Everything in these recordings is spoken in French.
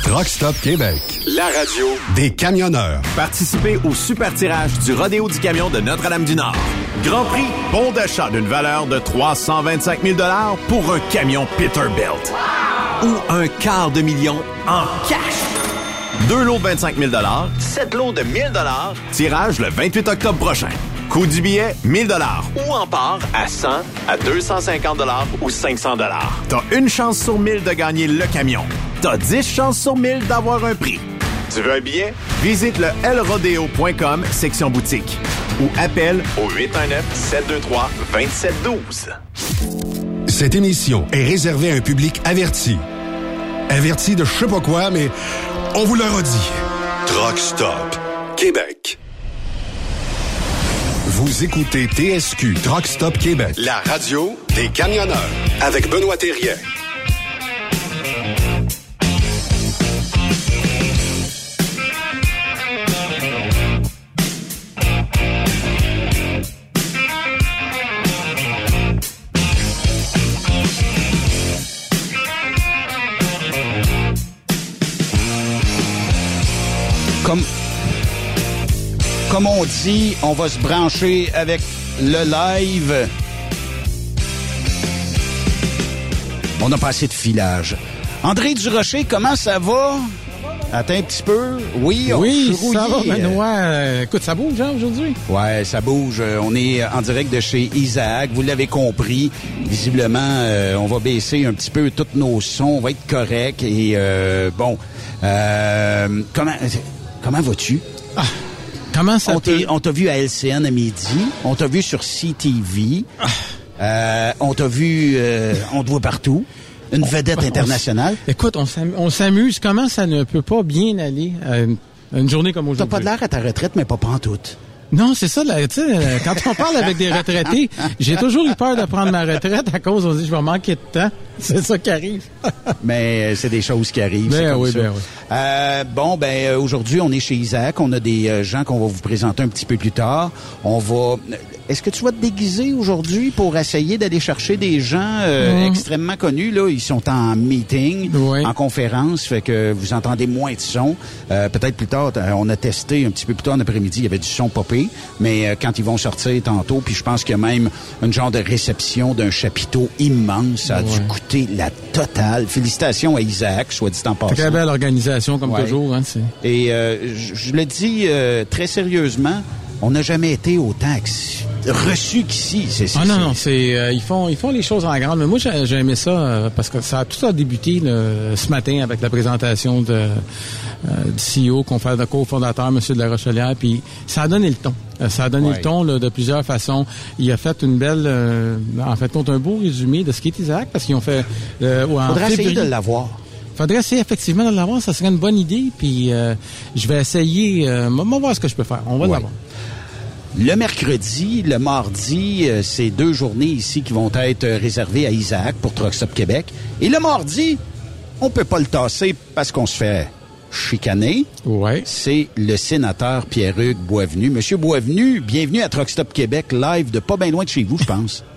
Truck Stop Québec, la radio des camionneurs. Participez au super tirage du Rodéo du Camion de Notre-Dame-du-Nord. Grand prix, bon d'achat d'une valeur de 325 000 pour un camion Peterbilt. Ou un quart de million en cash. Deux lots de 25 000 sept lots de 1000 tirage le 28 octobre prochain. Coût du billet, 1000 Ou en part à 100, à 250 ou 500 T'as une chance sur 1000 de gagner le camion. T'as 10 chances sur 1000 d'avoir un prix. Tu veux un billet? Visite le lrodeo.com, section boutique. Ou appelle au 819-723-2712. Cette émission est réservée à un public averti. Averti de je sais pas quoi, mais on vous le redit. Truck Stop Québec. Vous écoutez TSQ Truck Stop Québec, la radio des camionneurs avec Benoît Thérien. Comme on dit, on va se brancher avec le live. On a passé de filage. André Durocher, comment ça va? Attends un petit peu. Oui, on Oui, ça va. Benoît. Euh, Écoute, ça bouge hein, aujourd'hui? Ouais, ça bouge. Euh, On est en direct de chez Isaac. Vous l'avez compris. Visiblement, euh, on va baisser un petit peu tous nos sons. On va être correct. Et euh, bon, euh, comment comment vas-tu? Ah, comment ça on peut... On t'a vu à LCN à midi, on t'a vu sur CTV, ah. euh, on t'a vu, euh, on te voit partout. Une vedette internationale. écoute, on s'amuse. Comment ça ne peut pas bien aller euh, une journée comme aujourd'hui? T'as pas de l'air à ta retraite, mais pas pantoute. Non, c'est ça. Là, euh, quand on parle avec des retraités, j'ai toujours eu peur de prendre ma retraite à cause, on dit, je vais manquer de temps. C'est ça qui arrive. Mais euh, c'est des choses qui arrivent. Ben oui. Ben oui. Euh, bon, ben aujourd'hui, on est chez Isaac. On a des gens qu'on va vous présenter un petit peu plus tard. On va est-ce que tu vas te déguiser aujourd'hui pour essayer d'aller chercher des gens euh, mhm. extrêmement connus? Là, ils sont en meeting, en conférence, fait que vous entendez moins de son. Euh, peut-être plus tard, euh, on a testé un petit peu plus tard en après-midi, il y avait du son popé, mais quand ils vont sortir tantôt, puis je pense qu'il y a même une genre de réception d'un chapiteau immense. Ça a dû coûter la totale. Félicitations à Isaac, soit dit en passant. Très belle organisation, comme toujours. Hein, Et je, je, le dis très sérieusement, on n'a jamais été autant reçu qu'ici. C'est, ah non, non, c'est euh, ils font ils font les choses en grande. Mais moi, j'ai, aimé ça euh, parce que ça a tout a débuté ce matin avec la présentation de, euh, du CEO, co-fondateur, M. de la Rochelière, puis ça a donné le ton. Ça a donné le ton de plusieurs façons. Il a fait une belle, en fait, un beau résumé de ce qu'est Isaac, parce qu'ils ont fait... Euh, Faudrait essayer de l'avoir. Faudrait essayer effectivement de l'avoir, ça serait une bonne idée. Puis je vais essayer, euh, on va voir ce que je peux faire. On va l'avoir. Le mercredi, le mardi, euh, c'est deux journées ici qui vont être réservées à Isaac pour Truck Québec. Et le mardi, on peut pas le tasser parce qu'on se fait chicaner. Ouais. C'est le sénateur Pierre-Hugues Boisvenu. Monsieur Boisvenu, bienvenue à Truck Québec live de pas bien loin de chez vous, je pense.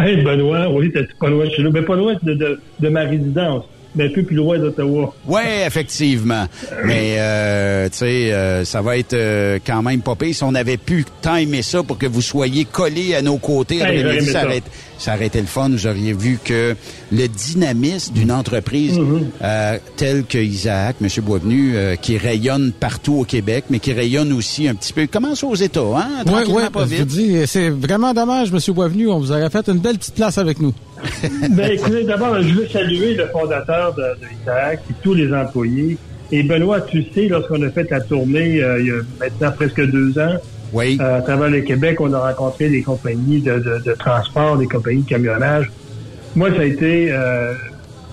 Hey Benoît, oui, t'es pas loin de chez nous, mais pas loin de ma résidence un peu plus loin d'Ottawa. Oui, effectivement. Mais, euh, tu sais, euh, ça va être euh, quand même pas pire. Si on avait pu timer ça pour que vous soyez collés à nos côtés, ça, aurait, ça aurait été le fun. Vous auriez vu que le dynamisme d'une entreprise mm-hmm. telle que Isaac, M. Boisvenu, qui rayonne partout au Québec, mais qui rayonne aussi un petit peu, commence aux États, hein? Oui, oui, je vous dis, c'est vraiment dommage, M. Boisvenu. On vous aurait fait une belle petite place avec nous. ben, écoutez, d'abord, je veux saluer le fondateur de, de et tous les employés. Et Benoît, tu sais, lorsqu'on a fait la tournée euh, il y a maintenant presque deux ans, oui. Euh, à travers le Québec, on a rencontré des compagnies de, de, transport, des compagnies de camionnage. Moi, ça a été euh,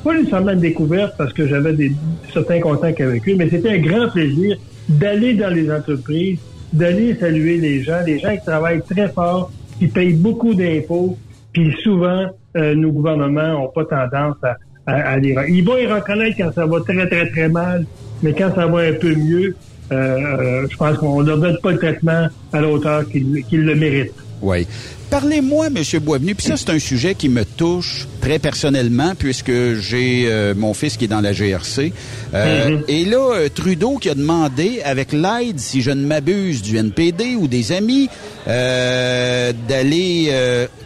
pas nécessairement une découverte parce que j'avais des certains contacts avec eux, mais c'était un grand plaisir d'aller dans les entreprises, d'aller saluer les gens, les gens qui travaillent très fort, qui payent beaucoup d'impôts, puis souvent, euh, nos gouvernements n'ont pas tendance à, à, les... Ils vont y reconnaître quand ça va très, très, très mal, mais quand ça va un peu mieux, euh, euh je pense qu'on ne donne pas le traitement à l'auteur qu'il le mérite. Oui. Parlez-moi, M. Boisvenu, puis ça, c'est un sujet qui me touche très personnellement, puisque j'ai euh, mon fils qui est dans la GRC. Euh, mm-hmm. Et là, euh, Trudeau qui a demandé, avec l'aide, si je ne m'abuse, du NPD ou des amis, d'aller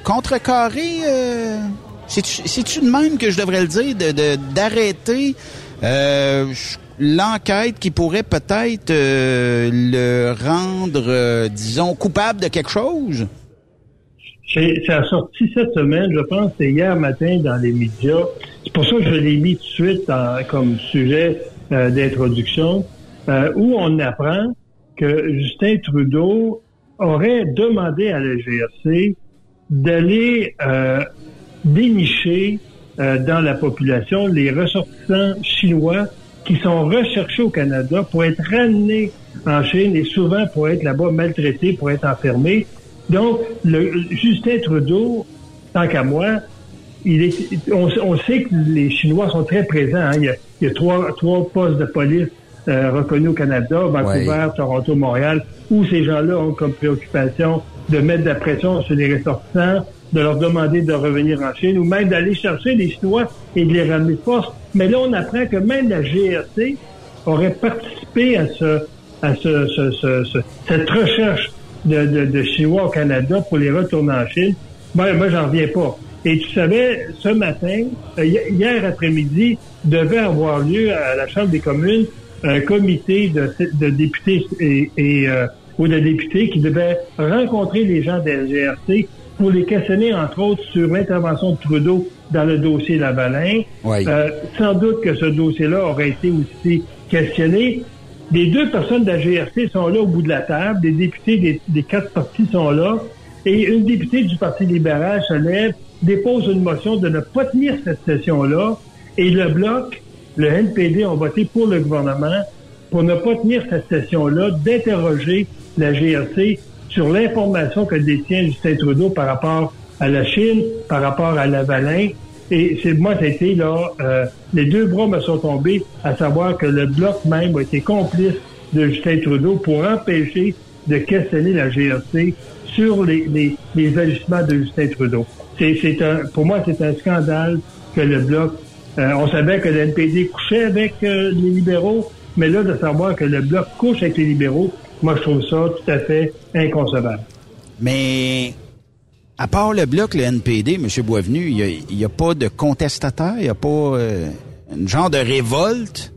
contrecarrer... C'est-tu de même que je devrais le dire, d'arrêter l'enquête qui pourrait peut-être le rendre, disons, coupable de quelque chose? Ça a sorti cette semaine, je pense, c'est hier matin dans les médias. C'est pour ça que je l'ai mis tout de suite comme sujet euh, d'introduction, euh, où on apprend que Justin Trudeau aurait demandé à la GRC d'aller euh, dénicher dans la population les ressortissants chinois qui sont recherchés au Canada pour être ramenés en Chine et souvent pour être là-bas maltraités, pour être enfermés. Donc, le, Justin Trudeau, tant qu'à moi, il est, on, sait que les Chinois sont très présents. Hein. Il, y a, trois, trois postes de police euh, reconnus au Canada, Vancouver, Toronto, Montréal, où ces gens-là ont comme préoccupation de mettre de la pression sur les ressortissants, de leur demander de revenir en Chine, ou même d'aller chercher les Chinois et de les ramener de force. Mais là, on apprend que même la GRC aurait participé à ce, à ce, ce cette recherche de, de, de, Chinois au Canada pour les retourner en Chine. Moi, moi j'en reviens pas. Et tu savais, ce matin, euh, hier après-midi, devait avoir lieu à la Chambre des communes un comité de, de députés et, et euh, ou de députés qui devait rencontrer les gens de la GRC pour les questionner, entre autres, sur l'intervention de Trudeau dans le dossier Lavalin. Oui. Euh, sans doute que ce dossier-là aurait été aussi questionné. Les deux personnes de la GRC sont là au bout de la table, des députés des, quatre partis sont là, et une députée du Parti libéral se lève, dépose une motion de ne pas tenir cette session-là, et le bloc, le NPD, ont voté pour le gouvernement pour ne pas tenir cette session-là, d'interroger la GRC sur l'information que détient Justin Trudeau par rapport à la Chine, par rapport à l'Avalin. Et c'est moi, c'était là, euh, les deux bras me sont tombés, à savoir que le bloc même a été complice de Justin Trudeau pour empêcher de questionner la GRC sur les, les, les de Justin Trudeau. C'est, c'est un, pour moi, c'est un scandale que le bloc. Euh, on savait que le NPD couchait avec euh, les libéraux, mais là, de savoir que le bloc couche avec les libéraux, moi, je trouve ça tout à fait inconcevable. Mais à part le bloc, le NPD, M. Boisvenu, il n'y a, pas de contestataire, il n'y a pas euh, un genre de révolte?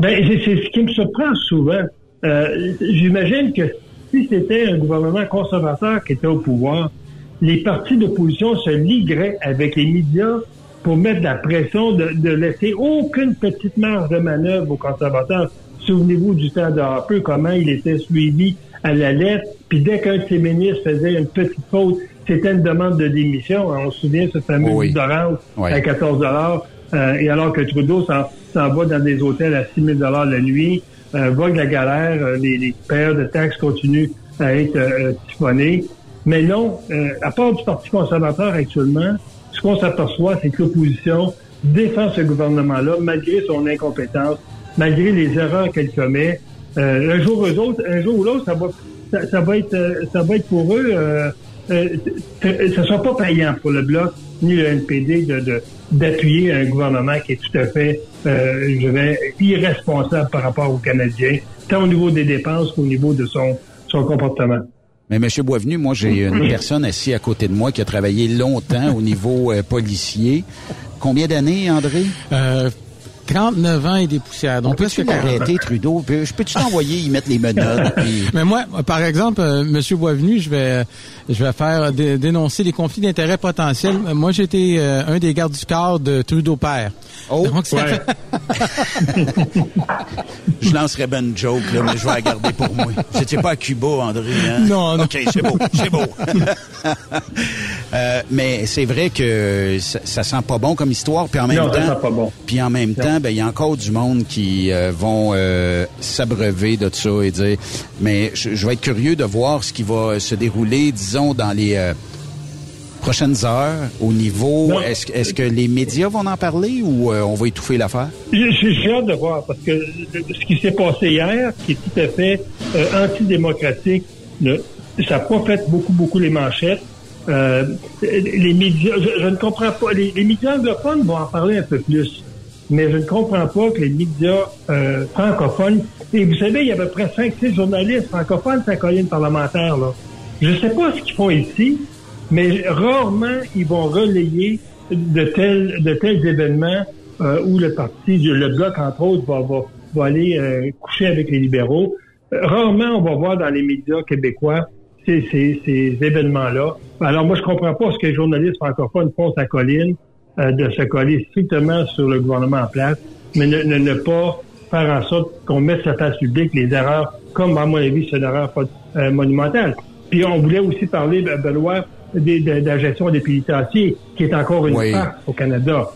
Ben, c'est ce qui me surprend souvent. Euh, j'imagine que si c'était un gouvernement conservateur qui était au pouvoir, les partis d'opposition se ligueraient avec les médias pour mettre la pression de, de laisser aucune petite marge de manœuvre aux conservateurs. Souvenez-vous du temps de Harper, comment il était suivi à la lettre, puis dès qu'un de ses ministres faisait une petite faute, c'était une demande de démission. On se souvient ce fameux oui. d'orange à 14 dollars, euh, et alors que Trudeau s'en va dans des hôtels à 6 000 dollars la nuit, euh, vogue la galère, euh, les, les payeurs de taxes continuent à être euh, siphonnés. Mais non, euh, à part du Parti conservateur actuellement, ce qu'on s'aperçoit, c'est que l'opposition défend ce gouvernement-là malgré son incompétence, malgré les erreurs qu'elle commet. Euh, un jour ou l'autre, un jour ou l'autre, ça va, ça, ça, va être, ça va être pour eux, euh, euh, ça sera pas payant pour le bloc ni le NPD de, d'appuyer un gouvernement qui est tout à fait, euh, je vais, irresponsable par rapport aux Canadiens, tant au niveau des dépenses qu'au niveau de son, son comportement. Mais M. Boisvenu, moi, j'ai une personne assise à côté de moi qui a travaillé longtemps au niveau euh, policier. Combien d'années, André? Euh, 39 ans et des poussières. Donc, on peut-tu l'arrêter, Trudeau? Je peux-tu t'envoyer y mettre les menottes? Puis... Mais moi, par exemple, euh, M. Boisvenu, je vais je vais faire dé dénoncer les conflits d'intérêts potentiels. Moi, j'étais euh, un des gardes du corps de Trudeau père. Oh, Donc, ça ouais. fait... je lancerais ben une joke, là, mais je vais la garder pour moi. J'étais pas à Cuba, André. Hein? Non, non. OK, c'est beau, c'est beau. euh, mais c'est vrai que ça, ça, sent pas bon comme histoire, puis en même non, temps, ça sent pas bon. puis en même temps, ben il y a encore du monde qui euh, vont euh, s'abreuver de ça et dire. Mais je, je, vais être curieux de voir ce qui va se dérouler, disons, dans les euh, prochaines heures au niveau. Est-ce est que les médias vont en parler ou on va étouffer l'affaire? J'ai hâte de voir parce que ce qui s'est passé hier, qui est tout à fait antidémocratique, le, ça n'a pas fait beaucoup, beaucoup les manchettes. Euh, les médias, je, je, ne comprends pas. Les, les, médias anglophones vont en parler un peu plus, mais je ne comprends pas que les médias euh, francophones. Et vous savez, il y a à peu près 5-6 journalistes francophones sur la colline parlementaire. Là. Je ne sais pas ce qu'ils font ici, mais rarement ils vont relayer de tels, de tels événements euh, où le parti, le bloc entre autres, va, va, va aller euh, coucher avec les libéraux. Rarement on va voir dans les médias québécois ces, ces, ces événements-là. Alors moi, je comprends pas ce que les journalistes francophones font à colline, euh, de se coller strictement sur le gouvernement en place, mais ne, ne, ne pas faire en sorte qu'on mette sa face publique les erreurs, comme à mon avis, c'est une erreur euh, monumentale. Puis on voulait aussi parler, Benoît, de, de, de la gestion des pénitenciers, qui est encore une oui. farce au Canada.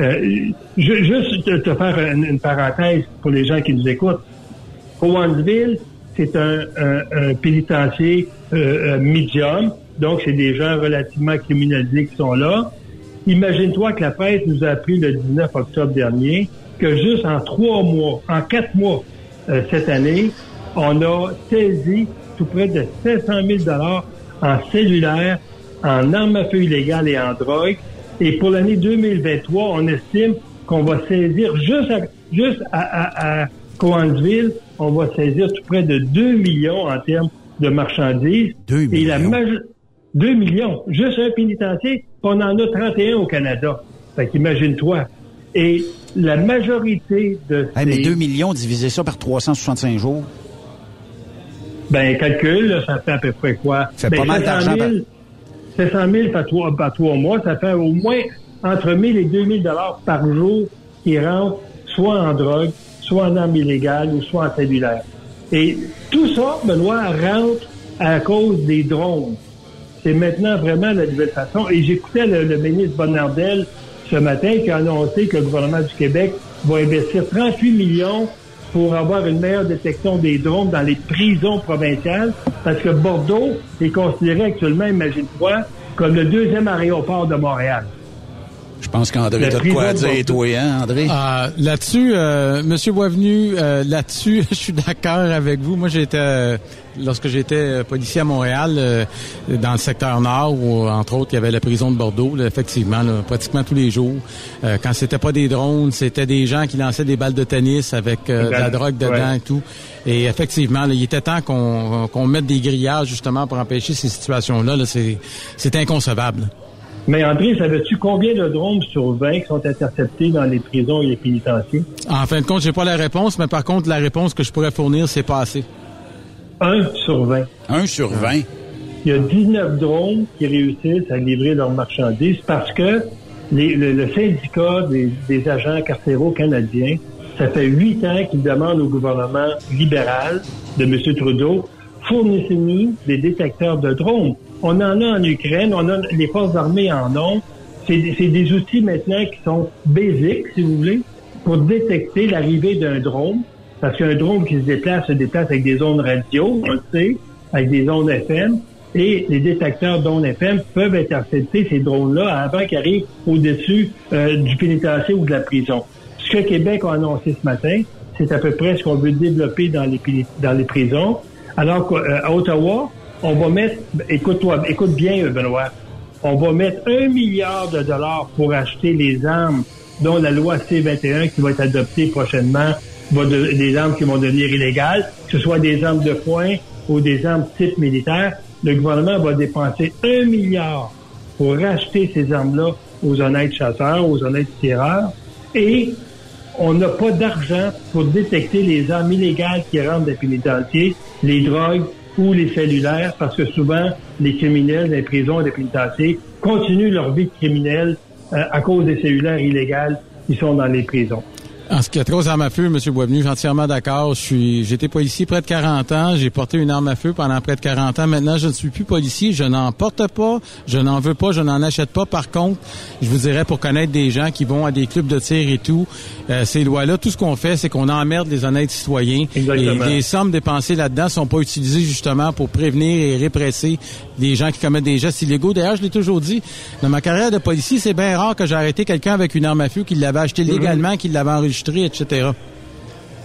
Euh, je, juste te, te faire une, une, parenthèse pour les gens qui nous écoutent. Owensville, c'est un, un, un, pénitencier euh, medium, donc c'est des gens relativement criminalisés qui sont là. Imagine-toi que la presse nous a appris le 19 octobre dernier que juste en trois mois, en quatre mois euh, cette année, on a saisi tout près de 700 000 dollars en cellulaire, en armes à feu illégales et en drogue. Et pour l'année 2023, on estime qu'on va saisir juste à, juste à, à, à Coansville, on va saisir tout près de 2 millions en termes de marchandises. 2 millions. Et la maje- 2 millions. Juste un pénitencier, on en a 31 au Canada. Fait qu'imagine-toi. Et la majorité de hey, Mais 2 millions, divisé ça par 365 jours. Ben, calcul, ça fait à peu près quoi? Ça fait ben, pas mal d'argent. 700 000 par trois, par trois mois, ça fait au moins entre 1000 et 2000 dollars par jour qui rentrent soit en drogue, soit en arme illégale ou soit en cellulaire. Et tout ça, Benoît, rentre à cause des drones. C'est maintenant vraiment la nouvelle façon. Et j'écoutais le, ministre Bonnardel ce matin qui a annoncé que le gouvernement du Québec va investir 38 millions pour avoir une meilleure détection des drones dans les prisons provinciales, parce que Bordeaux est considéré actuellement, imagine-toi, comme le deuxième aéroport de Montréal. Je pense qu'André t'as de quoi dire, toi, hein, André? Ah, là-dessus, euh, Monsieur Boisvenu, euh, là-dessus, je suis d'accord avec vous. Moi, j'étais, euh, lorsque j'étais euh, policier à Montréal, dans le secteur nord, où, entre autres, il y avait la prison de Bordeaux, effectivement, pratiquement tous les jours. quand c'était pas des drones, c'était des gens qui lançaient des balles de tennis avec de la drogue dedans et tout. Et effectivement, il était temps qu'on, mette des grillages, justement, pour empêcher ces situations-là. Là, c'est, inconcevable. Mais André, savais-tu combien de drones sur 20 qui sont interceptés dans les prisons et les pénitenciers? En fin de compte, j'ai pas la réponse, mais par contre, la réponse que je pourrais fournir, c'est pas assez. Un sur 20. Un sur 20? Il y a 19 drones qui réussissent à livrer leurs marchandises parce que le, syndicat des, agents carcéraux canadiens, ça fait huit ans qu'ils demandent au gouvernement libéral de M. Trudeau, fournissez-nous des détecteurs de drones. On en a en Ukraine, on a les forces armées en ont. C'est des outils maintenant qui sont basiques, si vous voulez, pour détecter l'arrivée d'un drone. Parce qu'un drone qui se déplace se déplace avec des ondes radio, on le sait, avec des ondes FM. Et les détecteurs d'ondes FM peuvent intercepter ces drones-là avant qu'ils arrivent au-dessus euh, du pénitencier ou de la prison. Ce que Québec a annoncé ce matin, c'est à peu près ce qu'on veut développer dans les, dans les prisons. Alors qu'à euh, Ottawa, on va mettre, écoute-toi, écoute bien, Benoît, on va mettre un milliard de dollars pour acheter les armes dont la loi C-21 qui va être adoptée prochainement des armes qui vont devenir illégales, que ce soit des armes de poing ou des armes type militaire. Le gouvernement va dépenser un milliard pour racheter ces armes-là aux honnêtes chasseurs, aux honnêtes tireurs. Et on n'a pas d'argent pour détecter les armes illégales qui rentrent des pénitenciers, les drogues ou les cellulaires, parce que souvent, les criminels des prisons et des pénitenciers continuent leur vie criminelle euh, à cause des cellulaires illégales qui sont dans les prisons. En ce qui a aux armes à feu, M. Boisvenu, je suis entièrement d'accord. Je suis, j'étais policier près de 40 ans. J'ai porté une arme à feu pendant près de 40 ans. Maintenant, je ne suis plus policier. Je n'en porte pas. Je n'en veux pas. Je n'en achète pas. Par contre, je vous dirais pour connaître des gens qui vont à des clubs de tir et tout, euh, ces lois-là, tout ce qu'on fait, c'est qu'on emmerde les honnêtes citoyens. Exactement. Et les sommes dépensées là-dedans sont pas utilisées justement pour prévenir et répresser les gens qui commettent des gestes illégaux. D'ailleurs, je l'ai toujours dit, dans ma carrière de policier, c'est bien rare que j'ai arrêté quelqu'un avec une arme à feu, qui l'avait acheté mhm. légalement, qui l'avait enregistré etc.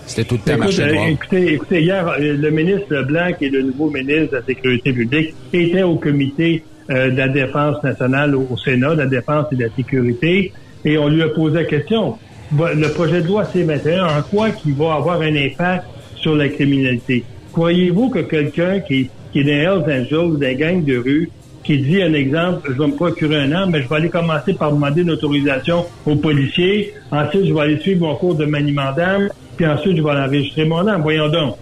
C'était tout le temps euh, écoutez, écoutez, hier, euh, le ministre Blanc, qui est le nouveau ministre de la Sécurité publique, était au comité euh, de la Défense nationale au, Sénat, de la Défense et de la Sécurité, et on lui a posé la question. Le projet de loi C-21, en quoi qu'il va avoir un impact sur la criminalité? Croyez-vous que quelqu'un qui, qui est dans Hells Angels, des gangs de rue, qui dit un exemple, je vais me procurer un arme, mais je vais aller commencer par demander une autorisation aux policiers. Ensuite, je vais aller suivre mon cours de maniement d'armes, puis ensuite, je vais enregistrer mon arme. Voyons donc.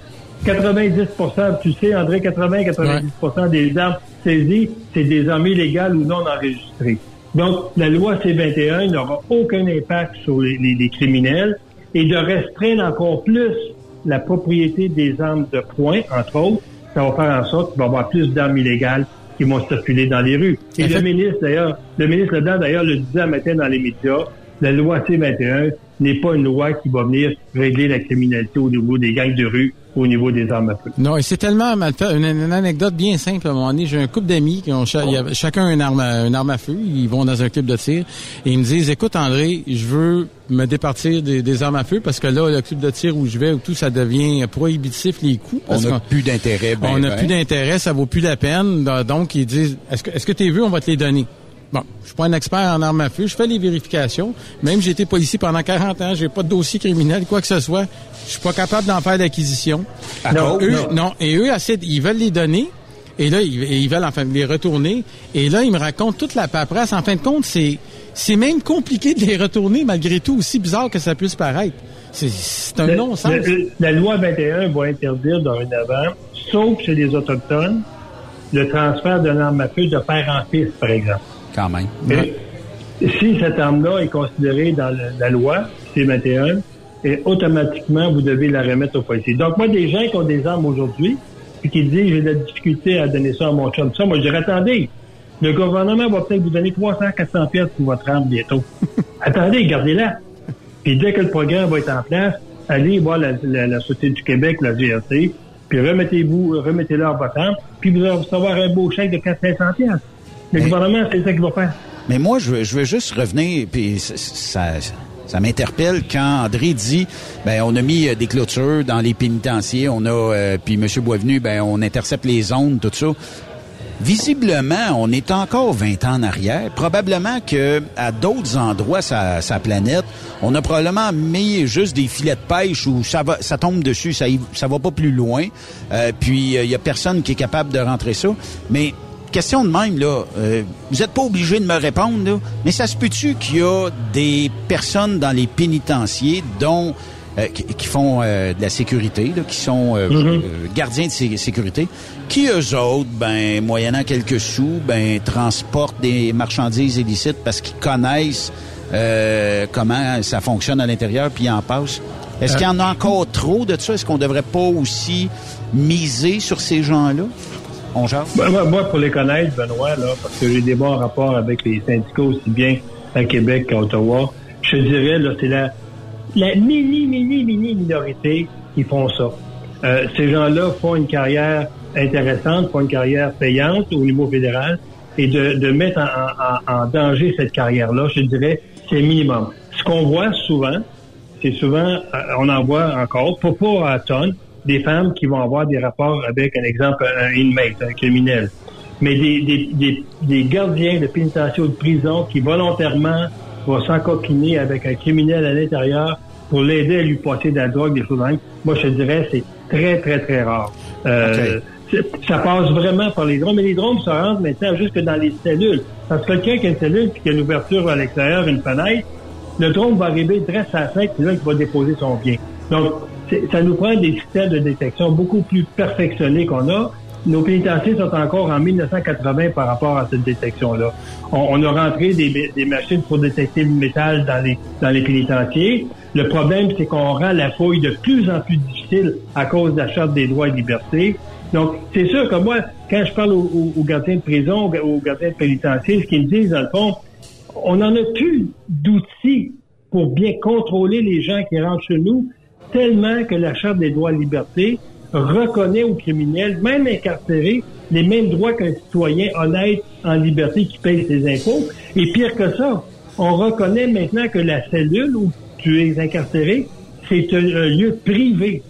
90% tu sais, André, 80-90% des armes saisies, c'est des armes illégales ou non enregistrées. Donc, la loi C-21 n'aura aucun impact sur les, les, criminels et de restreindre encore plus la propriété des armes de poing, entre autres, ça va faire en sorte qu'il va y avoir plus d'armes illégales qui vont circuler dans les rues. Et le ministre, d'ailleurs, le ministre dedans d'ailleurs, le disait matin dans les médias, la loi C-21 n'est pas une loi qui va venir régler la criminalité au niveau des gangs de rue au niveau des armes à feu. Non, et c'est tellement mal fait. Une, anecdote bien simple à un moment donné. J'ai un couple d'amis qui ont chacun une arme, à, une arme à feu. Ils vont dans un club de tir et ils me disent "Écoute, André, je veux me départir des, armes à feu parce que là, le club de tir où je vais, où tout ça devient prohibitif les coups. on n'a plus d'intérêt. Ben, on n'a ben. plus d'intérêt, ça vaut plus la peine. Donc ils disent "Est-ce que est-ce que tu vu? On va te les donner." Bon, je suis pas un expert en armes à feu, je fais les vérifications. Même j'ai été policier pendant 40 ans, j'ai pas de dossier criminel, quoi que ce soit. Je suis pas capable d'en faire d'acquisition. Non, eux, non. Et eux, ils veulent les donner. Et là, ils, veulent enfin les retourner. Et là, ils me racontent toute la paperasse. En fin de compte, c'est c'est même compliqué de les retourner malgré tout, aussi bizarre que ça puisse paraître. C'est un non-sens. La, loi 21 va interdire dorénavant, sauf chez les Autochtones, le transfert d'un arme à feu de père en fils, par exemple. Quand même. si cette arme-là est considérée dans la loi C-21 et automatiquement, vous devez la remettre au policier. Donc, moi, des gens qui ont des armes aujourd'hui, puis qui disent, j'ai de la difficulté à donner ça à mon chum, ça, moi, je dirais, attendez, le gouvernement va peut-être vous donner 300, 400 pièces pour votre arme bientôt. attendez, gardez-la. Puis dès que le programme va être en place, allez voir la, la, Société du Québec, la GRC, puis remettez-vous, remettez-le à votre arme, puis vous allez recevoir un beau chèque de 400 pièces. Le gouvernement, c'est ça qu'il va faire. Mais moi, je veux, je veux juste revenir, puis ça, ça m'interpelle quand André dit ben on a mis euh, des clôtures dans les pénitenciers, on a euh, puis M. Boisvenu ben on intercepte les zones, tout ça. Visiblement, on est encore 20 ans en arrière. Probablement que à d'autres endroits sa, sa planète, on a probablement mis juste des filets de pêche où ça va, ça tombe dessus, ça ça va pas plus loin. Euh, puis il y a personne qui est capable de rentrer ça. Mais question de même, là, euh, vous n'êtes pas obligé de me répondre, là, mais ça se peut-tu qu'il y a des personnes dans les pénitenciers dont euh, qui, font euh, de la sécurité, là, qui sont mm-hmm. gardiens de sécurité, qui eux autres, ben, moyennant quelques sous, ben, transportent des marchandises illicites parce qu'ils connaissent comment ça fonctionne à l'intérieur, puis ils en passent? Est-ce qu'il y en a encore trop de ça? Est-ce qu'on devrait pas aussi miser sur ces gens-là? Ben, moi, pour les connaître, Benoît, là, parce que j'ai des bons rapports avec les syndicats aussi bien à Québec qu'à Ottawa, je dirais, là, c'est la, la mini, mini, mini minorité qui font ça. Euh, ces gens-là font une carrière intéressante, font une carrière payante au niveau fédéral, et de, de mettre en, en, en danger cette carrière-là, je dirais, c'est minimum. Ce qu'on voit souvent, c'est souvent, euh, on en voit encore, pas, pas à tonnes, des femmes qui vont avoir des rapports avec, un exemple, un inmate, un criminel. Mais des, des, des, des gardiens de pénitentiaire ou de prison qui volontairement vont s'encoquiner avec un criminel à l'intérieur pour l'aider à lui passer de la drogue, des choses comme Moi, je dirais, c'est très, très, très rare. Euh, Ça passe vraiment par les drones, mais les drones se rendent maintenant jusque dans les cellules. Parce que quelqu'un qui a une cellule puis qui a une ouverture à l'extérieur, une fenêtre, le drone va arriver direct à la c'est là qu'il va déposer son bien. Donc, ça nous prend des systèmes de détection beaucoup plus perfectionnés qu'on a. Nos pénitenciers sont encore en 1980 par rapport à cette détection-là. On, a rentré des, machines pour détecter le métal dans les, dans les pénitenciers. Le problème, c'est qu'on rend la fouille de plus en plus difficile à cause de la Charte des droits et libertés. Donc, c'est sûr que moi, quand je parle aux, gardiens de prison, aux gardiens de pénitenciers, ce qu'ils me disent, dans le fond, on n'en a plus d'outils pour bien contrôler les gens qui rentrent chez nous tellement que la Charte des droits et libertés reconnaît aux criminels, même incarcérés, les mêmes droits qu'un citoyen honnête en liberté qui paye ses impôts. Et pire que ça, on reconnaît maintenant que la cellule où tu es incarcéré, c'est un, lieu privé.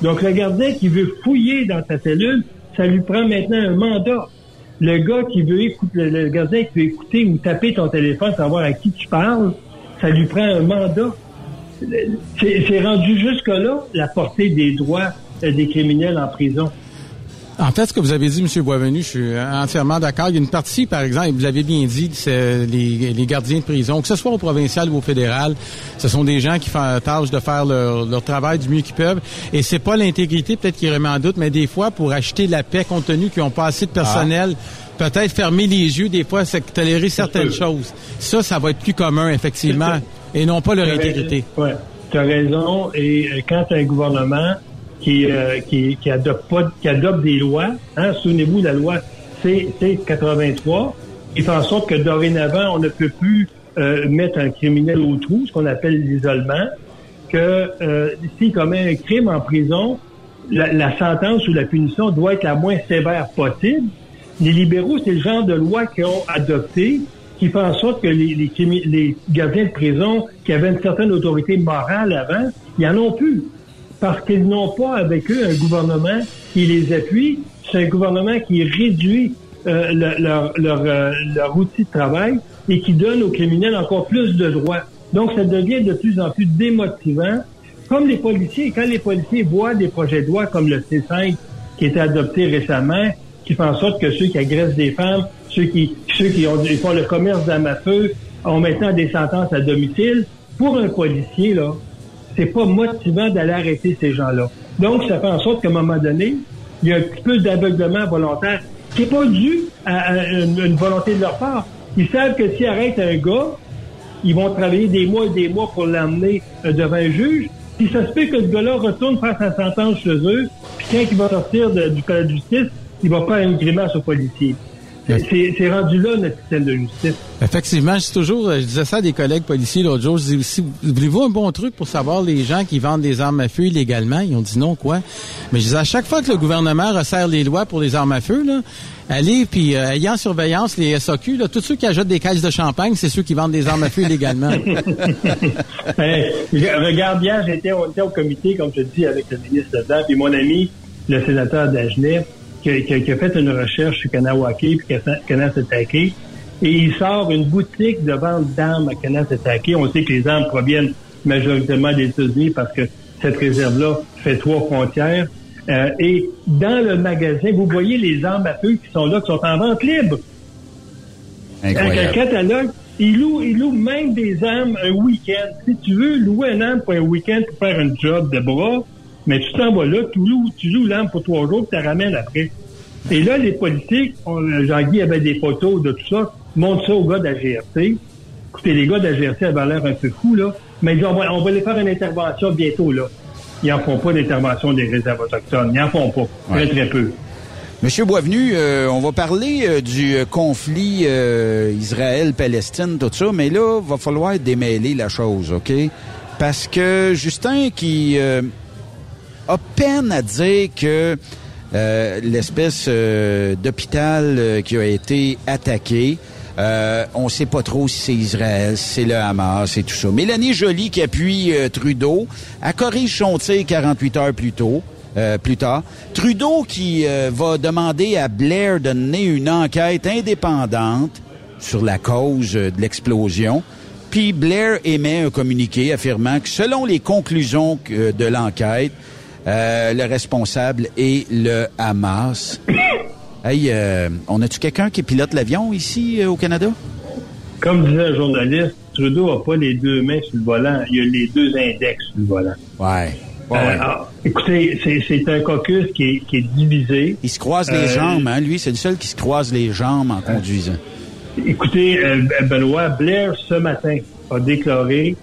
Donc le gardien qui veut fouiller dans ta cellule, ça lui prend maintenant un mandat. Le gars qui veut écouter, le gardien qui veut écouter ou taper ton téléphone, savoir à qui tu parles, ça lui prend un mandat c'est rendu jusque-là la portée des droits euh, des criminels en prison. En fait, ce que vous avez dit, M. Boisvenu, je suis entièrement d'accord. Il y a une partie, par exemple, vous l'avez bien dit, c'est les, gardiens de prison, que ce soit au provincial ou au fédéral, ce sont des gens qui font la tâche de faire leur, travail du mieux qu'ils peuvent. Et c'est pas l'intégrité, peut-être qui remet en doute, mais des fois, pour acheter la paix, compte tenu qu'ils n'ont pas assez de personnel, peut-être fermer les yeux, des fois, c'est tolérer certaines choses. Ça, ça va être plus commun, effectivement et non pas leur intégrité. Oui, tu as raison. Et euh, quand as un gouvernement qui, euh, qui, qui, adopte pas, qui adopte des lois, hein, souvenez-vous, la loi C-83, il fait en sorte que dorénavant, on ne peut plus euh, mettre un criminel au trou, ce qu'on appelle l'isolement, que euh, s'il commet un crime en prison, la, la, sentence ou la punition doit être la moins sévère possible. Les libéraux, c'est le genre de loi qu'ils ont adopté qui fait en sorte que les, gardiens de prison qui avaient une certaine autorité morale avant, ils en ont plus. Parce qu'ils n'ont pas avec eux un gouvernement qui les appuie. C'est un gouvernement qui réduit euh, leur, euh, leur, outil de travail et qui donne aux criminels encore plus de droits. Donc, ça devient de plus en plus démotivant. Comme les policiers, quand les policiers voient des projets de loi comme le C5 qui était adopté récemment, qui fait en sorte que ceux qui agressent des femmes ceux qui, font le commerce d'armes à feu ont maintenant des sentences à domicile. Pour un policier, là, c'est pas motivant d'aller arrêter ces gens-là. Donc, ça fait en sorte qu'à un moment donné, il y a un petit peu d'aveuglement volontaire qui n'est pas dû à, une, volonté de leur part. Ils savent que s'ils arrêtent un gars, ils vont travailler des mois et des mois pour l'amener euh, devant un juge. Puis ça se peut que ce gars-là retourne faire sa sentence chez eux, puis quand il va sortir du palais de justice, il va faire une grimace aux policiers. C'est rendu là notre système de justice. Effectivement, je toujours, je disais ça à des collègues policiers l'autre jour. Je disais aussi, voulez-vous un bon truc pour savoir les gens qui vendent des armes à feu illégalement? Ils ont dit non, quoi? Mais je disais, à chaque fois que le gouvernement resserre les lois pour les armes à feu, là, allez, puis euh, ayant surveillance, les SAQ, là, tous ceux qui achètent des caisses de champagne, c'est ceux qui vendent des armes à feu illégalement. regarde, hier, j'étais au, comité, comme je te dis, avec le ministre dedans, puis mon ami, le sénateur d'Agenais, qui, a fait une recherche sur Kanawake puis Kanasatake, et il sort une boutique de vente d'armes à Kanasatake. On sait que les armes proviennent majoritairement des États-Unis parce que cette réserve-là fait trois frontières. Euh, et dans le magasin, vous voyez les armes à feu qui sont là, qui sont en vente libre. Incroyable. Avec un catalogue, il loue, il loue même des armes un week-end. Si tu veux louer une arme pour un week-end pour faire un job de bras, mais tu t'en vas là, tu loues, tu loues l'arme pour trois jours, tu la ramènes après. Et là, les politiques, Jean-Guy avait des photos de tout ça, montre ça aux gars de la GRC. Écoutez, les gars de la GRC avaient l'air un peu fous, là. Mais ils disent, on va, on va les faire une intervention bientôt, là. Ils n'en font pas d'intervention des réserves autochtones. Ils n'en font pas. Très, très peu. Monsieur Boisvenu, euh, on va parler euh, du euh, conflit Israël-Palestine, tout ça, mais là, va falloir démêler la chose, OK? Parce que Justin, qui a peine à dire que euh, l'espèce euh, d'hôpital euh, qui a été attaqué, on sait pas trop si c'est Israël, si c'est le Hamas et tout ça. Mélanie Joly, qui appuie Trudeau, a corrigé son tir 48 heures plus tôt. plus tard. Trudeau qui va demander à Blair de mener une enquête indépendante sur la cause de l'explosion. Puis Blair émet un communiqué affirmant que selon les conclusions de l'enquête, euh, le responsable est le Hamas. hey, euh, on a-tu quelqu'un qui pilote l'avion ici euh, au Canada? Comme disait un journaliste, Trudeau n'a pas les deux mains sur le volant, il a les deux index sur le volant. Ouais. Ah, écoutez, c'est un caucus qui est, divisé. Il se croise les jambes, hein? Lui, c'est le seul qui se croise les jambes en conduisant. Écoutez, Benoît, Blair, ce matin, a déclaré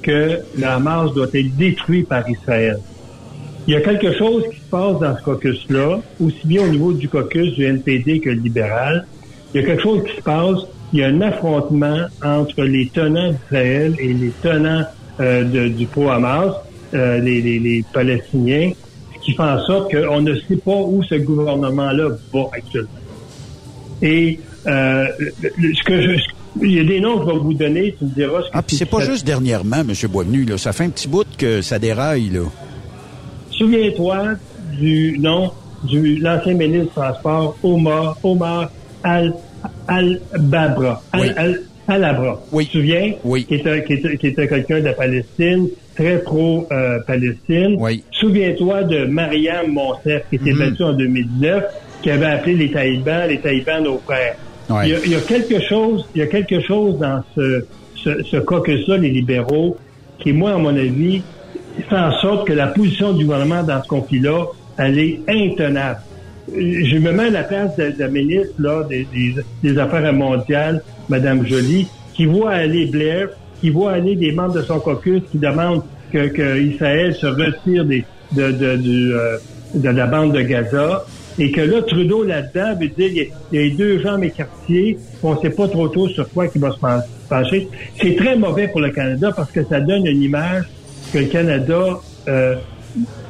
que le Hamas doit être détruit par Israël. Il y a quelque chose qui se passe dans ce caucus-là, aussi bien au niveau du caucus du NPD que le libéral. Il y a quelque chose qui se passe. Il y a un affrontement entre les tenants d'Israël et les tenants euh, du pro-Hamas, euh, les, les, Palestiniens, ce qui fait en sorte qu'on ne sait pas où ce gouvernement-là va actuellement. Et euh, ce que je, il y a des noms que je vais vous donner, tu me diras. ah, puis c'est pas juste dernièrement, M. Boisvenu, là. Ça fait un petit bout que ça déraille, là. Souviens-toi du nom de l'ancien ministre du Transport, Omar, Omar Al, Al-Babra. Al, Al, Abra. Oui. Tu te souviens? Oui. Qui était, qui était, qui était quelqu'un de la Palestine, très pro-Palestine. oui. Souviens-toi de Mariam Monsef, qui était mm-hmm. battue en 2019, qui avait appelé les talibans, les talibans nos frères. Il, y a, quelque chose, il y a quelque chose dans ce, ce, ce caucus-là, les libéraux, qui, moi, à mon avis, fait en sorte que la position du gouvernement dans ce conflit-là, elle est intenable. Je me mets à la place de, la ministre là, des, Affaires mondiales, Mme Joly, qui voit aller Blair, qui voit aller des membres de son caucus qui demandent que, que Israël se retire des, de, de, du, euh, de la bande de Gaza, et que là, Trudeau, là-dedans, veut dire il y, a, deux jambes écartées, on ne sait pas trop tôt sur quoi il va se pencher. C'est très mauvais pour le Canada parce que ça donne une image que le Canada euh,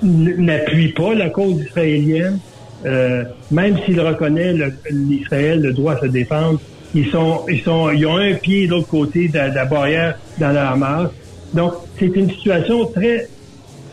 n'appuie pas la cause israélienne, euh, même s'il reconnaît l'Israël le, droit à se défendre, ils sont, ils sont, ils ont un pied de l'autre côté de, la barrière dans la Hamas. Donc, c'est une situation très,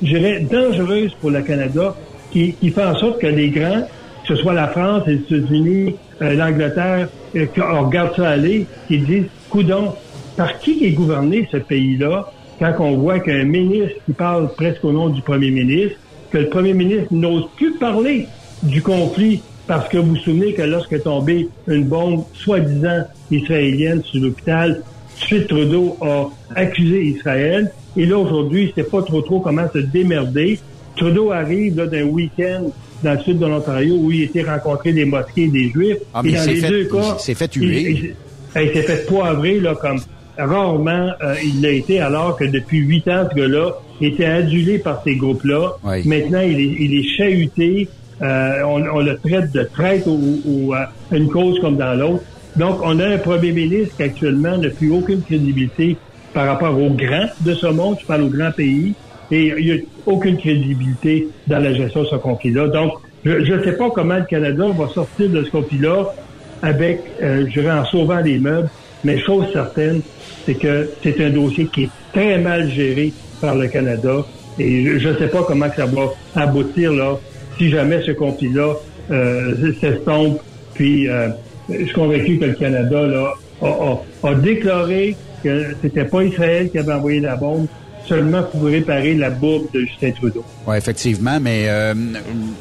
je dirais, dangereuse pour le Canada qui, qui fait en sorte que les grands, que ce soit la France, les États-Unis, euh, l'Angleterre, euh, on regarde ça aller, qui disent, coudon, par qui est gouverné ce pays-là? Quand on voit qu'un ministre qui parle presque au nom du premier ministre, que le premier ministre n'ose plus parler du conflit parce que vous vous souvenez que lorsque tombée une bombe soi-disant israélienne sur l'hôpital, suite Trudeau a accusé Israël. Et là, aujourd'hui, il sait pas trop trop comment se démerder. Trudeau arrive d'un week-end dans le sud de l'Ontario où il était rencontré des mosquées et des Juifs. Ah, mais et dans les fait, deux cas, il s'est fait tuer. Il, s'est fait poivrer là, comme rarement euh, il l'a été, alors que depuis huit ans, ce gars-là était adulé par ces groupes-là. Maintenant, il est, il est chahuté. Euh, on, le traite de traite ou, à une cause comme dans l'autre. Donc, on a un premier ministre qui actuellement n'a plus aucune crédibilité par rapport aux grands de ce monde. Je parle aux grands pays. Et il n'y a aucune crédibilité dans la gestion de ce conflit-là. Donc, je ne sais pas comment le Canada va sortir de ce conflit-là avec, euh, je dirais, en sauvant les meubles. Mais chose certaine, c'est que c'est un dossier qui est très mal géré par le Canada. Et je ne sais pas comment ça va aboutir là, si jamais ce conflit-là euh, s'estompe. Puis, euh, je suis convaincu que le Canada là, a, a déclaré que c'était pas Israël qui avait envoyé la bombe, seulement pour réparer la bourbe de Justin Trudeau. Oui, effectivement, mais euh,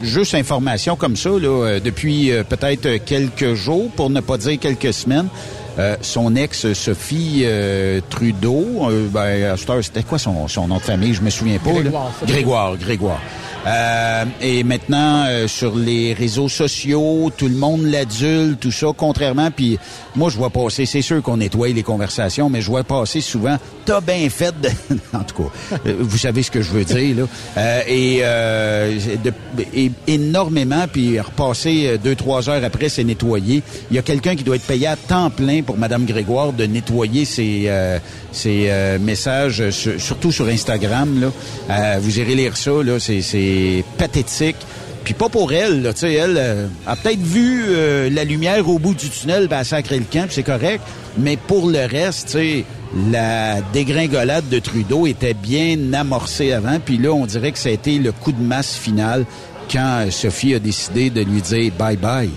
juste information comme ça, là, euh, depuis euh, peut-être quelques jours, pour ne pas dire quelques semaines, son ex Sophie Trudeau, ben, c'était quoi son, son nom de famille? Je me souviens pas. Grégoire. Grégoire, Grégoire. Euh, et maintenant, euh, sur les réseaux sociaux, tout le monde l'adule, tout ça, contrairement, puis moi, je vois passer, c'est sûr qu'on nettoie les conversations, mais je vois passer souvent, t'as bien fait de... en tout cas, euh, vous savez ce que je veux dire, là. et, de, énormément, puis repasser deux, trois heures après, c'est nettoyé. Il y a quelqu'un qui doit être payé à temps plein pour Madame Grégoire de nettoyer ses, ses messages, surtout sur Instagram, là. vous irez lire ça, là, c'est pathétique. Puis pas pour elle, là, tu sais, elle euh, a peut-être vu euh, la lumière au bout du tunnel, ben, sacré le camp, c'est correct. Mais pour le reste, tu sais, la dégringolade de Trudeau était bien amorcée avant. Puis là, on dirait que ça a été le coup de masse final quand Sophie a décidé de lui dire bye-bye.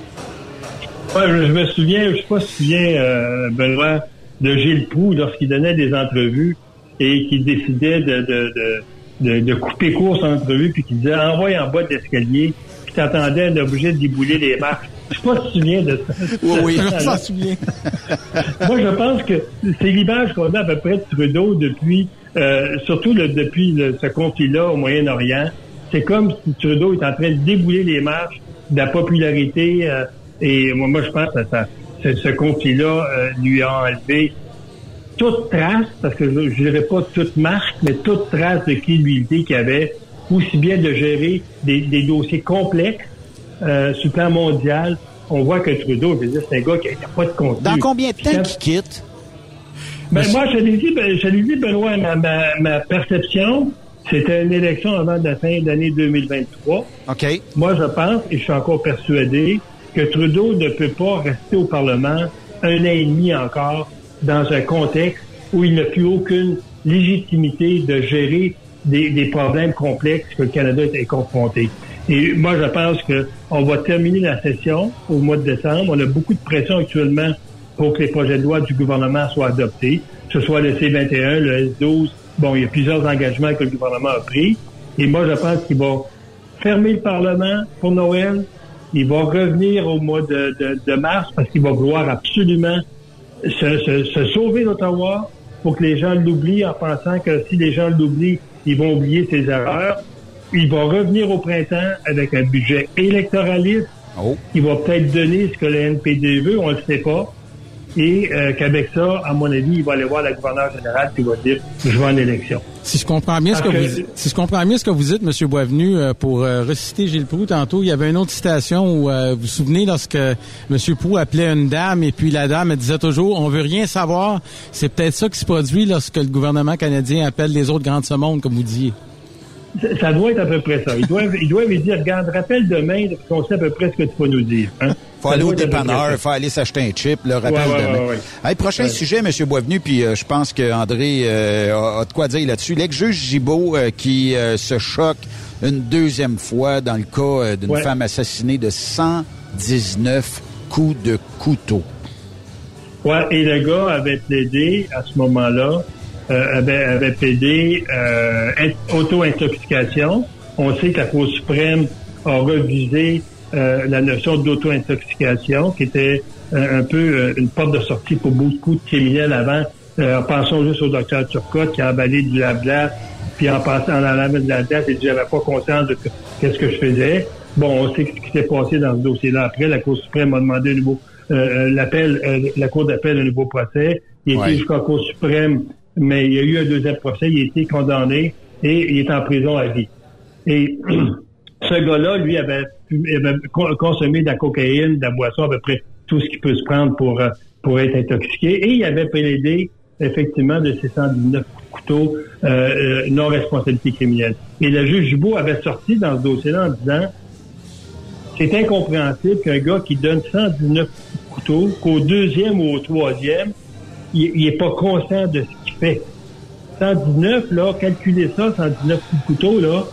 Ouais, je me souviens, je sais pas si tu souviens, euh, Benoît, de Gilles Proux lorsqu'il donnait des entrevues et qu'il décidait de de, de couper court son entrevue, puis qui disait envoie en bas de l'escalier, puis t'attendais un objet de débouler les marches. Je sais pas si tu te souviens de ça. Oui, oui, je m'en souviens. Moi, je pense que c'est l'image qu'on a à peu près de Trudeau depuis, euh, surtout le, depuis ce conflit-là au Moyen-Orient. C'est comme si Trudeau est en train de débouler les marches de la popularité. Euh, et moi, moi, je pense que ça, ce conflit-là euh, lui a enlevé toute trace, parce que je ne dirais pas toute marque, mais toute trace de crédibilité qu'il avait, aussi bien de gérer des, dossiers complexes euh, sur le plan mondial. On voit que Trudeau, je veux dire, c'est un gars qui n'a pas de contenu. Dans combien de temps qu'il quitte? Ben, moi, je l'ai dit, ben, je l'ai dit, Benoît, ma, ma, perception, c'était une élection avant la fin d'année 2023. OK. Moi, je pense, et je suis encore persuadé, que Trudeau ne peut pas rester au Parlement un an et demi encore dans un contexte où il n'a plus aucune légitimité de gérer des, problèmes complexes que le Canada est confronté. Et moi, je pense que on va terminer la session au mois de décembre. On a beaucoup de pression actuellement pour que les projets de loi du gouvernement soient adoptés, que ce soit le C-21, le S-12. Bon, il y a plusieurs engagements que le gouvernement a pris. Et moi, je pense qu'il va fermer le Parlement pour Noël. Il va revenir au mois de, de mars parce qu'il va vouloir absolument se, sauver d'Ottawa pour que les gens l'oublient en pensant que si les gens l'oublient, ils vont oublier ses erreurs. Il va revenir au printemps avec un budget électoraliste. Oh. Il va peut-être donner ce que le NPD veut, on ne le sait pas et euh, qu'avec ça, à mon avis, il va aller voir la gouverneure générale qui va dire je vais en élection. Si je comprends bien ce que, vous si je comprends bien ce que vous dites, M. Boisvenu, euh, pour euh, reciter Gilles Proux tantôt, il y avait une autre citation où vous vous souvenez lorsque M. Proux appelait une dame et puis la dame elle disait toujours on veut rien savoir. C'est peut-être ça qui se produit lorsque le gouvernement canadien appelle les autres grands de ce monde, comme vous disiez. Ça doit être à peu près ça. Ils doivent, ils doivent dire, regarde, rappelle demain, qu'on sait à peu près ce que tu vas nous dire. Hein? Faut aller au dépanneur, faut aller s'acheter un chip, le rappel demain. Ouais, prochain sujet, M. Boisvenu, puis euh, je pense que André euh, a, de quoi dire là-dessus. L'ex-juge Gibault euh, qui se choque une deuxième fois dans le cas d'une femme assassinée de 119 coups de couteau. Ouais, et le gars avait plaidé à ce moment-là avait, avait plaidé auto-intoxication. On sait que la Cour suprême a revisé euh, la notion d'auto-intoxication, qui était un peu une porte de sortie pour beaucoup de criminels avant. pensons juste au docteur Turcotte qui a emballé du lave-glace, puis en passant en allant de la glace, il dit j'avais pas conscience de qu'est-ce que je faisais. Bon, on sait ce qui s'est passé dans ce dossier-là. Après, la Cour suprême a demandé un nouveau l'appel, la Cour d'appel un nouveau procès. Il était jusqu'à la Cour suprême mais il y a eu un deuxième procès, il a été condamné et il est en prison à vie. Et ce gars-là, lui, avait, avait consommé de la cocaïne, de la boisson, à peu près tout ce qui peut se prendre pour, euh, pour être intoxiqué. Et il avait plaidé, effectivement, de ces 119 couteaux euh, euh, non-responsabilité criminelle. Et le juge Jubo avait sorti dans ce dossier-là en disant c'est incompréhensible qu'un gars qui donne 119 couteaux, qu'au deuxième ou au troisième, il n'est pas conscient de ce qu'il fait. 119, là, calculer ça, 119 coups de couteau, là,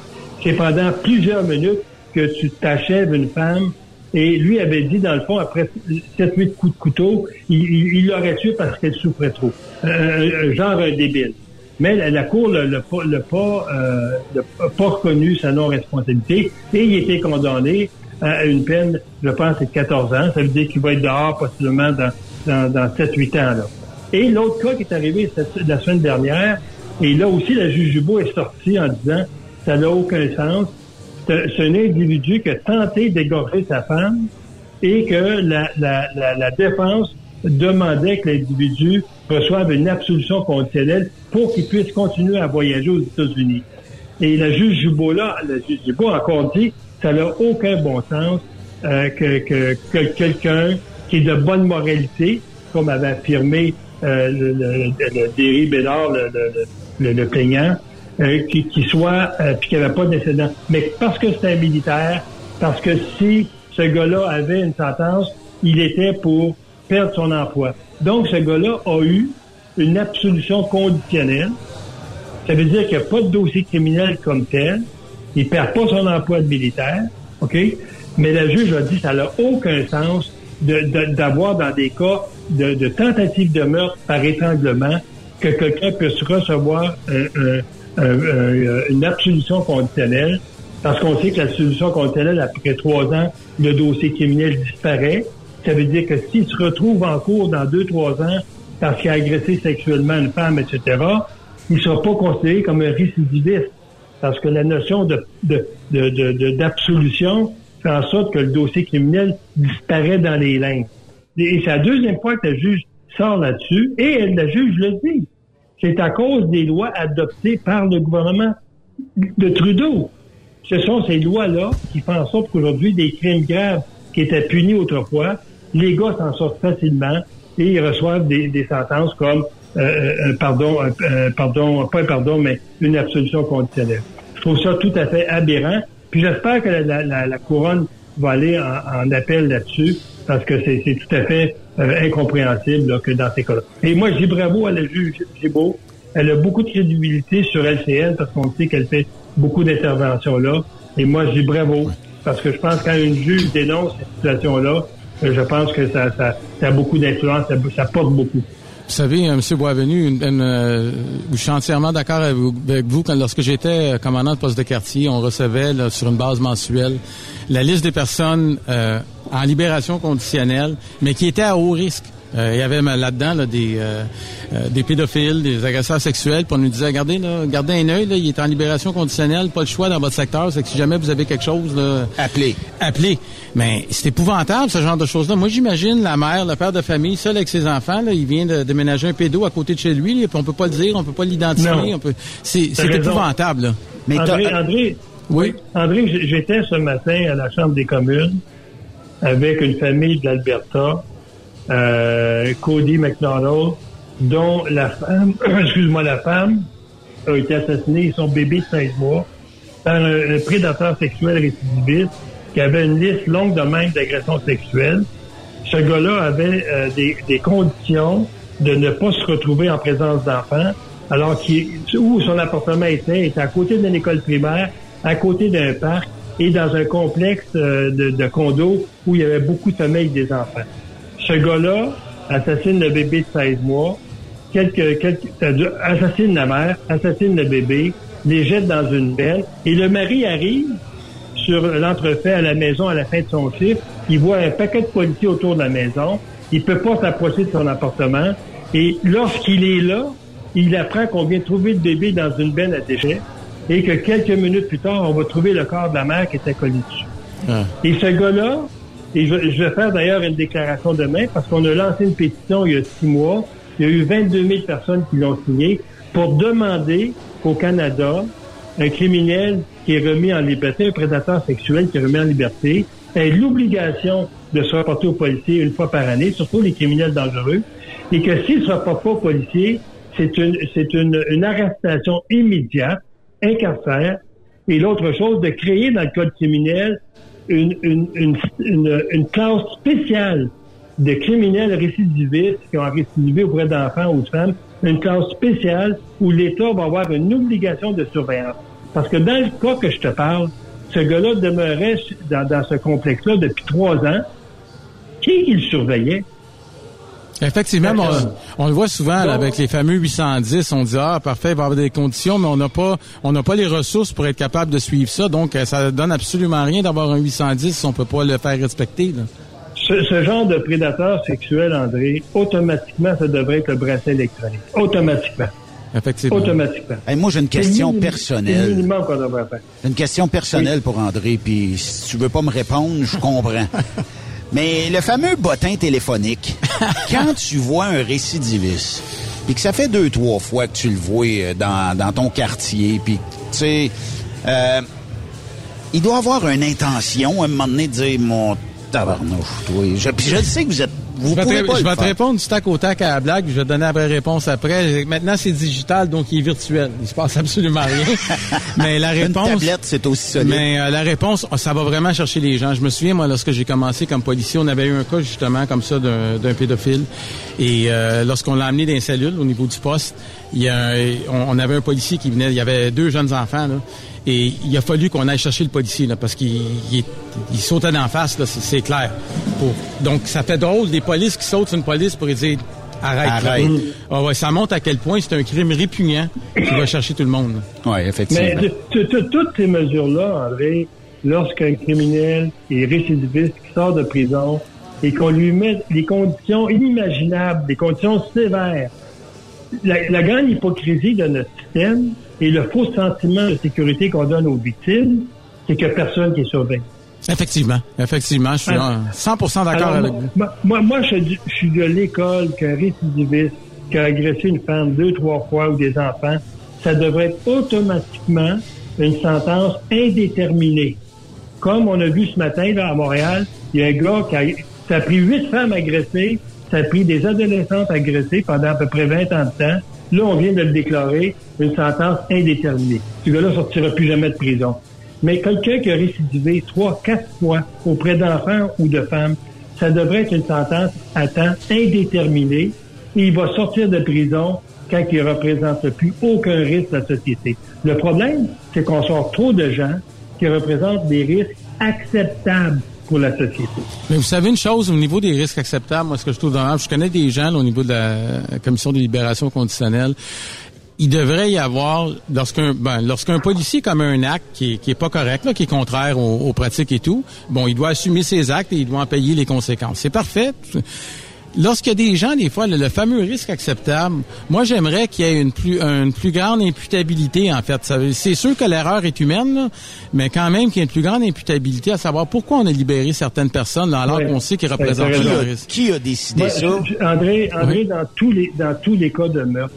c'est pendant plusieurs minutes que tu t'achèves une femme. Et lui avait dit, dans le fond, après 7-8 coups de couteau, il l'aurait tué parce qu'elle souffrait trop. Euh, genre débile. Mais la, Cour n'a pas, euh, pas reconnu sa non-responsabilité et il était condamné à une peine, je pense, de 14 ans. Ça veut dire qu'il va être dehors possiblement dans, dans, dans 7-8 ans. Là. Et l'autre cas qui est arrivé la semaine dernière, et là aussi, la juge Dubois est sortie en disant ça n'a aucun sens. C'est un individu qui a tenté d'égorger sa femme et que la, la, la, la défense demandait que l'individu reçoive une absolution conditionnelle pour qu'il puisse continuer à voyager aux États-Unis. Et la juge Jubo là, la juge a encore dit ça n'a aucun bon sens euh, que, que, que quelqu'un qui est de bonne moralité, comme avait affirmé euh, le, le, le, Derry Bédard, le, le, le, plaignant, euh, qui, qui, soit, euh, puis qu'il n'y avait pas d'incident. Mais parce que c'est un militaire, parce que si ce gars-là avait une sentence, il était pour perdre son emploi. Donc, ce gars-là a eu une absolution conditionnelle. Ça veut dire qu'il n'y a pas de dossier criminel comme tel. Il perd pas son emploi de militaire, OK? Mais le juge a dit que ça n'a aucun sens d'avoir dans des cas de, de, tentative de meurtre par étranglement que quelqu'un puisse recevoir une absolution conditionnelle parce qu'on sait que la solution conditionnelle, après trois ans, le dossier criminel disparaît. Ça veut dire que s'il se retrouve en cours dans deux, trois ans parce qu'il a agressé sexuellement une femme, etc., il ne sera pas considéré comme un récidiviste parce que la notion de, d'absolution fait en sorte que le dossier criminel disparaît dans les lignes. Et c'est la deuxième fois que le juge sort là-dessus, et la juge le dit. C'est à cause des lois adoptées par le gouvernement de Trudeau. Ce sont ces lois-là qui font en sorte qu'aujourd'hui, des crimes graves qui étaient punis autrefois, les gars s'en sortent facilement et ils reçoivent des, sentences comme euh, euh, pardon, euh, pardon, pas un pardon, mais une absolution conditionnelle. Je trouve ça tout à fait aberrant. Puis j'espère que la, couronne va aller en, appel là-dessus, parce que c'est tout à fait incompréhensible que dans ces cas-là. Et moi, j'ai bravo à la juge beau. Elle a beaucoup de crédibilité sur LCN parce qu'on sait qu'elle fait beaucoup d'interventions là. Et moi, je dis bravo, parce que je pense que quand une juge dénonce cette situation-là, je pense que ça, ça, ça a beaucoup d'influence, ça, ça porte beaucoup. Vous savez, euh, M. Boisvenu, euh, je suis entièrement d'accord avec vous quand lorsque j'étais commandant de poste de quartier, on recevait sur une base mensuelle la liste des personnes euh, en libération conditionnelle, mais qui étaient à haut risque. Euh, il y avait là-dedans là, des, euh, euh, des pédophiles, des agresseurs sexuels, puis on nous disait, regardez, là, gardez un œil, là, il est en libération conditionnelle, pas le choix dans votre secteur, c'est que si jamais vous avez quelque chose... Là, appelez. Appelez. Mais c'est épouvantable, ce genre de choses-là. Moi, j'imagine la mère, le père de famille, seul avec ses enfants, là, il vient de déménager un pédo à côté de chez lui, puis on peut pas le dire, on peut pas l'identifier, on peut... C'est, c'est épouvantable, là. Mais André, André, oui. André, j'étais ce matin à la Chambre des communes avec une famille de l'Alberta euh, Cody McDonald, dont la femme, excuse-moi, la femme a été assassinée et son bébé de 16 mois par un, prédateur sexuel récidiviste qui avait une liste longue de même d'agressions sexuelles. Ce gars-là avait euh, des, conditions de ne pas se retrouver en présence d'enfants, alors qu'il, où son appartement était, était à côté d'une école primaire, à côté d'un parc et dans un complexe euh, de, de condos où il y avait beaucoup de familles des enfants. Ce gars-là assassine le bébé de 16 mois, quelques, quelques, assassine la mère, assassine le bébé, les jette dans une benne, et le mari arrive sur l'entrefait à la maison à la fin de son chiffre, il voit un paquet de policiers autour de la maison, il peut pas s'approcher de son appartement, et lorsqu'il est là, il apprend qu'on vient trouver le bébé dans une benne à déchets, et que quelques minutes plus tard, on va trouver le corps de la mère qui était collé dessus. Ah. Et ce gars-là, et je, vais faire d'ailleurs une déclaration demain parce qu'on a lancé une pétition il y a six mois. Il y a eu 22 000 personnes qui l'ont signée pour demander qu'au Canada, un criminel qui est remis en liberté, un prédateur sexuel qui est remis en liberté, ait l'obligation de se rapporter au policier une fois par année, surtout les criminels dangereux, et que s'il ne se rapporte pas au policier, c'est une, c'est une, une arrestation immédiate, incarcère, et l'autre chose, de créer dans le code criminel une, une, une, une, une classe spéciale de criminels récidivistes qui ont récidivé auprès d'enfants ou de femmes, une classe spéciale où l'État va avoir une obligation de surveillance. Parce que dans le cas que je te parle, ce gars-là demeurait dans, dans ce complexe-là depuis trois ans. Qui il surveillait? Effectivement, on, on, le voit souvent là, avec les fameux 810. On dit ah parfait, il va y avoir des conditions, mais on n'a pas, on n'a pas les ressources pour être capable de suivre ça. Donc euh, ça donne absolument rien d'avoir un 810 si on peut pas le faire respecter. Là. Ce, ce, genre de prédateur sexuel, André, automatiquement, ça devrait être le bracelet électronique. Automatiquement. Effectivement. Automatiquement. Hey, moi, j'ai une question personnelle. Minimum qu'on devrait faire. Une question personnelle oui. pour André, puis si tu veux pas me répondre, je comprends. Mais le fameux bottin téléphonique, quand tu vois un récidiviste, puis que ça fait deux, trois fois que tu le vois euh, dans, dans ton quartier, puis tu sais, euh, il doit avoir une intention à un moment donné de dire, mon tabarnouche, toi. Je, puis je sais que vous êtes vous je vais, te, je vais te répondre du tac au tac à la blague, je vais te donner la vraie réponse après. Maintenant, c'est digital, donc il est virtuel. Il se passe absolument rien. mais la réponse... Une tablette, c'est aussi solide. Mais euh, la réponse, ça va vraiment chercher les gens. Je me souviens, moi, lorsque j'ai commencé comme policier, on avait eu un cas, justement, comme ça, d'un pédophile. Et euh, lorsqu'on l'a amené dans les cellules, au niveau du poste, il y a, on, on avait un policier qui venait, il y avait deux jeunes enfants, là. Et il a fallu qu'on aille chercher le policier, là, parce qu'il il, il sautait d'en face, là, c'est clair. Pour, donc, ça fait drôle, des polices qui sautent sur une police pour dire arrête. Arrête. Ah ouais, ça montre à quel point c'est un crime répugnant qui va chercher tout le monde. Oui, effectivement. Mais toutes ces mesures-là, André, lorsqu'un criminel est récidiviste qui sort de prison et qu'on lui met des conditions inimaginables, des conditions sévères, la, la grande hypocrisie de notre système, et le faux sentiment de sécurité qu'on donne aux victimes, c'est que personne qui est surveillé. Effectivement, effectivement, je suis 100% d'accord avec vous. Moi, moi, je, je suis de l'école qu'un récidiviste qui a agressé une femme deux, trois fois ou des enfants, ça devrait être automatiquement une sentence indéterminée. Comme on a vu ce matin là, à Montréal, il y a un gars qui a, ça a pris huit femmes agressées, ça a pris des adolescentes agressées pendant à peu près 20 ans de temps. Là, on vient de le déclarer une sentence indéterminée. Ce gars-là sortira plus jamais de prison. Mais quelqu'un qui a récidivé trois, quatre fois auprès d'enfants ou de femmes, ça devrait être une sentence à temps indéterminé et il va sortir de prison quand il ne représente plus aucun risque de la société. Le problème, c'est qu'on sort trop de gens qui représentent des risques acceptables pour la société. Mais vous savez une chose, au niveau des risques acceptables, moi, ce que je trouve dommage, je connais des gens au niveau de la commission de libération conditionnelle, il devrait y avoir, lorsqu'un ben, lorsqu'un policier commet un acte qui est, qui est pas correct, là, qui est contraire aux, aux, pratiques et tout, bon, il doit assumer ses actes et il doit en payer les conséquences. C'est parfait. Lorsqu'il y a des gens, des fois, le, le fameux risque acceptable, moi, j'aimerais qu'il y ait une plus, une plus grande imputabilité, en fait. C'est sûr que l'erreur est humaine, là, mais quand même qu'il y ait une plus grande imputabilité à savoir pourquoi on a libéré certaines personnes là, alors ouais, qu'on sait qu'ils représentent un risque. Qui a décidé ça? André, André oui. dans, tous les, dans tous les cas de meurtre,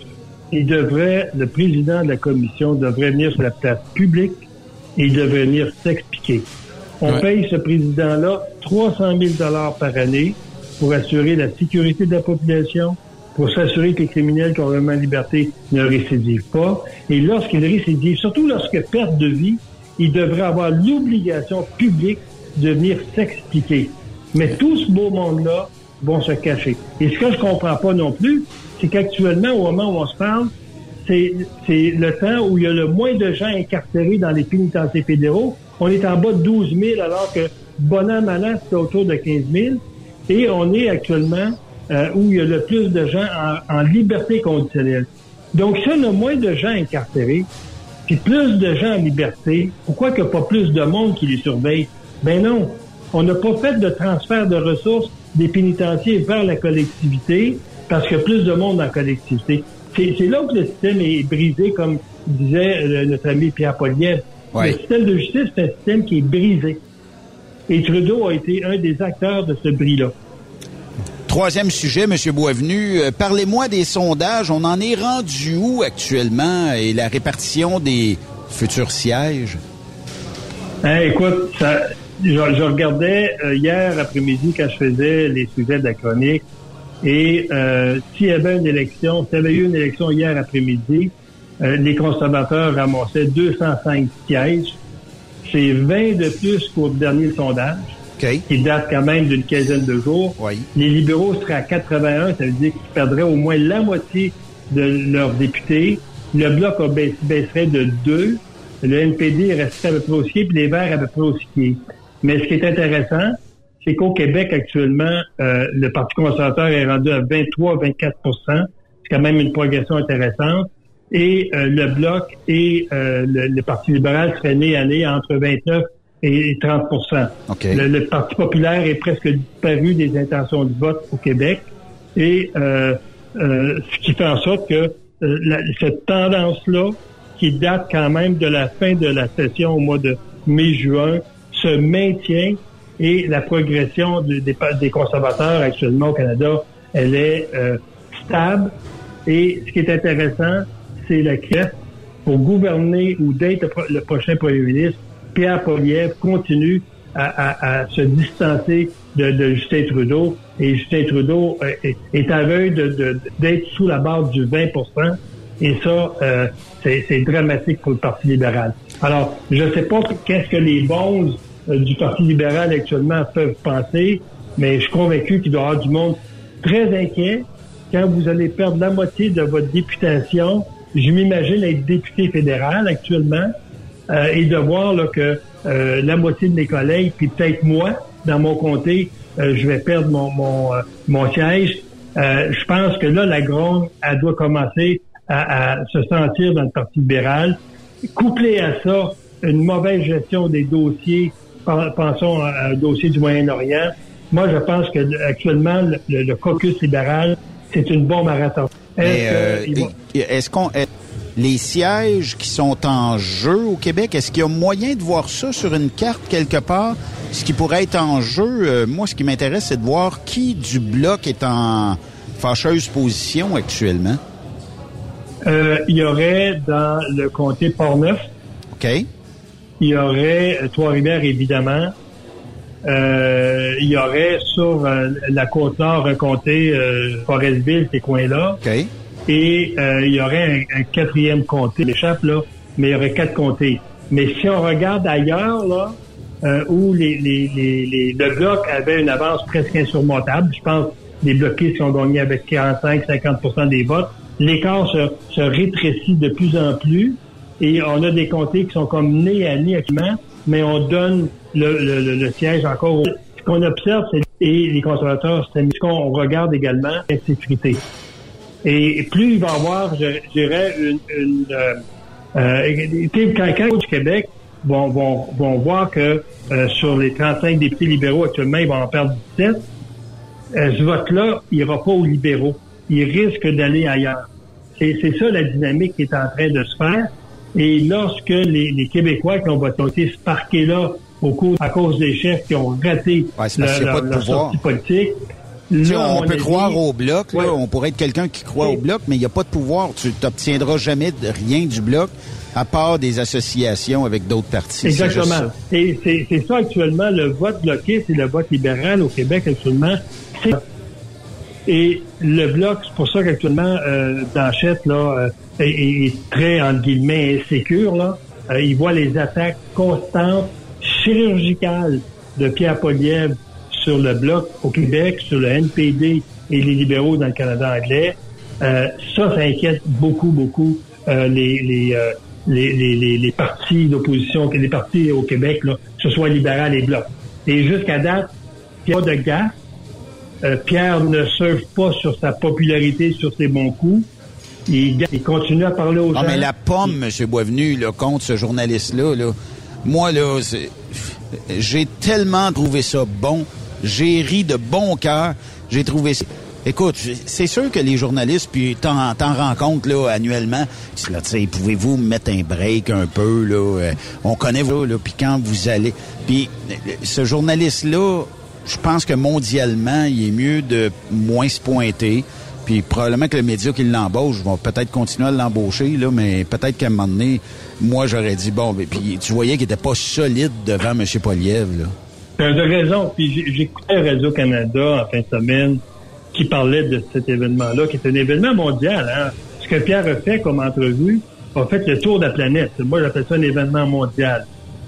il devrait, le président de la commission devrait venir sur la place publique et il devrait venir s'expliquer. On ouais. paye ce président-là 300 000 dollars par année pour assurer la sécurité de la population, pour s'assurer que les criminels qui ont vraiment liberté ne récidivent pas. Et lorsqu'ils récidivent, surtout lorsque perte de vie, il devrait avoir l'obligation publique de venir s'expliquer. Mais tout ce beau monde-là vont se cacher. Et ce que je comprends pas non plus, c'est qu'actuellement, au moment où on se parle, c'est le temps où il y a le moins de gens incarcérés dans les pénitenciers fédéraux. On est en bas de 12 000, alors que bon an, mal an, c'est autour de 15 000. Et on est actuellement euh, où il y a le plus de gens en, en liberté conditionnelle. Donc, si on a moins de gens incarcérés, puis plus de gens en liberté, pourquoi qu'il n'y a pas plus de monde qui les surveille? Ben non. On n'a pas fait de transfert de ressources des pénitenciers vers la collectivité parce qu'il y a plus de monde en collectivité. C'est là que le système est brisé, comme disait notre ami Pierre Poliev. Ouais. Le système de justice, c'est un système qui est brisé. Et Trudeau a été un des acteurs de ce bris-là. Troisième sujet, M. Boisvenu, euh, parlez-moi des sondages. On en est rendu où actuellement et la répartition des futur siège? Hein, écoute, ça, je, je regardais euh, hier après-midi quand je faisais les sujets de la chronique et euh, s'il y avait une élection, s'il y avait eu une élection hier après-midi, euh, les conservateurs ramassaient 205 sièges. C'est 20 de plus qu'au dernier sondage, qui date quand même d'une quinzaine de jours. Les libéraux seraient à 81, ça veut dire qu'ils perdraient au moins la moitié de leurs députés. Le bloc baisserait de 2. Le NPD resterait à peu près aussi, puis les Verts à peu près aussi. Mais ce qui est intéressant, c'est qu'au Québec, actuellement, euh, le Parti conservateur est rendu à 23-24% C'est quand même une progression intéressante. Et euh, le Bloc et euh, le, Parti libéral seraient nés à nez entre 29 et 30% le, Parti populaire est presque disparu des intentions de vote au Québec. Et ce qui fait en sorte que cette tendance-là, qui date quand même de la fin de la session au mois de mai-juin, se maintient et la progression des, conservateurs actuellement au Canada, elle est euh, stable. Et ce qui est intéressant, c'est la CREF pour gouverner ou d'être le prochain premier ministre. Pierre Poilievre continue à, se distancer de, Justin Trudeau et Justin Trudeau euh, est, est aveugle d'être sous la barre du 20 et ça, euh, c'est dramatique pour le Parti libéral. Alors, je ne sais pas qu'est-ce que les bons du Parti libéral actuellement peuvent penser, mais je suis convaincu qu'il doit y avoir du monde très inquiet quand vous allez perdre la moitié de votre députation. Je m'imagine être député fédéral actuellement euh, et de voir là, que euh, la moitié de mes collègues, puis peut-être moi, dans mon comté, je vais perdre mon, mon, mon siège. je pense que là, la gronde, elle doit commencer à, à se sentir dans le Parti libéral. Couplé à ça, une mauvaise gestion des dossiers pensons un dossier du Moyen-Orient. Moi, je pense que actuellement, le, caucus libéral, c'est une bombe à Est-ce qu'on les sièges qui sont en jeu au Québec, est-ce qu'il y a moyen de voir ça sur une carte quelque part? Ce qui pourrait être en jeu, euh, moi, ce qui m'intéresse, c'est de voir qui du bloc est en fâcheuse position actuellement. Euh, il y aurait dans le comté Port-Neuf. OK. Il y aurait Trois-Rivières, évidemment. Euh, il y aurait sur euh, la Côte-Nord un comté, euh, Forestville, ces coins-là. Et il y aurait un, quatrième comté, l'échappe là, mais il y aurait quatre comtés. Mais si on regarde ailleurs, là, où les, les, les, le bloc avait une avance presque insurmontable, je pense les bloqués qui ont gagné avec 45-50% des votes, l'écart se, se rétrécit de plus en plus. Et on a des comtés qui sont comme nés à nez actuellement, mais on donne le, le, siège encore. Ce qu'on observe, c'est et les conservateurs, c'est ce qu'on regarde également, sécurité. Et plus il va y avoir, je, dirais, une, une euh, euh, du Québec vont, vont, vont voir que euh, sur les 35 députés libéraux actuellement, ils vont en perdre 17, euh, ce vote-là, il ira pas aux libéraux. Il risque d'aller ailleurs. C'est ça la dynamique qui est en train de se faire. Et lorsque les, Québécois qui ont voté ce parquet-là au cours, à cause des chefs qui ont raté leur, sortie politique, on peut croire au bloc, on pourrait être quelqu'un qui croit au bloc, mais il n'y a pas de pouvoir. Tu n'obtiendras jamais de rien du bloc à part des associations avec d'autres partis. Exactement. Et c'est ça actuellement, le vote bloqué, c'est le vote libéral au Québec actuellement. Et le bloc, c'est pour ça qu'actuellement, euh, Danchette là, euh, est, très, entre guillemets, insécure. Là. Euh, il voit les attaques constantes, chirurgicales de Pierre Poliev sur le bloc au Québec, sur le NPD et les libéraux dans le Canada anglais. Euh, ça, ça inquiète beaucoup, beaucoup euh, les, les, les, les, les, partis d'opposition, les partis au Québec, là, que ce soit libéral et bloc. Et jusqu'à date, il n'y a pas de gaffe euh, Pierre ne surfe pas sur sa popularité, sur ses bons coups. Il, continue à parler aux non, mais la pomme, M. Boisvenu, là, contre ce journaliste-là, là, moi, là, j'ai tellement trouvé ça bon. J'ai ri de bon cœur. J'ai trouvé ça... Écoute, c'est sûr que les journalistes, puis t'en, t'en rencontres là, annuellement, là, pouvez-vous mettre un break un peu, là, euh, on connaît vous, là, puis quand vous allez... Puis ce journaliste-là, je pense que mondialement, il est mieux de moins se pointer. Puis probablement que le média qui l'embauche vont peut-être continuer à l'embaucher, là, mais peut-être qu'à un moment donné, moi, j'aurais dit, bon, puis tu voyais qu'il était pas solide devant M. Poliev, là. T'as de raison. Puis j'écoutais Radio-Canada en fin de semaine qui parlait de cet événement-là, qui est un événement mondial. Hein? Ce que Pierre a fait comme entrevue, a fait le tour de la planète. Moi, j'appelle ça un événement mondial.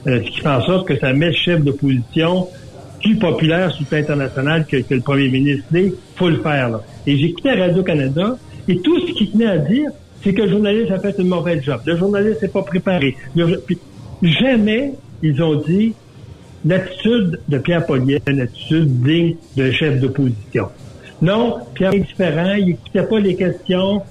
Euh, ce qui fait en sorte que ça met le chef d'opposition plus populaire sur le plan international que, le premier ministre. Il faut le faire. Là. Et j'écoutais Radio-Canada et tout ce qu'il tenait à dire, c'est que le journaliste a fait une mauvaise job. Le journaliste n'est pas préparé. jamais ils ont dit l'attitude de Pierre Pollier est une attitude digne d'un chef d'opposition. Non, Pierre est différent, il n'écoutait pas les questions.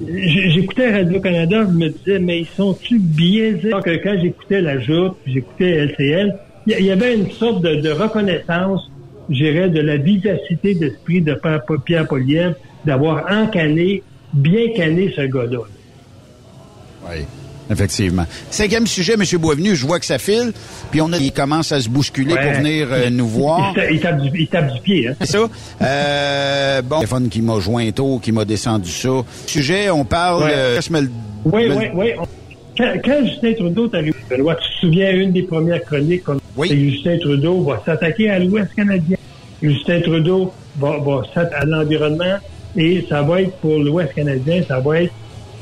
J'écoutais Radio-Canada, je me disais, mais ils sont-tu biaisés? Alors que quand j'écoutais la Joute, j'écoutais LCL, il y avait une sorte de, reconnaissance, je dirais, de la vivacité d'esprit de Pierre Poliev, d'avoir encané, bien canné ce gars-là. Oui. Effectivement. Cinquième sujet, M. Boisvenu, je vois que ça file, puis on a, il commence à se bousculer pour venir euh, nous voir. Il, tape, du, pied, hein? C'est ça. Euh, bon, téléphone qui m'a joint tôt, qui m'a descendu ça. Sujet, on parle... Euh, oui, oui, oui. Quand, quand, Justin Trudeau est arrivé, Benoît, tu te souviens, une des premières chroniques, comme oui. Justin Trudeau va s'attaquer à l'Ouest canadien. Justin Trudeau va, va s'attaquer à l'environnement et ça va être pour l'Ouest canadien, ça va être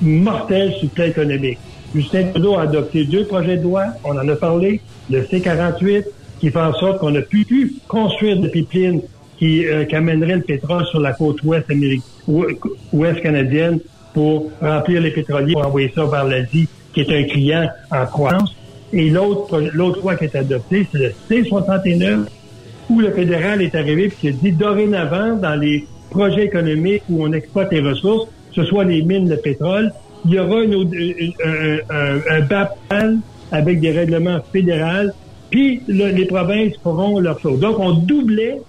mortel sur le plan économique. Justin Trudeau a adopté deux projets de loi, on en a parlé, le C-48, qui fait en sorte qu'on n'a plus pu construire de pipelines qui, euh, qui amèneraient le pétrole sur la côte ouest, ouest canadienne pour remplir les pétroliers, pour envoyer ça vers l'Asie, qui est un client en croissance. Et l'autre, l'autre loi qui est adoptée, c'est le C-69, où le fédéral est arrivé et qui a dit dorénavant, dans les projets économiques où on exploite les ressources, que ce soit les mines de pétrole, il y aura une, un, un, un avec des règlements fédéraux, puis les provinces feront leur chose. Donc, on doublait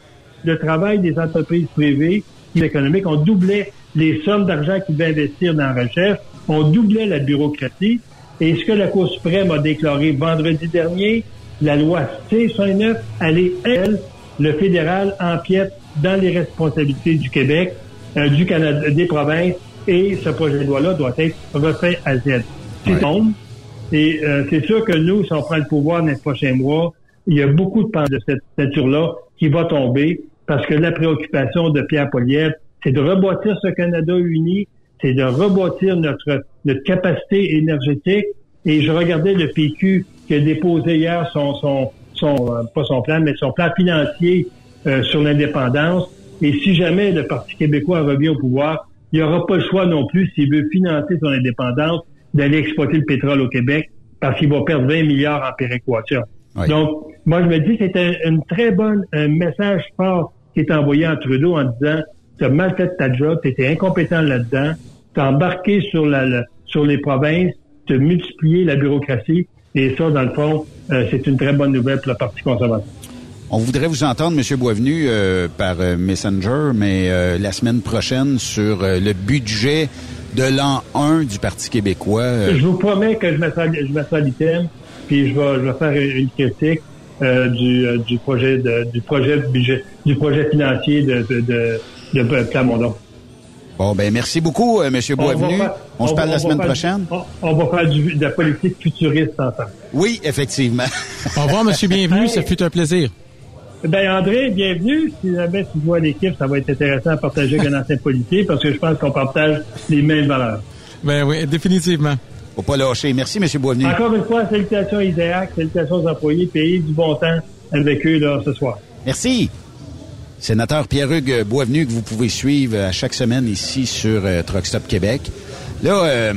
le travail des entreprises privées économiques, on doublait les sommes d'argent qu'ils devaient investir dans la recherche, on doublait la bureaucratie. Et ce que la Cour suprême a déclaré vendredi dernier, la loi C-109, elle est, elle, le fédéral empiète dans les responsabilités du Québec, euh, du Canada, des provinces et ce projet de loi-là doit être refait à Z. C'est tombe. Et euh, c'est sûr que nous, si on prend le pouvoir dans les prochains mois, il y a beaucoup de pans de cette nature-là qui va tomber parce que la préoccupation de Pierre Poliev, c'est de rebâtir ce Canada uni, c'est de rebâtir notre, notre capacité énergétique. Et je regardais le PQ qui a déposé hier son, son, son euh, pas son plan, mais son plan financier euh, sur l'indépendance. Et si jamais le Parti québécois revient au pouvoir, il n'y aura pas le choix non plus, s'il veut financer son indépendance, d'aller exploiter le pétrole au Québec parce qu'il va perdre 20 milliards en péréquation. Donc, moi, je me dis que c'est un, très bon message fort qui est envoyé à Trudeau en disant tu as mal fait ta job, tu étais incompétent là-dedans, tu as embarqué sur, la, sur les provinces, tu as multiplié la bureaucratie, et ça, dans le fond, euh, c'est une très bonne nouvelle pour le Parti conservateur. On voudrait vous entendre, M. Boisvenu, euh, par euh, Messenger, mais euh, la semaine prochaine sur le budget de l'an 1 du Parti québécois. Je vous promets que je m'assois à l'item, puis je vais, je vais faire une critique du, du projet de, du projet de budget, du projet financier de, de, de, de Plamondon. Bon, ben merci beaucoup, M. Boisvenu. On, se parle la semaine prochaine. On, va faire de la politique futuriste ensemble. Oui, effectivement. Au revoir, M. Bienvenu. Ça fut un plaisir. Ben André, bienvenue. Si jamais tu vois l'équipe, ça va être intéressant à partager avec un ancien policier parce que je pense qu'on partage les mêmes valeurs. Ben oui, définitivement. Faut pas lâcher. Merci, M. Boisvenu. Encore une fois, salutations à Isaac, salutations aux employés, pays du bon temps avec eux là, ce soir. Merci. Sénateur Pierre-Hugues Boisvenu que vous pouvez suivre à chaque semaine ici sur euh, Stop Québec. Là, euh,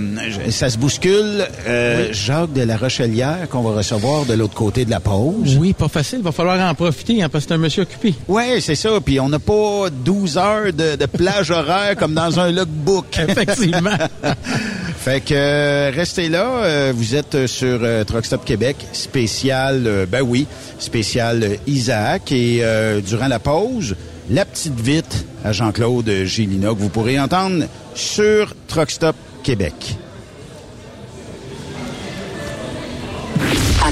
ça se bouscule. Euh, Jacques de la Rochelière qu'on va recevoir de l'autre côté de la pause. Oui, pas facile. Il va falloir en profiter hein, parce que c'est un monsieur occupé. Oui, c'est ça. Puis on n'a pas 12 heures de, plage horaire comme dans un logbook. Effectivement. fait que euh, restez là. vous êtes sur Truckstop Québec, spécial, ben oui, spécial Isaac. Et durant la pause, la petite vite à Jean-Claude Gélina que vous pourrez entendre sur Truckstop Québec.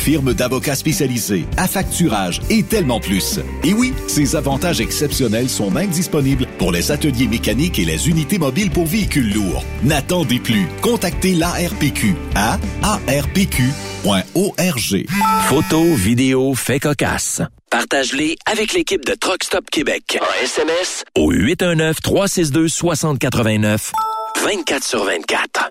firme d'avocats spécialisés, affacturage et tellement plus. Et oui, ces avantages exceptionnels sont même disponibles pour les ateliers mécaniques et les unités mobiles pour véhicules lourds. N'attendez plus. Contactez l'ARPQ à arpq.org. Photos, vidéos, faits cocasse. Partage-les avec l'équipe de Truck Stop Québec. En SMS au 819-362-6089. 24 sur 24.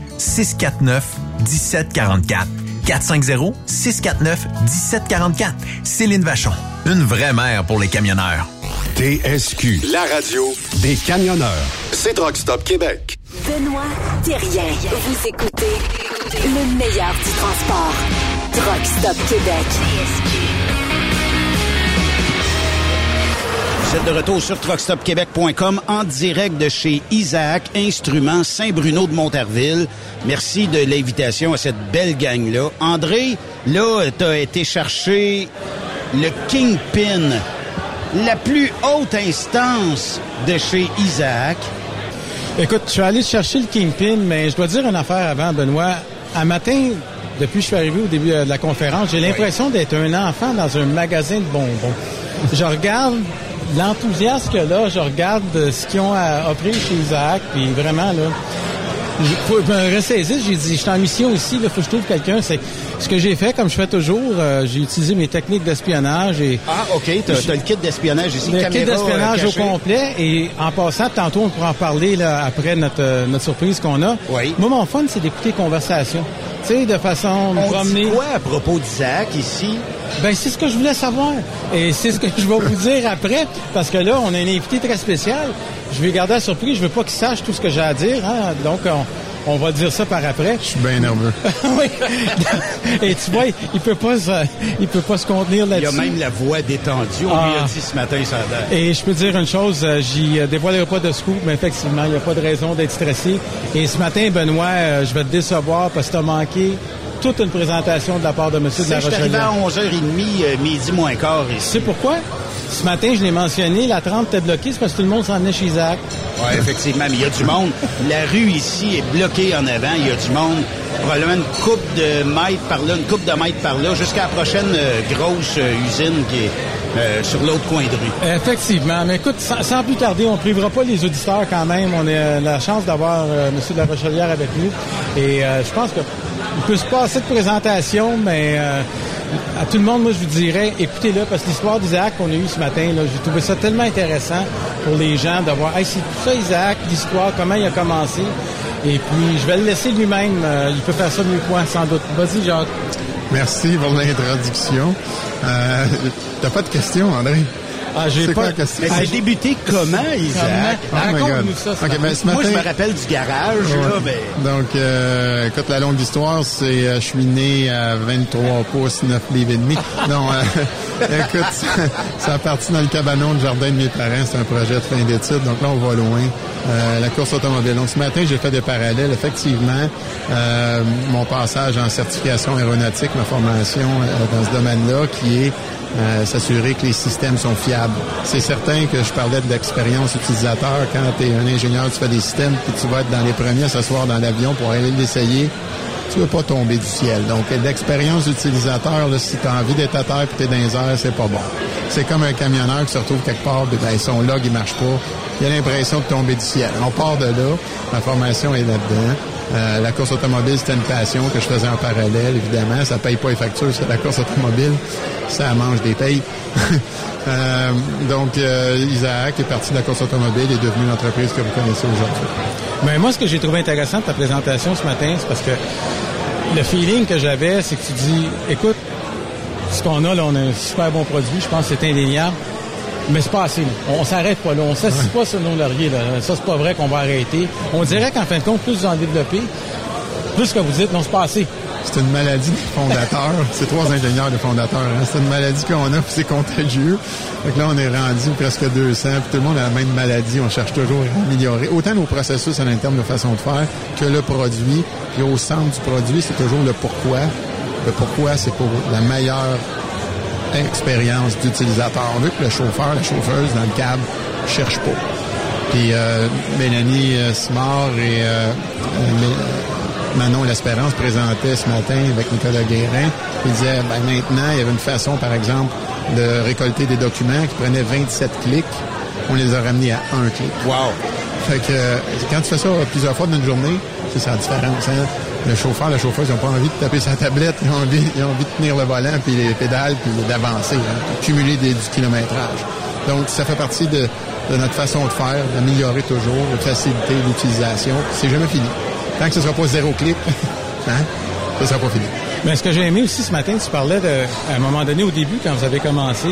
649 1744. 450 649 1744. Céline Vachon. Une vraie mère pour les camionneurs. TSQ. La radio des camionneurs. C'est Truck Stop Québec. Benoît Thérien. Vous écoutez le meilleur du transport. Truck Stop Québec. Vous êtes de retour sur truckstopquebec.com en direct de chez Isaac Instruments Saint-Bruno de Montarville. Merci de l'invitation à cette belle gang-là. André, là, t'as été chercher le Kingpin, la plus haute instance de chez Isaac. Écoute, je suis allé chercher le Kingpin, mais je dois dire une affaire avant, Benoît. Un matin, depuis que je suis arrivé au début euh, de la conférence, j'ai l'impression d'être un enfant dans un magasin de bonbons. Je regarde l'enthousiasme a là, je regarde euh, ce qu'ils ont à offrir chez Isaac, puis vraiment, là, je faut me ressaisir, j'ai dit, je suis en mission ici, il faut que je trouve quelqu'un. C'est ce que j'ai fait, comme je fais toujours, euh, j'ai utilisé mes techniques d'espionnage et Ah, OK, t'as t'as le kit d'espionnage ici. le kit caméra, d'espionnage euh, au complet. Et en passant, tantôt, on pourra en parler là, après notre, euh, notre surprise qu'on a. Oui. Moi, mon fun, c'est d'écouter conversation. Tu sais, de façon On promener. dit quoi à propos d'Isaac ici? Ben, c'est ce que je voulais savoir. Et c'est ce que je vais vous dire après, parce que là, on a un invité très spécial. Je vais garder la surprise. Je veux pas qu'il sache tout ce que j'ai à dire. hein. Donc, on, on va dire ça par après. Je suis bien nerveux. oui. Et tu vois, il peut pas se, il peut pas se contenir Il y là-dessus. a même la voix détendue. On lui a Ah. dit ce matin, ça. Et je peux dire une chose, euh, j'y euh, dévoilerai pas de scoop, mais effectivement, il n'y a pas de raison d'être stressé. Et ce matin, Benoît, euh, je vais te décevoir parce que tu as manqué toute une présentation de la part de M. de Je la suis arrivé à Rochelle. 11h30, euh, midi moins quart ici. sais pourquoi? Ce matin, je l'ai mentionné, la 30 était bloquée, c'est parce que tout le monde s'en venait chez Isaac. Oui, effectivement, mais il y a du monde. La rue ici est bloquée en avant. Il y a du monde. Probablement une coupe de mètres par là, une coupe de mètres par là, jusqu'à la prochaine euh, grosse euh, usine qui est, euh, sur l'autre coin de rue. Effectivement. Mais écoute, sans, plus tarder, on ne privera pas les auditeurs quand même. On a la chance d'avoir euh, M. de la Rochelière avec nous. Et je pense que il peut se passer de présentation, mais à tout le monde, moi, je vous dirais, écoutez-le, parce que l'histoire d'Isaac qu'on a eue ce matin, j'ai trouvé ça tellement intéressant pour les gens de voir, hey, c'est tout ça, Isaac, l'histoire, comment il a commencé. Et puis, je vais le laisser lui-même. il peut faire ça mieux que moi, sans doute. Vas-y, Jacques. Merci pour l'introduction. Euh, T'as pas de questions, André? Ah, j'ai pas. la question? Mais c'est débuté comment, Isaac? Oh Raconte-nous ça. Okay, ben, ce matin... Moi, je me rappelle du garage. Là, ben... Donc, euh, écoute, la longue histoire, c'est euh, je suis né à 23 pouces, 9 livres et demi. non, euh, écoute, ça, a parti dans le cabanon du jardin de mes parents. C'est un projet de fin d'études. Donc là, on va loin. Euh, la course automobile. Donc, ce matin, j'ai fait des parallèles. Effectivement, euh, mon passage en certification aéronautique, ma formation dans ce domaine-là, qui est euh, s'assurer que les systèmes sont fiables. C'est certain que je parlais de l'expérience utilisateur. Quand tu es un ingénieur, tu fais des systèmes, puis tu vas être dans les premiers à s'asseoir dans l'avion pour aller l'essayer, tu veux pas tomber du ciel. Donc, l'expérience utilisateur, là, si tu as envie d'être à terre puis tu es dans c'est pas bon. C'est comme un camionneur qui se retrouve quelque part, ben, son log, il marche pas. Il a l'impression de tomber du ciel. On part de là. Ma formation est là-dedans. Euh, la course automobile, c'était une passion que je faisais en parallèle, évidemment. Ça paye pas les factures, c'est la course automobile. Ça mange des payes. euh, donc, euh, Isaac est parti de la course automobile et est devenu l'entreprise que vous connaissez aujourd'hui. Mais moi, ce que j'ai trouvé intéressant de ta présentation ce matin, c'est parce que le feeling que j'avais, c'est que tu dis, écoute, ce qu'on a là, on a un super bon produit, je pense que c'est indéniable. Mais c'est pas assez. On s'arrête pas là. On s'assied pas sur nos lauriers. Là. Ça, c'est pas vrai qu'on va arrêter. On dirait qu'en fin de compte, plus vous en développez, plus que vous dites, non, c'est pas assez. C'est une maladie des fondateurs. c'est trois ingénieurs de fondateurs. Hein. C'est une maladie qu'on a, puis c'est contagieux. Donc là, on est rendu presque 200, puis tout le monde a la même maladie. On cherche toujours à améliorer. Autant nos processus à l'interne de façon de faire que le produit. Puis au centre du produit, c'est toujours le pourquoi. Le pourquoi, c'est pour la meilleure expérience d'utilisateur. On veut que le chauffeur, la chauffeuse dans le cab cherche pas. Puis euh, Mélanie euh, Simard et euh, Manon L'Espérance présentaient ce matin avec Nicolas Guérin. Ils disaient, ben, maintenant, il y avait une façon, par exemple, de récolter des documents qui prenaient 27 clics. On les a ramenés à un clic. Wow! Fait que quand tu fais ça plusieurs fois dans une journée, c'est ça la différence. Hein? le chauffeur, la chauffeuse, ils n'ont pas envie de taper sa tablette, ils ont envie, ils ont envie de tenir le volant, puis les pédales, puis d'avancer, hein, cumuler du kilométrage. Donc, ça fait partie de, notre façon de faire, d'améliorer toujours, de faciliter l'utilisation. C'est jamais fini. Tant que ce ne sera pas zéro clic, hein, ça ne sera pas fini. Mais ce que j'ai aimé aussi ce matin, tu parlais de, à un moment donné au début, quand vous avez commencé,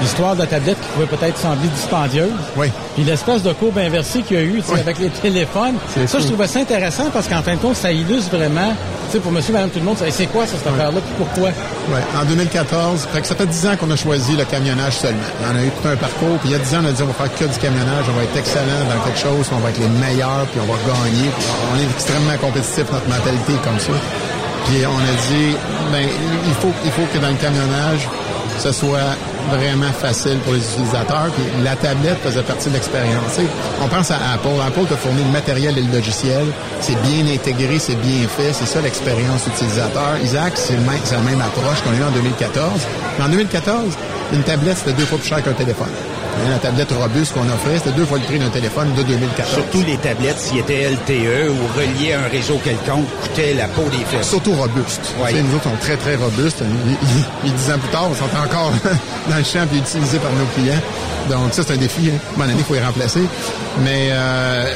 l'histoire de la tablette qui pouvait peut-être sembler dispendieuse. Oui. Puis l'espèce de courbe inversée qu'il y a eu avec les téléphones. Ça, je trouvais ça intéressant parce qu'en fin de compte, ça illustre vraiment, tu sais, pour monsieur, madame, tout le monde, c'est quoi ça, cette affaire-là, puis pourquoi? Oui. En 2014, fait que ça fait 10 ans qu'on a choisi le camionnage seulement. On a eu tout un parcours, puis il y a 10 ans, on a dit on va faire que du camionnage, on va être excellent dans quelque chose, on va être les meilleurs, puis on va gagner. on est extrêmement compétitif, notre mentalité est comme ça. Puis on a dit, ben, il faut, il faut que dans le camionnage, ce soit vraiment facile pour les utilisateurs. Puis la tablette faisait partie de l'expérience. On pense à Apple. Apple te fournit le matériel et le logiciel. C'est bien intégré, c'est bien fait. C'est ça l'expérience utilisateur. Isaac, c'est la même approche qu'on a eu en 2014. Mais en 2014, une tablette, c'était deux fois plus cher qu'un téléphone. La tablette robuste qu'on offrait, c'était deux fois le prix d'un téléphone de 2014. Surtout les tablettes, s'ils étaient LTE ou reliées à un réseau quelconque, coûtaient la peau des fesses. Surtout robustes. Nous autres, sont très, très robustes. Et dix ans plus tard, on sont encore dans le champ et utilisés par nos clients. Donc ça, c'est un défi. Hein. À un il faut les remplacer. Mais euh,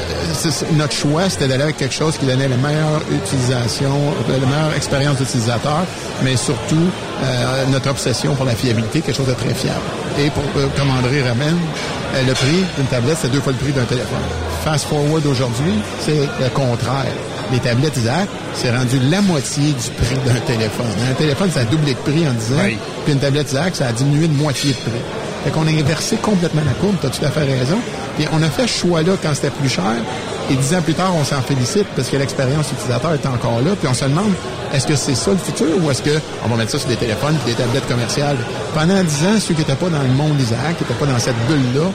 notre choix, c'était d'aller avec quelque chose qui donnait la meilleure utilisation, la meilleure expérience d'utilisateur, mais surtout euh, notre obsession pour la fiabilité, quelque chose de très fiable. Et pour, euh, comme André le prix d'une tablette, c'est deux fois le prix d'un téléphone. Fast forward aujourd'hui, c'est le contraire. Les tablettes Isaac, c'est rendu la moitié du prix d'un téléphone. Un téléphone, ça a doublé de prix en 10 ans. Puis une tablette Isaac, ça a diminué de moitié de prix. Fait qu'on a inversé complètement la courbe, tu as tout à fait raison. Puis on a fait ce choix-là quand c'était plus cher. Et dix ans plus tard, on s'en félicite parce que l'expérience utilisateur est encore là. Puis on se demande, est-ce que c'est ça le futur ou est-ce qu'on va mettre ça sur des téléphones et des tablettes commerciales? Pendant dix ans, ceux qui n'étaient pas dans le monde Isaac, qui n'étaient pas dans cette bulle-là,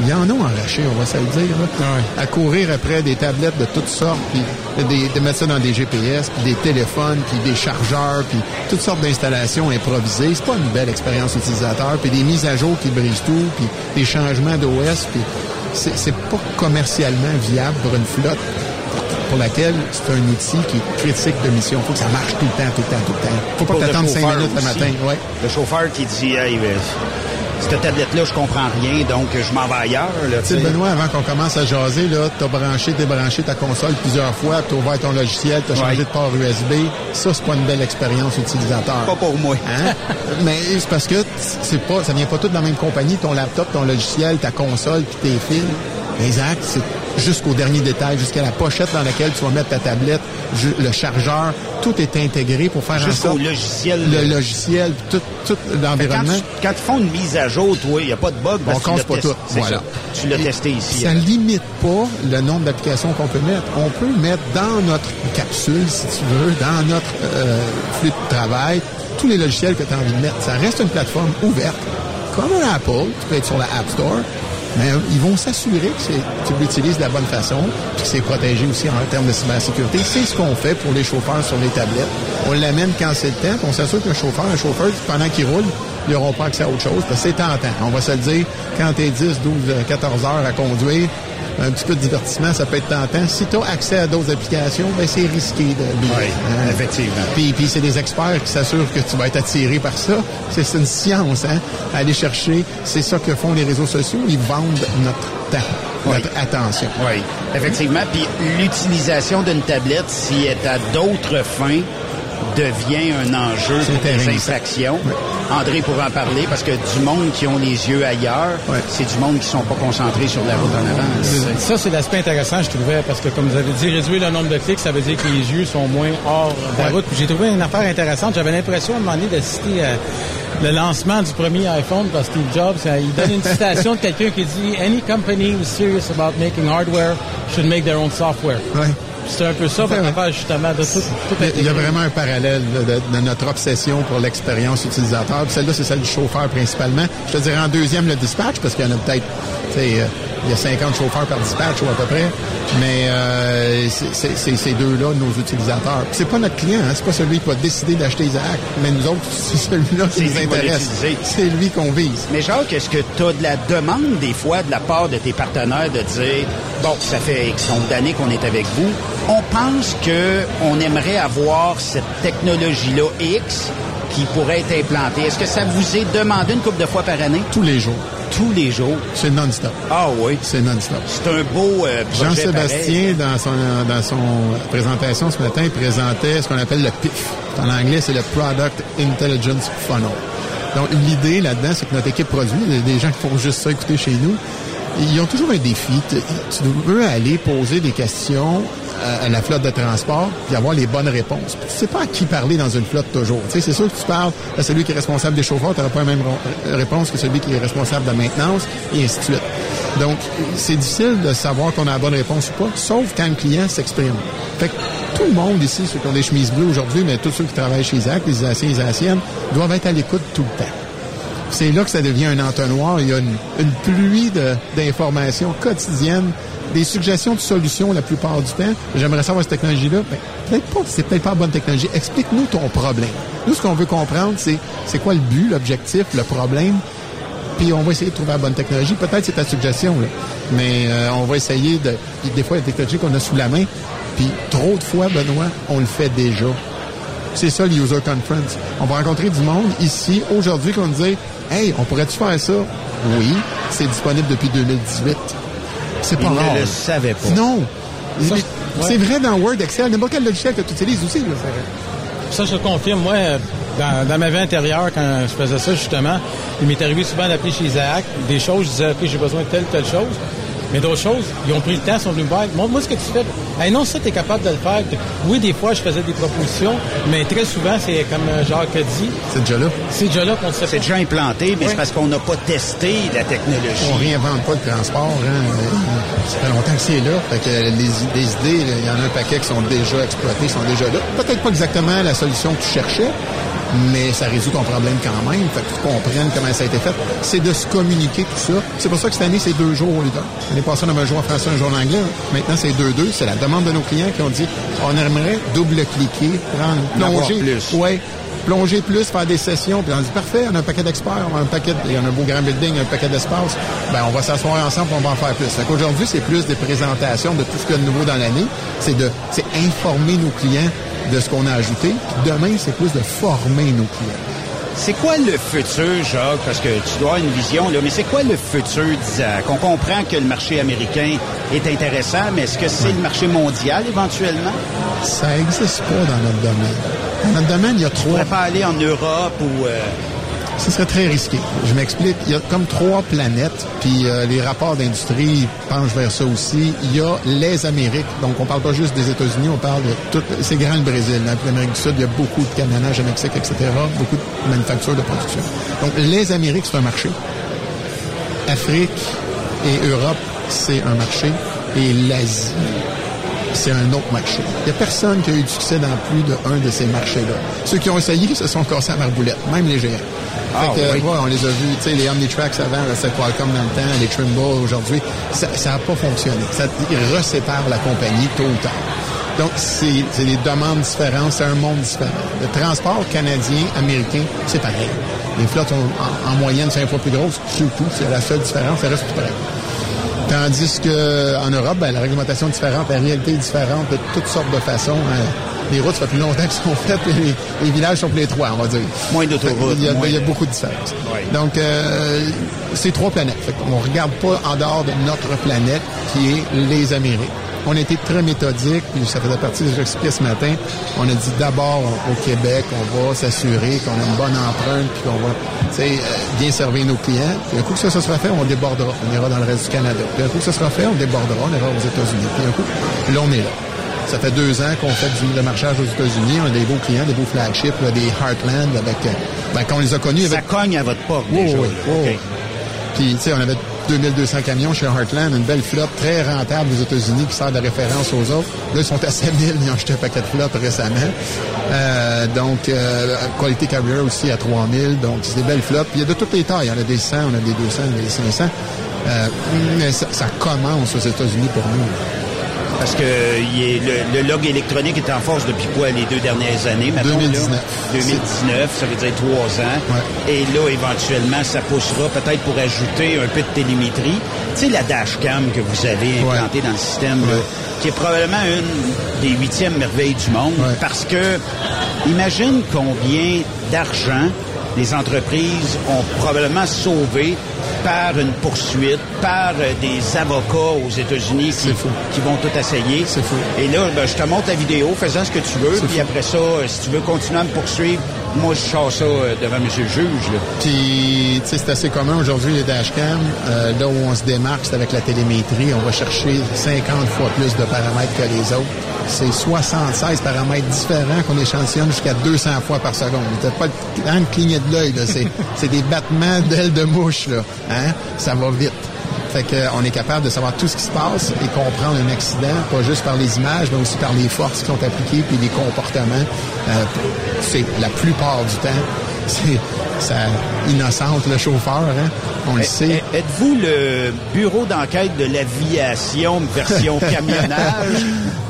Il y en a arraché, on va se le dire. là. À courir après des tablettes de toutes sortes, puis des- de mettre ça dans des GPS, puis des téléphones, puis des chargeurs, puis toutes sortes d'installations improvisées. C'est pas une belle expérience utilisateur. Puis des mises à jour qui brisent tout, puis des changements d'OS, puis c'est pas commercialement viable pour une flotte pour laquelle c'est un outil qui est critique de mission. faut que ça marche tout le temps, tout le temps, tout le temps. faut pas que t'attendes cinq minutes le matin. Ouais. Le chauffeur qui dit, hey, cette tablette-là, je comprends rien, donc je m'en vais ailleurs. Là, Tu sais. Benoît, avant qu'on commence à jaser, là, t'as branché, débranché ta console plusieurs fois, t'as ouvert ton logiciel, t'as changé de port USB. Ça, c'est pas une belle expérience utilisateur. Pas pour moi. Hein? Mais c'est parce que c'est pas, ça vient pas tout dans la même compagnie, ton laptop, ton logiciel, ta console, puis tes fils. Exact, c'est jusqu'au dernier détail, jusqu'à la pochette dans laquelle tu vas mettre ta tablette, le chargeur, tout est intégré pour faire en Jusqu'au sorte... logiciel. Le logiciel, tout, tout Quand, l'environnement. tu- quand ils font une mise à jour, toi, il n'y a pas de bug. parce On l'as pas tout. Voilà. ça. Tu l'as testé ici. Ça hein. limite pas le nombre d'applications qu'on peut mettre. On peut mettre dans notre capsule, si tu veux, dans notre euh, flux de travail, tous les logiciels que tu as envie de mettre. Ça reste une plateforme ouverte, comme un Apple. Tu peux être sur la App Store. Mais euh, ils vont s'assurer que tu l'utilises de la bonne façon, puis que c'est protégé aussi en termes de cybersécurité. C'est ce qu'on fait pour les chauffeurs sur les tablettes. On l'amène quand c'est le temps, on s'assure qu'un chauffeur, un chauffeur, pendant qu'il roule, ils n'auront pas accès à autre chose, c'est tentant. On va se le dire, quand tu es 10, 12, euh, 14 heures à conduire, un petit peu de divertissement, ça peut être tentant. Si tu as accès à d'autres applications, ben c'est risqué de Oui, effectivement. Puis, puis c'est des experts qui s'assurent que tu vas être attiré par ça. C'est c'est une science, hein? Aller chercher, c'est ça que font les réseaux sociaux. Ils vendent notre temps, notre attention. Oui, effectivement. Puis l'utilisation d'une tablette, si elle est à d'autres fins, devient un enjeu pour intéressant. infractions. André pourra en parler parce que du monde qui ont les yeux ailleurs, c'est du monde qui sont pas concentrés sur la route en avant. Ça, c'est l'aspect intéressant, je trouvais, parce que, comme vous avez dit, réduire le nombre de clics, ça veut dire que les yeux sont moins hors de la route. J'ai trouvé une affaire intéressante. J'avais l'impression, à un moment donné, d'assister à le lancement du premier iPhone par Steve Jobs. Il donne une citation de quelqu'un qui dit « Any company who's serious about making hardware should make their own software. C'est un peu ça, votre affaire, justement, de tout, tout Il y a- vraiment un parallèle de, notre obsession pour l'expérience utilisateur. Puis Celle-là, c'est celle du chauffeur principalement. Je te dirais en deuxième le dispatch, parce qu'il y en a peut-être, tu sais, euh, il y a 50 chauffeurs par dispatch ou à peu près. Mais euh, c'est- ces deux-là, nos utilisateurs. Puis C'est pas notre client, hein, c'est pas celui qui va décider d'acheter Isaac, mais nous autres, c'est celui-là qui nous intéresse. C'est lui qu'on vise. Mais Jacques, est-ce que tu as de la demande des fois de la part de tes partenaires de dire bon, ça fait X nombre d'années qu'on est avec vous, on pense que on aimerait avoir cette technologie-là X qui pourrait être implantée. Est-ce que ça vous est demandé une couple de fois par année? Tous les jours. Tous les jours? C'est non-stop. Ah oui? C'est non-stop. C'est un beau euh, projet Jean-Sébastien, dans son, dans son présentation ce matin, il présentait ce qu'on appelle le PIF. En anglais, c'est le Product Intelligence Funnel. Donc, l'idée là-dedans, c'est que notre équipe produit, il y a des gens qui font juste ça écouter chez nous. Ils ont toujours un défi. Tu veux aller poser des questions à, la flotte de transport puis avoir les bonnes réponses. Puis Tu sais pas à qui parler dans une flotte toujours. C'est sûr que tu parles à celui qui est responsable des chauffeurs, tu n'auras pas la même réponse que celui qui est responsable de la maintenance, et ainsi de suite. Donc, c'est difficile de savoir qu'on a la bonne réponse ou pas, sauf quand le client s'exprime. Fait que tout le monde ici, ceux qui ont des chemises bleues aujourd'hui, mais tous ceux qui travaillent chez Isaac, les Isaciens et les Isaciennes, doivent être à l'écoute tout le temps. C'est là que ça devient un entonnoir. Il y a une, une pluie d'informations quotidiennes, des suggestions de solutions la plupart du temps. J'aimerais savoir cette technologie-là. Ben, peut-être pas, c'est peut-être pas la bonne technologie. Explique-nous ton problème. Nous, ce qu'on veut comprendre, c'est c'est quoi le but, l'objectif, le problème, puis on va essayer de trouver la bonne technologie. Peut-être c'est ta suggestion, là. mais euh, on va essayer de... puis des fois, la technologie qu'on a sous la main, puis trop de fois, Benoît, on le fait déjà. C'est ça, le User Conference. On va rencontrer du monde ici, aujourd'hui, nous dire « Hey, on pourrait-tu faire ça? » Oui, c'est disponible depuis 2018. C'est pas Ils ne rare. le là. savaient pas. Non. Ça, Mais ouais. C'est vrai dans Word, Excel, n'importe quel logiciel que tu utilises aussi. Là. Ça, je confirme. Moi, euh, dans, dans ma vie intérieure, quand je faisais ça, justement, il m'est arrivé souvent d'appeler chez Isaac des choses, je disais, OK, j'ai besoin de telle, telle chose. Mais d'autres choses, ils ont pris le temps, ils sont venus me voir. Montre-moi ce que tu fais. Hey, non, ça, tu es capable de le faire. Oui, des fois, je faisais des propositions, mais très souvent, c'est comme euh, Jacques a dit. C'est déjà là. C'est déjà là qu'on se fait. C'est déjà implanté, mais Oui. c'est parce qu'on n'a pas testé la technologie. On réinvente pas le transport. Hein. Ça fait longtemps que c'est là. Fait que les, les idées, là, il y en a un paquet qui sont déjà exploitées, sont déjà là. Peut-être pas exactement la solution que tu cherchais, mais ça résout ton problème quand même. Fait que tu comprennes comment ça a été fait. C'est de se communiquer tout ça. C'est pour ça que cette année, c'est deux jours au lieu d'un. L'année passée, on avait un jour en français, un jour en anglais. Maintenant, c'est deux-deux. C'est la demande de nos clients qui ont dit, on aimerait double-cliquer, prendre, plonger. plus. Ouais plonger plus, faire des sessions, puis on dit parfait, on a un paquet d'experts, on a un paquet, il y a un beau grand building, un paquet d'espace, ben on va s'asseoir ensemble, on va en faire plus. Fait qu'aujourd'hui, c'est plus des présentations de tout ce qu'il y a de nouveau dans l'année, c'est de c'est informer nos clients de ce qu'on a ajouté. Puis demain, c'est plus de former nos clients. C'est quoi le futur, Jacques? Parce que tu dois avoir une vision, là, mais c'est quoi le futur d'Isaac? On comprend que le marché américain est intéressant, mais est-ce que c'est le marché mondial éventuellement? Ça n'existe pas dans notre domaine. Dans notre domaine, il y a trois. pourrais pas aller en Europe ou... euh, Ce serait très risqué. Je m'explique. Il y a comme trois planètes, puis euh, les rapports d'industrie penchent vers ça aussi. Il y a les Amériques. Donc, on parle pas juste des États-Unis, on parle de tout. C'est grand le Brésil. Dans l'Amérique du Sud, il y a beaucoup de camionnage au Mexique, etc. Beaucoup de manufactures de production. Donc, les Amériques, c'est un marché. Afrique et Europe, c'est un marché. Et l'Asie, c'est un autre marché. Il n'y a personne qui a eu du succès dans plus d'un de ces marchés-là. Ceux qui ont essayé se sont cassés à marboulette, même les géants. Ah, Fait que, oui. ouais, on les a vus, tu sais, les Omnitracks avant, c'était Qualcomm dans le temps, les Trimble aujourd'hui. Ça n'a pas fonctionné. Ça ils reséparent la compagnie tôt ou tard. Donc, c'est c'est des demandes différentes, c'est un monde différent. Le transport canadien, américain, c'est pareil. Les flottes sont en, en moyenne cinq fois plus grosses, c'est tout. C'est la seule différence, ça reste tout pareil. Tandis que en Europe, ben, la réglementation est différente, la réalité est différente de toutes sortes de façons. hein. Les routes, ça fait plus longtemps qu'elles sont faites, et les, les villages sont plus étroits, on va dire. Moins d'autoroutes, Il y a, moins il y a beaucoup de différences. Oui. Donc, euh, c'est trois planètes. Fait on regarde pas en dehors de notre planète, qui est les Amériques. On a été très méthodique, puis ça faisait partie de ce que j'expliquais ce matin. On a dit d'abord au Québec, on va s'assurer qu'on a une bonne empreinte, puis qu'on va euh, bien servir nos clients. Puis un coup que ça, ça sera fait, on débordera. On ira dans le reste du Canada. Puis un coup que ça sera fait, on débordera, on ira aux États-Unis. Puis un coup, là, on est là. Ça fait deux ans qu'on fait du démarchage aux États-Unis. On a des beaux clients, des beaux flagships, là, des Heartland, avec, euh, ben, quand on les a connus, Ça cogne à votre porte oui, déjà. oui, oui. Puis, tu sais, on avait 2200 camions chez Heartland, une belle flotte très rentable aux États-Unis qui sert de référence aux autres. Là, ils sont à 7000, ils ont acheté un paquet de flotte récemment. Euh, donc, euh, Quality Carrier aussi à 3000. Donc, c'est des belles flottes. Puis, il y a de toutes les tailles. En a des 100, on a des 200, on a des 500. Euh, mais ça, ça commence aux États-Unis pour nous. Parce que il est- le, le log électronique est en force depuis quoi les deux dernières années maintenant? 2019. Là? 2019, ça veut dire trois ans. Ouais. Et là, éventuellement, ça poussera peut-être pour ajouter un peu de télémétrie. Tu sais, la dashcam que vous avez implantée dans le système, là, qui est probablement une des huitièmes merveilles du monde. Ouais. Parce que imagine combien d'argent les entreprises ont probablement sauvé par une poursuite, par euh, des avocats aux États-Unis qui, vont tout essayer. C'est fou. Et là, ben, je te montre la vidéo, faisant ce que tu veux, puis fou. après ça, euh, si tu veux continuer à me poursuivre, moi, je sors ça euh, devant monsieur le juge. Là. Puis, tu sais, c'est assez commun aujourd'hui, les dashcams. Euh, là où on se démarque, c'est avec la télémétrie. On va chercher 50 fois plus de paramètres que les autres. C'est 76 paramètres différents qu'on échantillonne jusqu'à 200 fois par seconde. T'as pas le temps de cligner de l'œil, c'est des battements d'ailes de mouche, là. Hein? Ça va vite. Fait qu'on est capable de savoir tout ce qui se passe et comprendre un accident, pas juste par les images, mais aussi par les forces qui sont appliquées puis les comportements. Euh, c'est la plupart du temps, c'est ça innocente le chauffeur, hein? On le sait. Eh, Êtes-vous le bureau d'enquête de l'aviation version camionnage?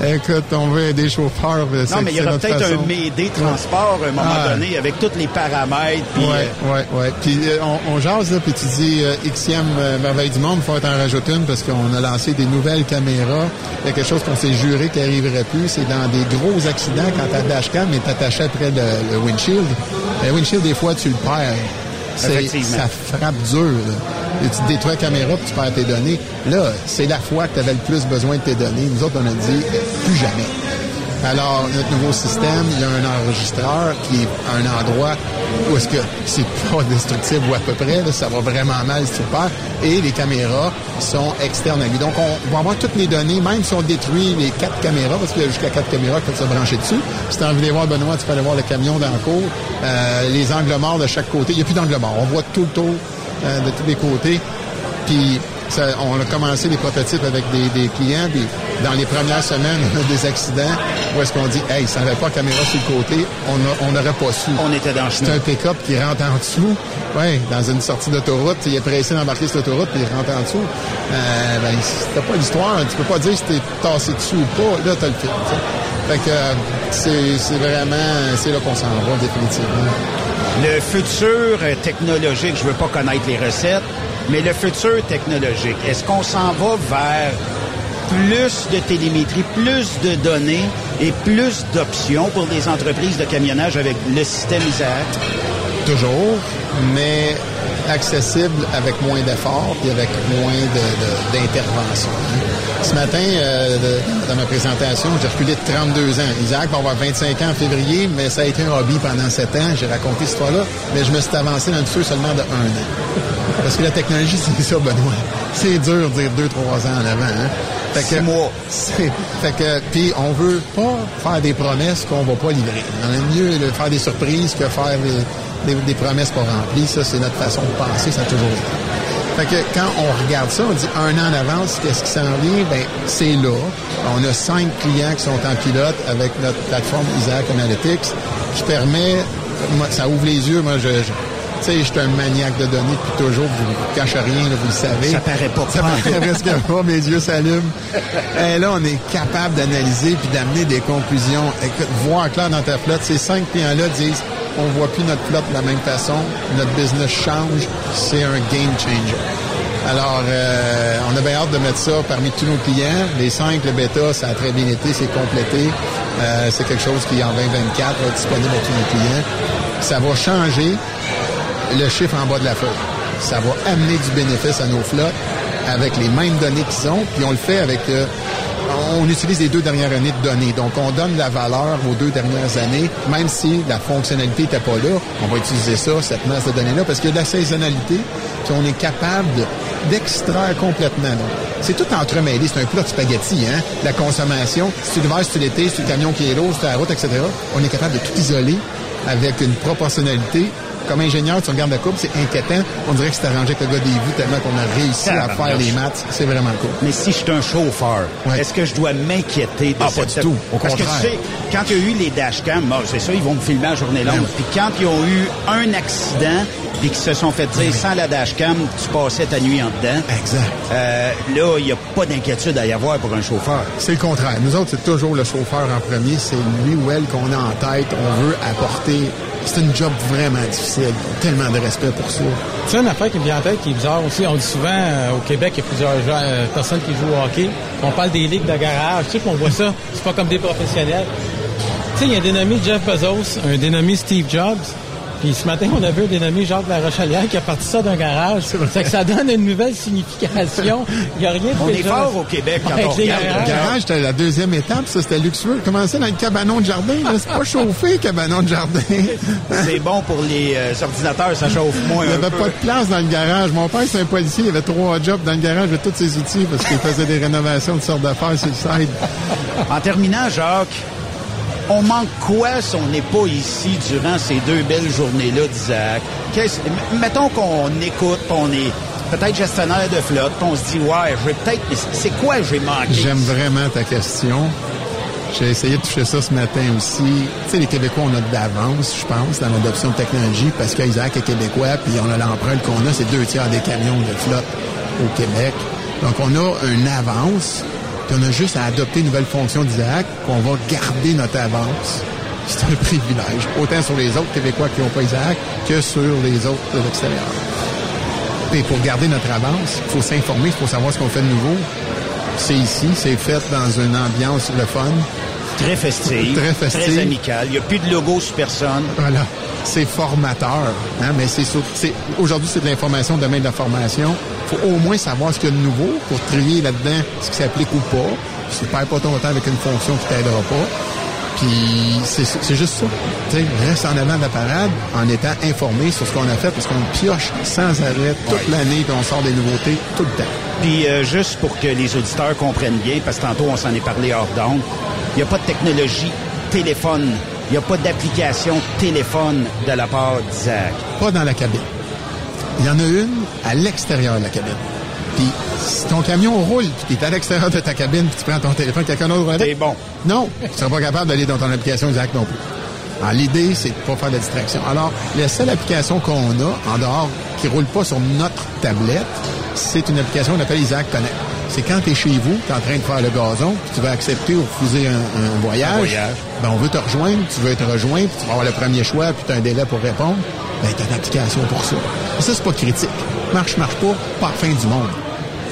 Écoute, on veut aider les chauffeurs. non, mais il y aura peut-être un MAID transport à un moment Ah. donné avec tous les paramètres. euh, ouais, ouais. Puis euh, on, on jase, là, puis tu dis euh, Xème euh, merveille du monde, il faut en rajouter une parce qu'on a lancé des nouvelles caméras. Il y a quelque chose qu'on s'est juré qui n'arriverait plus, c'est dans des gros accidents quand ta dashcam est attachée après le, le windshield. Le windshield, des fois, tu le perds. Ça frappe dur. Là. Et tu détruis la caméra puis tu perds tes données. Là, c'est la fois que tu avais le plus besoin de tes données. Nous autres, on a dit plus jamais. Alors, notre nouveau système, il y a un enregistreur qui est un endroit où est-ce que c'est pas destructible ou à peu près, là, ça va vraiment mal si tu perds. Et les caméras sont externes à lui. Donc, on va avoir toutes les données, même si on détruit les quatre caméras, parce qu'il y a jusqu'à quatre caméras qui peuvent se brancher dessus. Si tu as envie de voir, Benoît, tu peux aller voir le camion dans le cours, euh, les angles morts de chaque côté. Il n'y a plus d'angle mort. On voit tout le tour euh, de tous les côtés. Puis Ça- on a commencé les prototypes avec des, des clients, puis dans les premières semaines, on a des accidents où est-ce qu'on dit, hey, ça n'avait pas de caméra sur le côté, on n'aurait pas su. On était dans le C'est un pick-up qui rentre en dessous. Oui, dans une sortie d'autoroute, il est pressé d'embarquer sur l'autoroute, puis il rentre en dessous. Euh, ben, c'était pas l'histoire. Tu peux pas dire si t'es tassé dessus ou pas. Là, t'as le film. tu sais. Fait que euh, c'est vraiment, c'est là qu'on s'en va, définitivement. Le futur technologique, je veux pas connaître les recettes, mais le futur technologique, est-ce qu'on s'en va vers plus de télémétrie, plus de données et plus d'options pour les entreprises de camionnage avec le système Isaac? Toujours, mais accessible avec moins d'efforts et avec moins d'intervention. hein. Ce matin, euh, dans ma présentation, j'ai reculé de 32 ans. Isaac va avoir 25 ans en février, mais ça a été un hobby pendant 7 ans. J'ai raconté cette histoire-là, mais je me suis avancé dans le futur seulement de un an. Parce que la technologie, c'est ça, Benoît. C'est dur de dire 2-3 ans en avant. Hein? Fait que, Six mois. c'est- Fait que, puis on veut pas faire des promesses qu'on va pas livrer. On aime mieux faire des surprises que faire des, des- des promesses pas remplies. Ça, c'est notre façon de penser, ça a toujours été. Fait que quand on regarde ça, on dit un an en avance, qu'est-ce qui s'en vient? Ben, c'est là. On a cinq clients qui sont en pilote avec notre plateforme Isaac Analytics qui permet, moi, ça ouvre les yeux. Moi, je, je- tu sais, je suis un maniaque de données depuis toujours. Je vous cache rien, là, vous le savez. Ça paraît pas. Ça paraît presque pas, mes yeux s'allument. Et là, on est capable d'analyser puis d'amener des conclusions. Écoute, voir clair dans ta flotte, ces cinq clients-là disent on voit plus notre flotte de la même façon, notre business change, c'est un game changer. Alors, euh, on a bien hâte de mettre ça parmi tous nos clients. Les cinq, le bêta, ça a très bien été, c'est complété. Euh, c'est quelque chose qui, en 2024, va être disponible à tous nos clients. Ça va changer le chiffre en bas de la feuille. Ça va amener du bénéfice à nos flottes avec les mêmes données qu'ils ont, puis on le fait avec... euh, on utilise les deux dernières années de données. Donc, on donne la valeur aux deux dernières années, même si la fonctionnalité n'était pas là. On va utiliser ça, cette masse de données-là, parce qu'il y a de la saisonnalité, puis on est capable de- d'extraire complètement. C'est tout entremêlé. C'est un plat de spaghetti, hein? La consommation, si tu l'hiver, si tu l'été, si tu le camion qui est lourd, si tu la route, etc. On est capable de tout isoler avec une proportionnalité comme ingénieur, tu regardes la coupe, c'est inquiétant. On dirait que c'est arrangé avec le gars des vues tellement qu'on a réussi à faire les maths. C'est vraiment cool. Mais si je suis un chauffeur, est-ce que je dois m'inquiéter de Ah, pas du tout. Au Parce que tu sais, quand il y a eu les dashcams, bon, c'est ça, ils vont me filmer à journée longue. Puis quand ils ont eu un accident, puis qu'ils se sont fait dire, sans la dashcam, tu passais ta nuit en dedans. Exact. Euh, là, il n'y a pas d'inquiétude à y avoir pour un chauffeur. C'est le contraire. Nous autres, c'est toujours le chauffeur en premier. C'est lui ou elle qu'on a en tête. On veut apporter. C'est une job vraiment difficile. Tellement de respect pour ça. C'est une affaire qui me vient en tête qui est bizarre aussi. On dit souvent euh, au Québec, il y a plusieurs euh, personnes qui jouent au hockey. On parle des ligues de garage. Tu sais qu'on voit ça. C'est pas comme des professionnels. Tu sais, il y a un dénommé Jeff Bezos, un dénommé Steve Jobs. Puis ce matin, on a vu un dénommé Jacques Larochelière qui a parti ça d'un garage. C'est que ça donne une nouvelle signification. Il n'y a rien de On est fort au Québec quand on regarde Le garage, c'était la deuxième étape. Ça, c'était luxueux. Commencer dans le cabanon de jardin. C'est pas chauffé, cabanon de jardin. C'est bon pour les euh, ordinateurs, ça chauffe moins Il n'y avait peu. pas de place dans le garage. Mon père, c'est un policier. Il avait trois jobs dans le garage. Il avait tous ses outils parce qu'il faisait des rénovations de sortes d'affaires sur le side. En terminant, Jacques, on manque quoi si on n'est pas ici durant ces deux belles journées-là d'Isaac? Mettons qu'on écoute, on est peut-être gestionnaire de flotte, on se dit, ouais, je vais peut-être... c'est- quoi j'ai manqué? J'aime vraiment ta question. J'ai essayé de toucher ça ce matin aussi. Tu sais, les Québécois, on a de l'avance, je pense, dans l'adoption de technologie parce qu'Isaac est québécois, puis on a l'empreinte qu'on a, c'est deux tiers des camions de flotte au Québec. Donc, on a une avance, puis on a juste à adopter une nouvelle fonction d'Isaac, qu'on va garder notre avance. C'est un privilège, autant sur les autres Québécois qui n'ont pas Isaac que sur les autres de l'extérieur. Et pour garder notre avance, il faut s'informer, il faut savoir ce qu'on fait de nouveau. C'est ici, c'est fait dans une ambiance le fun. Très festive, Très festive. très amical. Il n'y a plus de logo sur personne. Voilà. C'est formateur. Hein? Mais c'est c'est- aujourd'hui, c'est de l'information, demain de la formation. faut au moins savoir ce qu'il y a de nouveau pour trier là-dedans ce qui s'applique ou pas. Tu perds pas ton temps avec une fonction qui t'aidera pas. Puis c'est juste ça. Reste en avant de la parade en étant informé sur ce qu'on a fait parce qu'on pioche sans arrêt toute l'année puis on sort des nouveautés tout le temps. Puis euh, juste pour que les auditeurs comprennent bien, parce que tantôt on s'en est parlé hors d'onde, il n'y a pas de technologie téléphone, il n'y a pas d'application téléphone de la part d'Isaac. Pas dans la cabine. Il y en a une à l'extérieur de la cabine. Puis si ton camion roule, puis t'es à l'extérieur de ta cabine, puis tu prends ton téléphone, quelqu'un d'autre avec? C'est bon. Non, tu seras pas capable d'aller dans ton application Isaac non plus. Alors, l'idée, c'est de pas faire de distraction. Alors, la seule application qu'on a, en dehors, qui roule pas sur notre tablette, c'est une application qu'on appelle Isaac Connect. C'est quand tu es chez vous, tu es en train de faire le gazon, puis tu vas accepter ou refuser un, un voyage. Un voyage. Ben, on veut te rejoindre, tu veux être rejoint, puis tu vas avoir le premier choix, puis tu as un délai pour répondre. Ben, tu as une application pour ça. Ça, c'est pas critique. Marche, marche pas, pas fin du monde.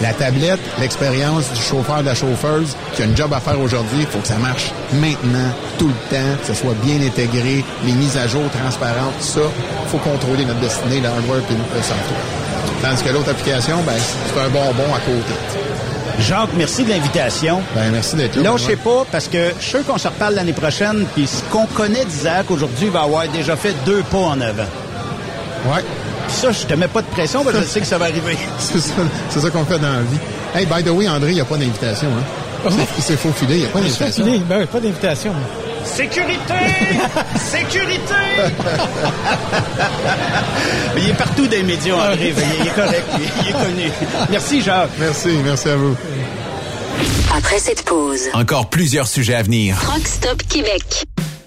La tablette, l'expérience du chauffeur, de la chauffeuse qui a une job à faire aujourd'hui, il faut que ça marche maintenant, tout le temps, que ce soit bien intégré, les mises à jour transparentes, tout ça. Il faut contrôler notre destinée, le hardware et le software. Tandis que l'autre application, ben, c'est un bonbon à côté. Jacques, merci de l'invitation. Ben, merci d'être là. Là, je sais pas, parce que je suis sûr qu'on se reparle l'année prochaine, puis ce qu'on connaît d'Isaac aujourd'hui va avoir déjà fait deux pas en avant. Ouais. Puis ça, je te mets pas de pression, parce que je sais que ça va arriver. c'est ça, qu'on fait dans la vie. Hey, by the way, André, il n'y a pas d'invitation, hein? C'est- C'est faux filet, il n'y a pas d'invitation. Ben pas d'invitation. Sécurité! Sécurité! Il est partout dans les médias, André. Il est correct. Il est connu. Merci, Jacques. Merci, merci à vous. Après cette pause, Encore plusieurs sujets à venir. Truck Stop Québec.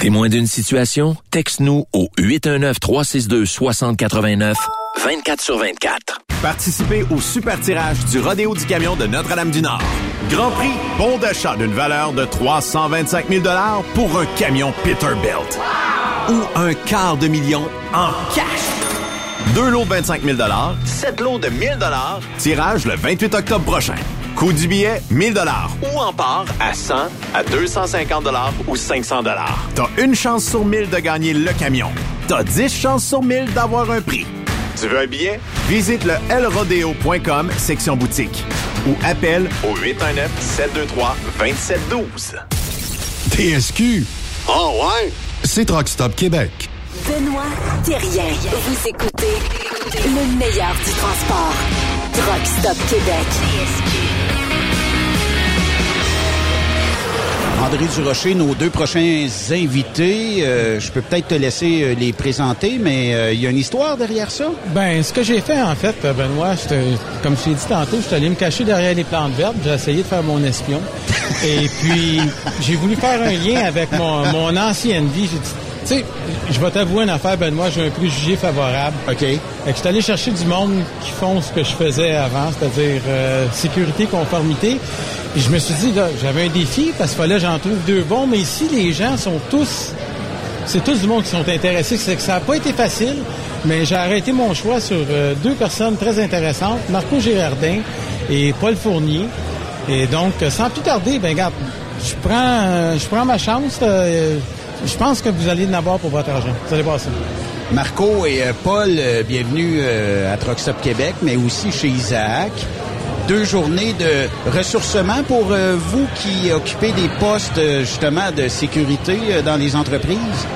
Témoin d'une situation? Texte-nous au 819-362-6089, 24 sur 24. Participez au super tirage du Rodéo du Camion de Notre-Dame-du-Nord. Grand prix, bon d'achat d'une valeur de 325 000 pour un camion Peterbilt. Ou un quart de million en cash. Deux lots de 25 000 sept lots de 1000 tirage le 28 octobre prochain. Coût du billet, 1000 ou en part à 100, à 250 ou 500 T'as une chance sur 1000 de gagner le camion. T'as 10 chances sur 1000 d'avoir un prix. Tu veux un billet? Visite le lrodeo.com, section boutique. Ou appelle au 819-723-2712. TSQ. Oh ouais? C'est Truck Stop Québec. Benoît Thérien. Vous écoutez le meilleur du transport. Truck Stop Québec. André Durocher, nos deux prochains invités, euh, je peux peut-être te laisser euh, les présenter, mais euh, il y a une histoire derrière ça? Ben, ce que j'ai fait, en fait, Benoît, comme je t'ai dit tantôt, je suis allé me cacher derrière les plantes vertes. J'ai essayé de faire mon espion. Et puis, j'ai voulu faire un lien avec mon, mon ancienne vie. J'ai dit, tu sais, je vais t'avouer une affaire, Benoît, j'ai un préjugé favorable. OK. Fait que je suis allé chercher du monde qui font ce que je faisais avant, c'est-à-dire euh, sécurité, conformité. Puis je me suis dit, là, j'avais un défi parce qu'il fallait que j'en trouve deux bons, mais ici, les gens sont tous... C'est tous du monde qui sont intéressés. C'est que ça n'a pas été facile, mais j'ai arrêté mon choix sur euh, deux personnes très intéressantes, Marco Girardin et Paul Fournier. Et donc, sans plus tarder, ben regarde, je prends, euh, je prends ma chance. euh, je pense que vous allez en avoir pour votre argent. Vous allez voir ça. Marco et euh, Paul, euh, bienvenue euh, à Stop Québec, mais aussi chez Isaac. Deux journées de ressourcement pour vous qui occupez des postes justement de sécurité dans les entreprises.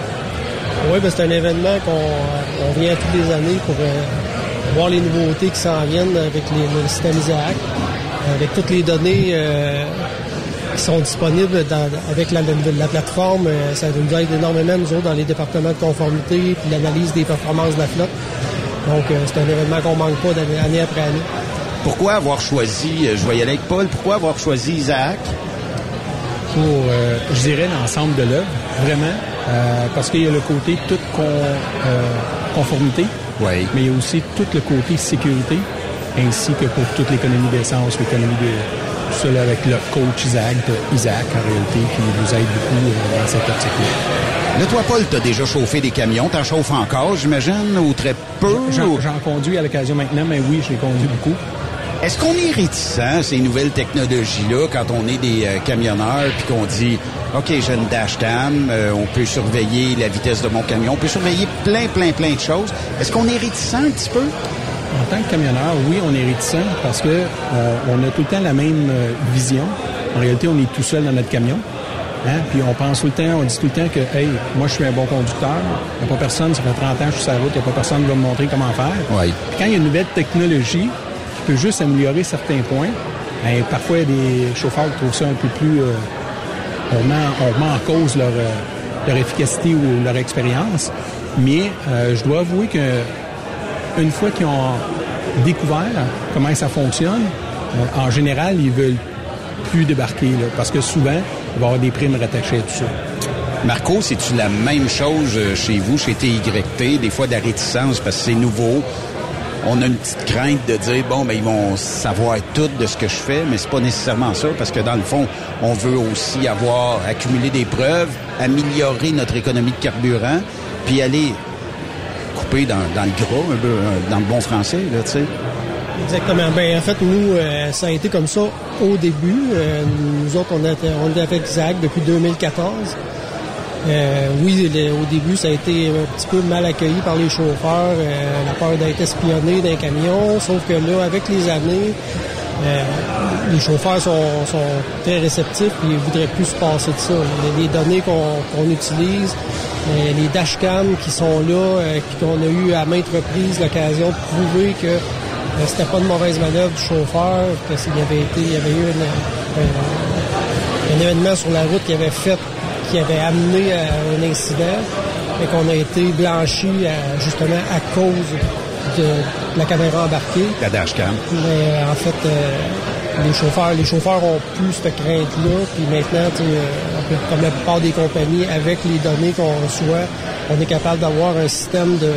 Oui, ben, c'est un événement qu'on on vient toutes les années pour euh, voir les nouveautés qui s'en viennent avec les, le système Isaac, avec toutes les données euh, qui sont disponibles dans- avec la, la- la plateforme. euh, ça nous aide énormément, nous autres, dans les départements de conformité puis l'analyse des performances de la flotte. Donc, euh, c'est un événement qu'on manque pas d'année année après année. Pourquoi avoir choisi, euh, je aller avec Paul, pourquoi avoir choisi Isaac? pour, euh, je dirais, l'ensemble de l'œuvre, vraiment, euh, parce qu'il y a le côté toute con- euh, conformité, Oui. mais il y a aussi tout le côté sécurité, ainsi que pour toute l'économie d'essence, l'économie de tout là, avec le coach Isaac, Isaac en réalité, qui nous aide beaucoup euh, dans cette optique-là. Là, toi, Paul, t'as déjà chauffé des camions, t'en chauffes encore, j'imagine, ou très peu? J'en conduis à l'occasion maintenant, mais oui, j'ai conduit beaucoup. Est-ce qu'on est réticent à ces nouvelles technologies-là quand on est des euh, camionneurs puis qu'on dit OK, j'ai une dashcam, euh, on peut surveiller la vitesse de mon camion, on peut surveiller plein, plein, plein de choses. Est-ce qu'on est réticent un petit peu? En tant que camionneur, oui, on est réticent parce que euh, on a tout le temps la même euh, vision. En réalité, on est tout seul dans notre camion. Hein? Puis on pense tout le temps, on dit tout le temps que, hey, moi je suis un bon conducteur, il n'y a pas personne, ça fait 30 ans que je suis sur la route, il n'y a pas personne qui va me montrer comment faire. Puis quand il y a une nouvelle technologie qui peut juste améliorer certains points, ben, parfois il y a des chauffeurs qui trouvent ça un peu plus... euh, on, remet, en- on remet en cause leur, leur efficacité ou leur expérience. Mais euh, je dois avouer que une fois qu'ils ont découvert comment ça fonctionne, euh, en général, ils veulent plus débarquer, parce que souvent, il va y avoir des primes rattachées à tout ça. Marco, c'est-tu la même chose euh, chez vous, chez TYT, des fois de la réticence parce que c'est nouveau? On a une petite crainte de dire, bon, ben, ils vont savoir tout de ce que je fais, mais c'est pas nécessairement ça, parce que dans le fond, on veut aussi avoir accumulé des preuves, améliorer notre économie de carburant, puis aller dans, le gras, un peu, euh, dans le bon français, là, tu sais. Exactement. Ben, en fait, nous, euh, ça a été comme ça au début. Euh, nous autres, on était, on était avec Isaac depuis 2014. Euh, oui, au début, ça a été un petit peu mal accueilli par les chauffeurs, la peur d'être espionné d'un camion. Sauf que là, avec les années, les chauffeurs sont, sont très réceptifs et ils voudraient plus se passer de ça. Les, données qu'on utilise, euh, les dashcams qui sont là, euh, qu'on a eu à maintes reprises l'occasion de prouver que euh, c'était pas une mauvaise manœuvre du chauffeur, que s'il y avait été, il y avait eu une- un, un événement sur la route qui avait fait, qui avait amené à un incident, et qu'on a été blanchi à- justement à cause de la caméra embarquée. La dashcam. Mais euh, en fait, euh, les chauffeurs, les chauffeurs ont plus cette crainte-là. Puis maintenant, tu comme la plupart des compagnies, avec les données qu'on reçoit, on est capable d'avoir un système de,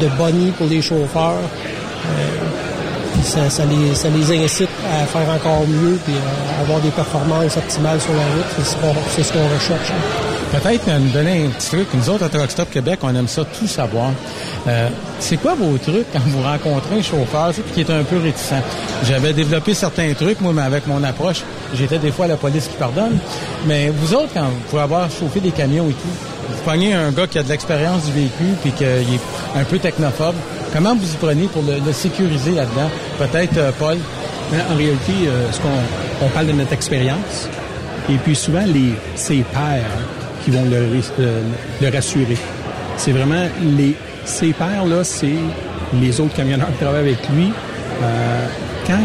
de pour les chauffeurs. Euh, ça, les, incite à faire encore mieux puis à avoir des performances optimales sur la route. C'est ce qu'on, recherche. Peut-être nous donner un petit truc. Nous autres, à Truck Stop Québec, on aime ça tout savoir. Euh, c'est quoi vos trucs quand vous rencontrez un chauffeur qui est un peu réticent? J'avais développé certains trucs, moi, mais avec mon approche, j'étais des fois la police qui pardonne. Mais vous autres, quand vous pouvez avoir chauffé des camions et tout, vous prenez un gars qui a de l'expérience du véhicule puis qu'il est un peu technophobe, comment vous y prenez pour le, le sécuriser là-dedans? Peut-être, euh, Paul? Mais en réalité, euh, ce qu'on on parle de notre expérience, et puis souvent les ses pairs qui vont le, le rassurer. C'est vraiment les ses pairs là, c'est les autres camionneurs qui travaillent avec lui. Euh, quand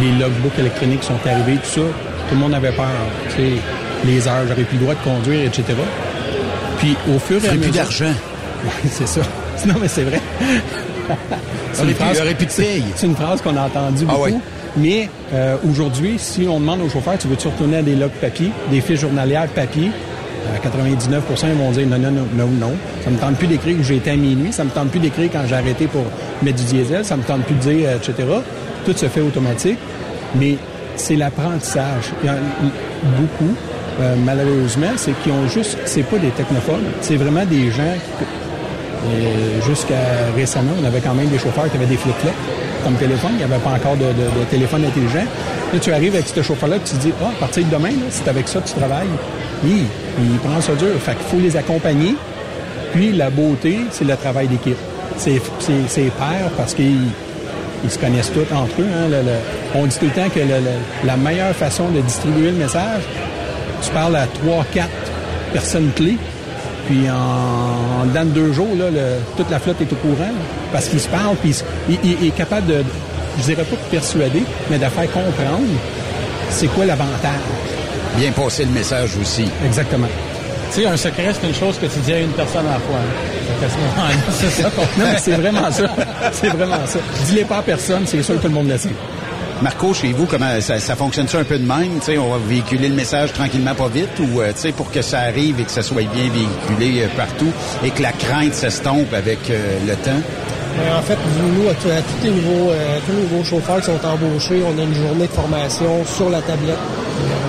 les logbooks électroniques sont arrivés, tout ça, Tout le monde avait peur. Les heures, j'aurais plus le droit de conduire, etc. Puis au fur et à mesure... plus d'argent. Oui, c'est ça. Non, mais c'est vrai. Il y aurait plus- il y aurait plus de paye. C'est une phrase qu'on a entendue Ah beaucoup. Mais euh, aujourd'hui, si on demande aux chauffeurs, tu veux-tu retourner à des logs papier, des fiches journalières papier, à 99 ils vont dire non, non, non, non, non. Ça me tente plus d'écrire j'ai été à minuit. Ça me tente plus d'écrire quand j'ai arrêté pour mettre du diesel. Ça me tente plus de dire, euh, etc. Tout se fait automatique. Mais c'est l'apprentissage. Beaucoup, euh, malheureusement, c'est qui ont juste, c'est pas des technophones. C'est vraiment des gens qui, jusqu'à récemment, on avait quand même des chauffeurs qui avaient des flip-flops comme téléphone. Il n'y avait pas encore de, téléphone intelligent. Là, tu arrives avec ce chauffeur-là tu te dis, ah, à partir de demain, là, c'est avec ça que tu travailles. Oui, il prend ça dur. Fait qu'il faut les accompagner. Puis la beauté, c'est le travail d'équipe. C'est, pair parce qu'ils ils se connaissent tous entre eux. hein. Le- le- on dit tout le temps que le- la meilleure façon de distribuer le message, tu parles à trois, quatre personnes clés, puis en, en dedans de deux jours, là, toute la flotte est au courant, parce qu'ils se parlent, puis il, il- il est capable de, je dirais pas de persuader, mais de faire comprendre c'est quoi l'avantage. Bien passer le message aussi. Exactement. Tu sais, un secret, c'est une chose que tu dis à une personne à la fois. hein. Ce c'est ça qu'on Non, mais c'est vraiment ça. C'est vraiment ça. Dis-les pas à personne, c'est sûr que tout le monde le sait. Marco, chez vous, comment ça, ça fonctionne-tu un peu de même? Tu sais, on va véhiculer le message tranquillement, pas vite, ou euh, tu sais, pour que ça arrive et que ça soit bien véhiculé euh, partout et que la crainte s'estompe avec euh, le temps? Ben, en fait, nous, à, tous les nouveaux, euh, tous les nouveaux chauffeurs qui sont embauchés, on a une journée de formation sur la tablette.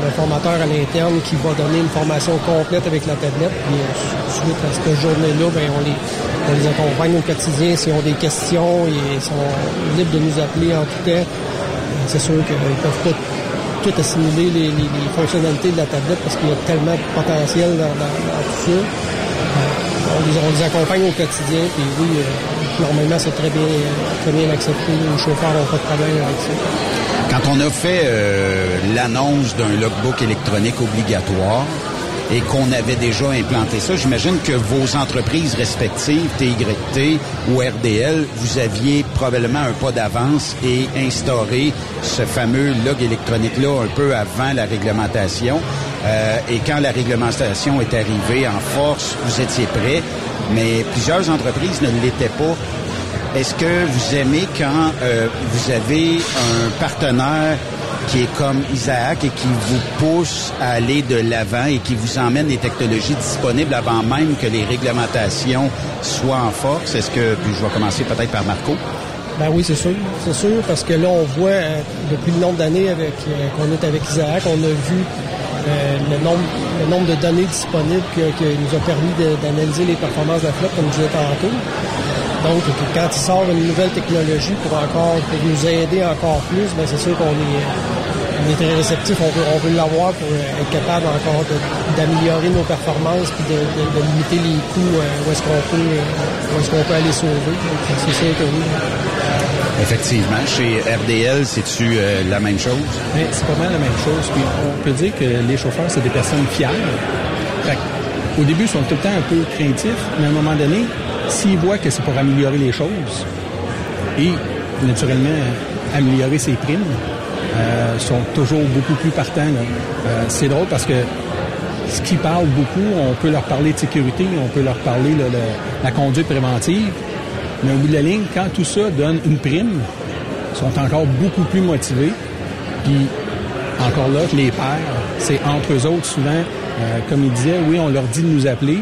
Un formateur à l'interne qui va donner une formation complète avec la tablette. Puis, euh, su- suite à cette journée-là, ben, on, les, on les accompagne au quotidien. S'ils ont des questions, ils sont libres de nous appeler en tout temps. Euh, C'est sûr qu'ils peuvent pas tout assimiler les, fonctionnalités de la tablette parce qu'il y a tellement de potentiel dans, tout ça. Euh, on, les, accompagne au quotidien, puis oui, normalement, c'est très bien, très bien accepté. Les chauffeurs n'ont pas de problème avec ça. Quand on a fait euh, l'annonce d'un logbook électronique obligatoire et qu'on avait déjà implanté ça, j'imagine que vos entreprises respectives, TYT ou RDL, vous aviez probablement un pas d'avance et instauré ce fameux log électronique-là un peu avant la réglementation. Euh, et quand la réglementation est arrivée en force, vous étiez prêts, mais plusieurs entreprises ne l'étaient pas. Est-ce que vous aimez quand euh, vous avez un partenaire qui est comme Isaac et qui vous pousse à aller de l'avant et qui vous emmène des technologies disponibles avant même que les réglementations soient en force? Est-ce que, puis je vais commencer peut-être par Marco. Ben oui, c'est sûr. C'est sûr, parce que là, on voit, euh, depuis le nombre d'années euh, qu'on est avec Isaac, on a vu le, nombre, le nombre de données disponibles qui nous a permis d'analyser les performances de la flotte, comme je disais tantôt. Donc, quand il sort une nouvelle technologie pour encore pour nous aider encore plus, ben c'est sûr qu'on est, on est très réceptif. On veut, on veut l'avoir pour euh, être capable encore de- d'améliorer nos performances puis de, de- de limiter les coûts euh, où est-ce qu'on peut, euh, où est-ce qu'on peut aller sauver. Donc, c'est sûr que oui. Effectivement. Chez RDL, c'est-tu euh, la même chose? Mais c'est pas mal la même chose. Puis on peut dire que les chauffeurs, c'est des personnes. Fait que, au début, ils sont tout le temps un peu craintifs, mais à un moment donné, s'ils voient que c'est pour améliorer les choses et, naturellement, améliorer ses primes, euh, sont toujours beaucoup plus partants. Euh, c'est drôle parce que ce qui parle beaucoup, on peut leur parler de sécurité, on peut leur parler de la conduite préventive, mais au bout de la ligne, quand tout ça donne une prime, ils sont encore beaucoup plus motivés. Puis encore là, les pères, c'est entre eux autres souvent, euh, comme il disait, oui, on leur dit de nous appeler,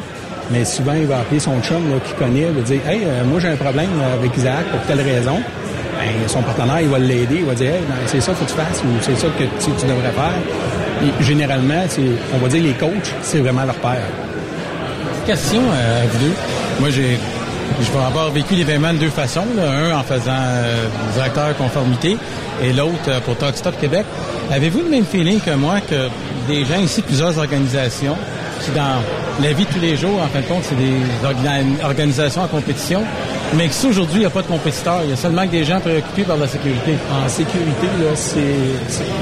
mais souvent il va appeler son chum là, qu'il connaît, il va dire Hey, euh, moi j'ai un problème avec Isaac pour telle raison. Ben, son partenaire, il va l'aider, il va dire Hey, ben, c'est ça que tu fasses ou c'est ça que tu, devrais faire. Et généralement, on va dire les coachs, c'est vraiment leur père. Question euh, à vous deux. Moi, j'ai je vais avoir vécu l'événement de deux façons. Un en faisant euh, directeur conformité et l'autre euh, pour Talk Stop Québec. Avez-vous le même feeling que moi que des gens ici, plusieurs organisations, dans la vie de tous les jours, en fin de compte, c'est des orga- organisations en compétition, mais que si aujourd'hui, il n'y a pas de compétiteurs, il y a seulement que des gens préoccupés par la sécurité. En sécurité, là,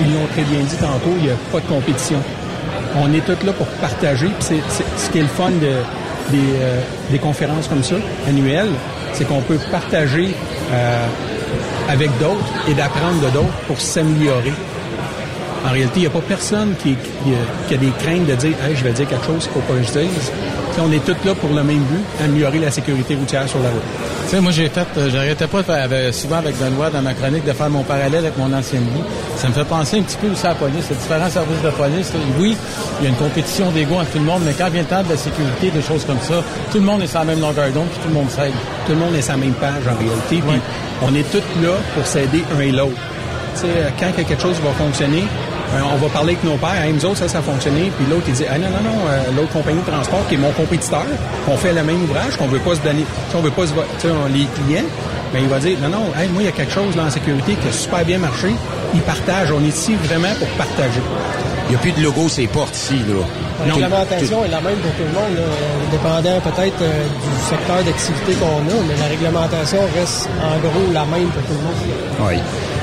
ils l'ont très bien dit tantôt, il n'y a pas de compétition. On est tous là pour partager. c'est, ce qui est le fun euh, des conférences comme ça, annuelles, c'est qu'on peut partager euh, avec d'autres et d'apprendre de d'autres pour s'améliorer. En réalité, il n'y a pas personne qui, qui, qui a des craintes de dire hey, je vais dire quelque chose qu'il ne faut pas que je dise. T'sais, on est tous là pour le même but, améliorer la sécurité routière sur la route. Tu sais, moi, j'ai fait, euh, j'arrêtais pas de faire, avec- souvent avec Benoît dans ma chronique de faire mon parallèle avec mon ancienne vie. Ça me fait penser un petit peu aussi à la police, les différents services de police. là. Oui, il y a une compétition d'ego entre tout le monde, mais quand vient le temps de la sécurité, des choses comme ça, tout le monde est sur la même longueur d'onde, puis tout le monde s'aide. Tout le monde est sur la même page en réalité. Puis on est tous là pour s'aider un et l'autre. Tu sais, euh, quand que quelque chose va fonctionner, euh, on va parler avec nos pères, Hey, nous autres, ça, ça a fonctionné. Puis l'autre, il dit, ah non, non, non, euh, l'autre compagnie de transport qui est mon compétiteur, qu'on fait le même ouvrage, qu'on veut pas se donner, si on veut pas se, va- tu sais, on- les clients, ben il va dire, non, non, hey, moi, il y a quelque chose là en sécurité qui a super bien marché. Il partage. On est ici vraiment pour partager. Il n'y a plus de logo ces portes ici, là. La réglementation est la même pour tout le monde, là, euh, dépendant peut-être euh, du secteur d'activité qu'on a, mais la réglementation reste en gros la même pour tout le monde. Oui.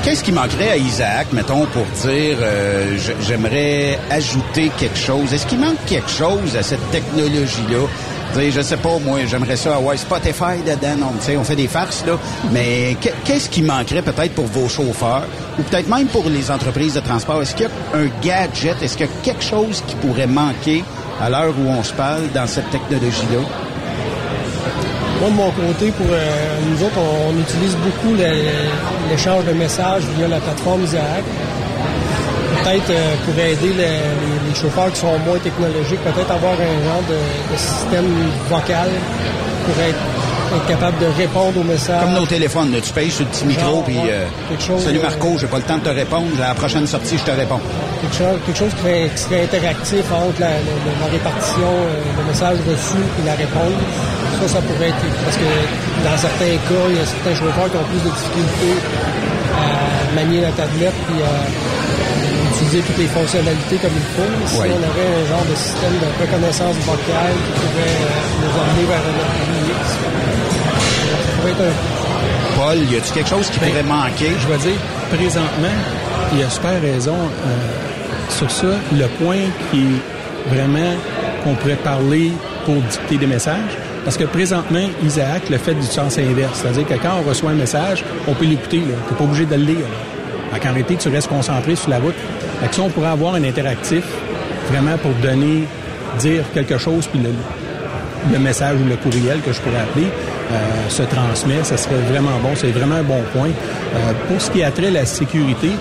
Qu'est-ce qui manquerait à Isaac, mettons, pour dire euh, j'aimerais ajouter quelque chose? Est-ce qu'il manque quelque chose à cette technologie-là? Je sais pas, moi, j'aimerais ça avoir Spotify dedans. Sais, on fait des farces, là. Mais que- qu'est-ce qui manquerait peut-être pour vos chauffeurs ou peut-être même pour les entreprises de transport? Est-ce qu'il y a un gadget? Est-ce qu'il y a quelque chose qui pourrait manquer à l'heure où on se parle dans cette technologie-là? Moi, de mon côté, pour euh, nous autres, on, on utilise beaucoup l'échange de messages via la plateforme Isaac. Peut-être euh, pour aider le- les, les chauffeurs qui sont moins technologiques, peut-être avoir un genre de, de système vocal pour être, être capable de répondre aux messages. Comme nos téléphones, là, tu payes sur le petit micro, puis euh, salut Marco, j'ai pas le temps de te répondre. À la prochaine sortie, je te réponds. quelque chose, quelque chose qui, serait, qui serait interactif entre la, la- la répartition, le message reçu et la réponse. Ça, ça pourrait être... Parce que dans certains cas, il y a certains chauffeurs qui ont plus de difficultés à manier la tablette puis à utiliser toutes les fonctionnalités comme il faut. Si on avait un genre de système de reconnaissance vocale qui pourrait euh, nous emmener vers un API, ça pourrait être un Paul, y a-tu quelque chose qui pourrait manquer? Je vais dire, présentement, il a super raison euh, sur ça. Le point qui est vraiment qu'on pourrait parler pour dicter des messages, parce que présentement, Isaac le fait du sens inverse. C'est-à-dire que quand on reçoit un message, on peut l'écouter. Tu n'es pas obligé de le lire. qu'en réalité, tu restes concentré sur la route. Si on pourrait avoir un interactif, vraiment pour donner, dire quelque chose, puis le, message ou le courriel que je pourrais appeler euh, se transmet, ça serait vraiment bon. C'est vraiment un bon point. Euh, pour ce qui a trait à la sécurité,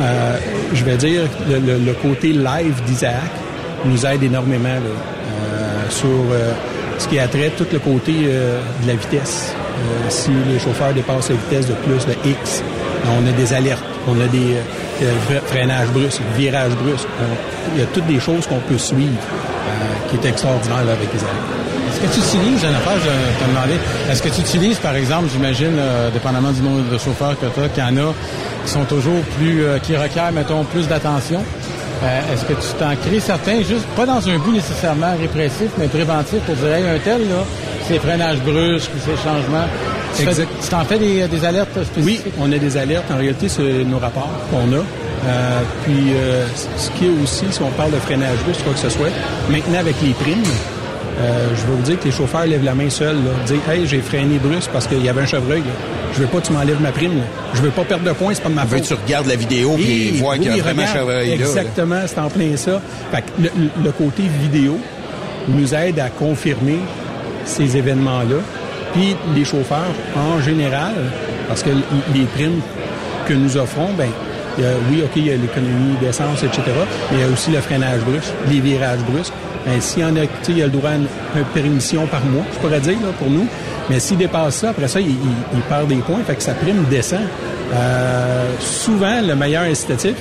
euh, je vais dire le, le- côté live d'Isaac nous aide énormément sur ce qui a trait tout le côté euh, de la vitesse. Euh, si les chauffeurs dépassent la vitesse de plus de X, on a des alertes, on a des euh, fre- freinages brusques, virages brusques. Il y a toutes des choses qu'on peut suivre qui est extraordinaire avec Isaac. Est-ce que tu utilises, affaire, je te demandais, est-ce que tu utilises, par exemple, j'imagine, dépendamment du nombre de chauffeurs que tu as, qu'il y en a qui sont toujours plus, qui requièrent, mettons, plus d'attention? Euh, est-ce que tu t'en crées certains, juste pas dans un but nécessairement répressif, mais préventif pour dire, hey, un tel, là, ces freinages brusques ou ces changements. Tu fais- Exact. tu t'en fais des, des alertes spécifiques? Oui, on a des alertes. En réalité, c'est nos rapports qu'on a. Euh, puis, euh, ce qui est aussi, si on parle de freinage brusque, quoi que ce soit, maintenant avec les primes, euh, je vais vous dire que les chauffeurs lèvent la main seuls. Dire, hey, j'ai freiné brusque parce qu'il y avait un chevreuil. Là. Je veux pas que tu m'enlèves ma prime. Là. Je veux pas perdre de points, c'est pas de ma Veux faute. tu regardes la vidéo Et voir qu'il y a vraiment là. Exactement, c'est en plein ça. Fait que le, le côté vidéo nous aide à confirmer ces événements-là. Puis les chauffeurs, en général, parce que les primes que nous offrons, ben il y a- oui, OK, il y a l'économie d'essence, etc., mais il y a aussi le freinage brusque, les virages brusques. Ben, s'il y en a, tu sais, il y a le droit à une, une permission par mois, je pourrais dire, là, pour nous. Mais s'il dépasse ça, après ça, il, il- il perd des points, fait que sa prime descend. Euh, souvent, le meilleur incitatif,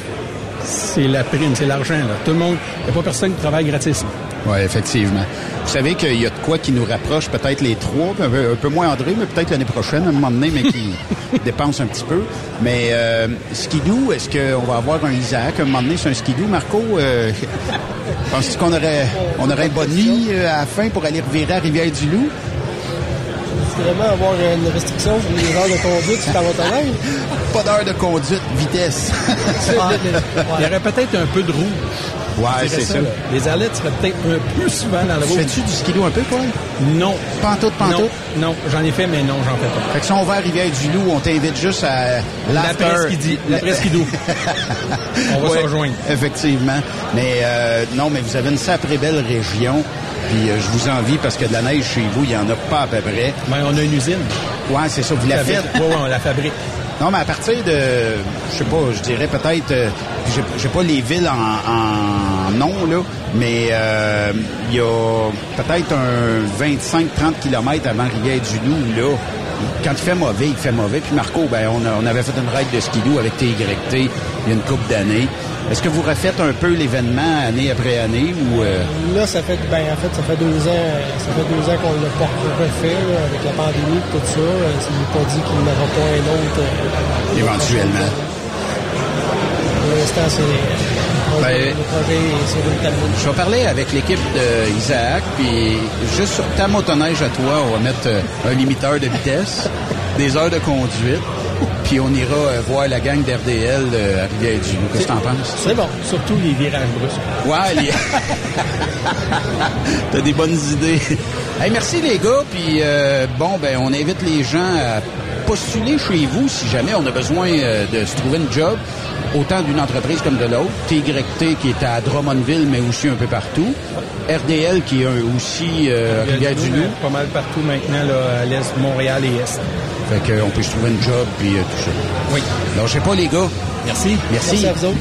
c'est la prime, c'est l'argent. Là. Tout le monde, il n'y a pas personne qui travaille gratis. Oui, effectivement. Vous savez qu'il y a de quoi qui nous rapproche peut-être les trois, un peu, un peu moins André, mais peut-être l'année prochaine, à un moment donné, mais qui dépense un petit peu. Mais euh, skidoo, est-ce qu'on va avoir un Isaac à un moment donné sur un skidoo, Marco? Euh, Penses-tu qu'on aurait, on aurait un boni euh, à la fin pour aller revirer à Rivière-du-Loup? Vraiment avoir une restriction sur les heures de conduite sur ta motoneige? Pas d'heure de conduite, vitesse. Il y aurait peut-être un peu de roue Ouais, c'est ça. Les arlettes seraient peut-être un peu souvent dans le rouge. Fais-tu du skidoo un peu, Paul? Non. Pantoute, pantoute? Non, non j'en ai fait, mais non, j'en fais pas. Fait que si on va à Rivière-du-Loup, on t'invite juste à l'after. L'après-ski- l'après-skidoo. On va Ouais, se rejoindre. Effectivement. Mais euh, non, mais vous avez une sacrée belle région. Puis euh, je vous envie parce que de la neige chez vous, il n'y en a pas à peu près. Ben, on a une usine. Ouais, c'est ça. Vous la faites? Oui, ouais, on la fabrique. Non, mais à partir de, je sais pas, je dirais peut-être, euh, j'ai- pas les villes en, en nom, là, mais euh, il y a peut-être un 25-30 km avant Rivière-du-Loup, là. Quand il fait mauvais, il fait mauvais. Puis Marco, ben, on, a- on avait fait une ride de skidoo avec TYT il y a une couple d'années. Est-ce que vous refaites un peu l'événement année après année ou... euh, Là, ça fait, ben, en fait, ça fait deux ans, ça fait deux ans qu'on l'a pas refait, là, avec la pandémie et tout ça. Euh, Il n'est pas dit qu'il n'y aura pas un autre. euh, éventuellement? Pour l'instant, c'est, Ben. Je vais parler avec l'équipe d'Isaac, puis juste sur ta motoneige à toi, on va mettre euh, un limiteur de vitesse, des heures de conduite, puis on ira euh, voir la gang d'RDL euh, à Rivière-du-Loup. Qu'est-ce que t'en penses? C'est bon. Surtout les virages brusques. Ouais, les... T'as des bonnes idées. Hey, merci les gars, puis euh, bon, ben on invite les gens à postuler chez vous si jamais on a besoin euh, de se trouver une job, autant d'une entreprise comme de l'autre. TYT qui est à Drummondville, mais aussi un peu partout. RDL qui est aussi euh, Rivière-du-Loup. Pas mal partout maintenant, là, à l'est, Montréal et est. Fait qu'on peut se trouver une job, puis euh, tout ça. Oui. Lâchez pas les gars. Merci. Merci. Merci à vous autres.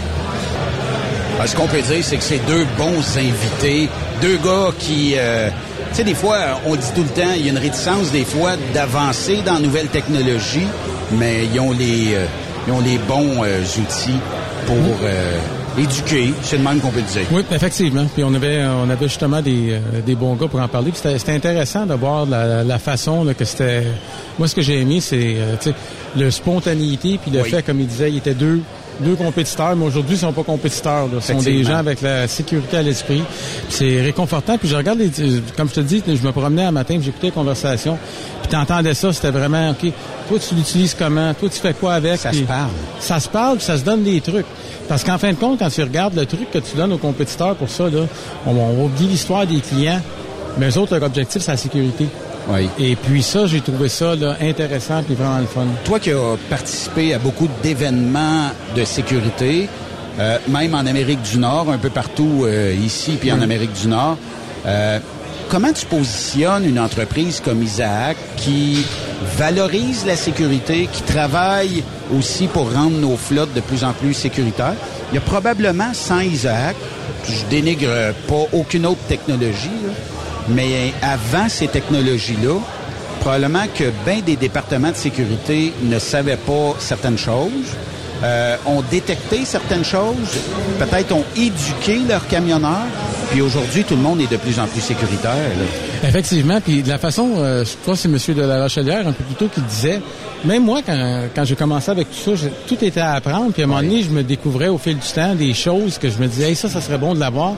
Ah, ce qu'on peut dire, c'est que c'est deux bons invités, deux gars qui, euh, sais, des fois, on dit tout le temps, il y a une réticence des fois d'avancer dans la nouvelle technologie, mais ils ont les, euh, ils ont les bons euh, outils pour euh, éduquer. C'est le même qu'on peut dire. Oui, effectivement. Puis on avait, on avait justement des, euh, des bons gars pour en parler. Puis c'était, c'était intéressant de voir la, la façon là, que c'était. Moi, ce que j'ai aimé, c'est euh, le spontanéité puis le Oui. fait, comme il disait, il était deux deux compétiteurs, mais aujourd'hui, ils sont pas compétiteurs. Ce sont des gens avec la sécurité à l'esprit. C'est réconfortant. Puis je regarde, les, euh, comme je te dis, je me promenais un matin, j'écoutais les conversations. Puis t'entendais ça, c'était vraiment, OK, toi, tu l'utilises comment? Toi, tu fais quoi avec? Ça se parle. Ça se parle, puis ça se donne des trucs. Parce qu'en fin de compte, quand tu regardes le truc que tu donnes aux compétiteurs pour ça, là, on, on oublie l'histoire des clients, mais eux autres, leur objectif, c'est la sécurité. Oui. Et puis ça, j'ai trouvé ça là, intéressant puis vraiment le fun. Toi qui as participé à beaucoup d'événements de sécurité, euh, même en Amérique du Nord, un peu partout euh, ici puis en Amérique du Nord, euh, comment tu positionnes une entreprise comme Isaac qui valorise la sécurité, qui travaille aussi pour rendre nos flottes de plus en plus sécuritaires? Il y a probablement, sans Isaac, je dénigre pas aucune autre technologie, là, mais avant ces technologies-là, probablement que bien des départements de sécurité ne savaient pas certaines choses, euh, ont détecté certaines choses, peut-être ont éduqué leurs camionneurs, puis aujourd'hui, tout le monde est de plus en plus sécuritaire. là. Effectivement, puis de la façon, euh, je crois que c'est M. de la Rochelière un peu plus tôt qui disait, même moi, quand, quand j'ai commencé avec tout ça, tout était à apprendre, puis à un moment donné, je me découvrais au fil du temps des choses que je me disais, hey, ça, ça serait bon de l'avoir.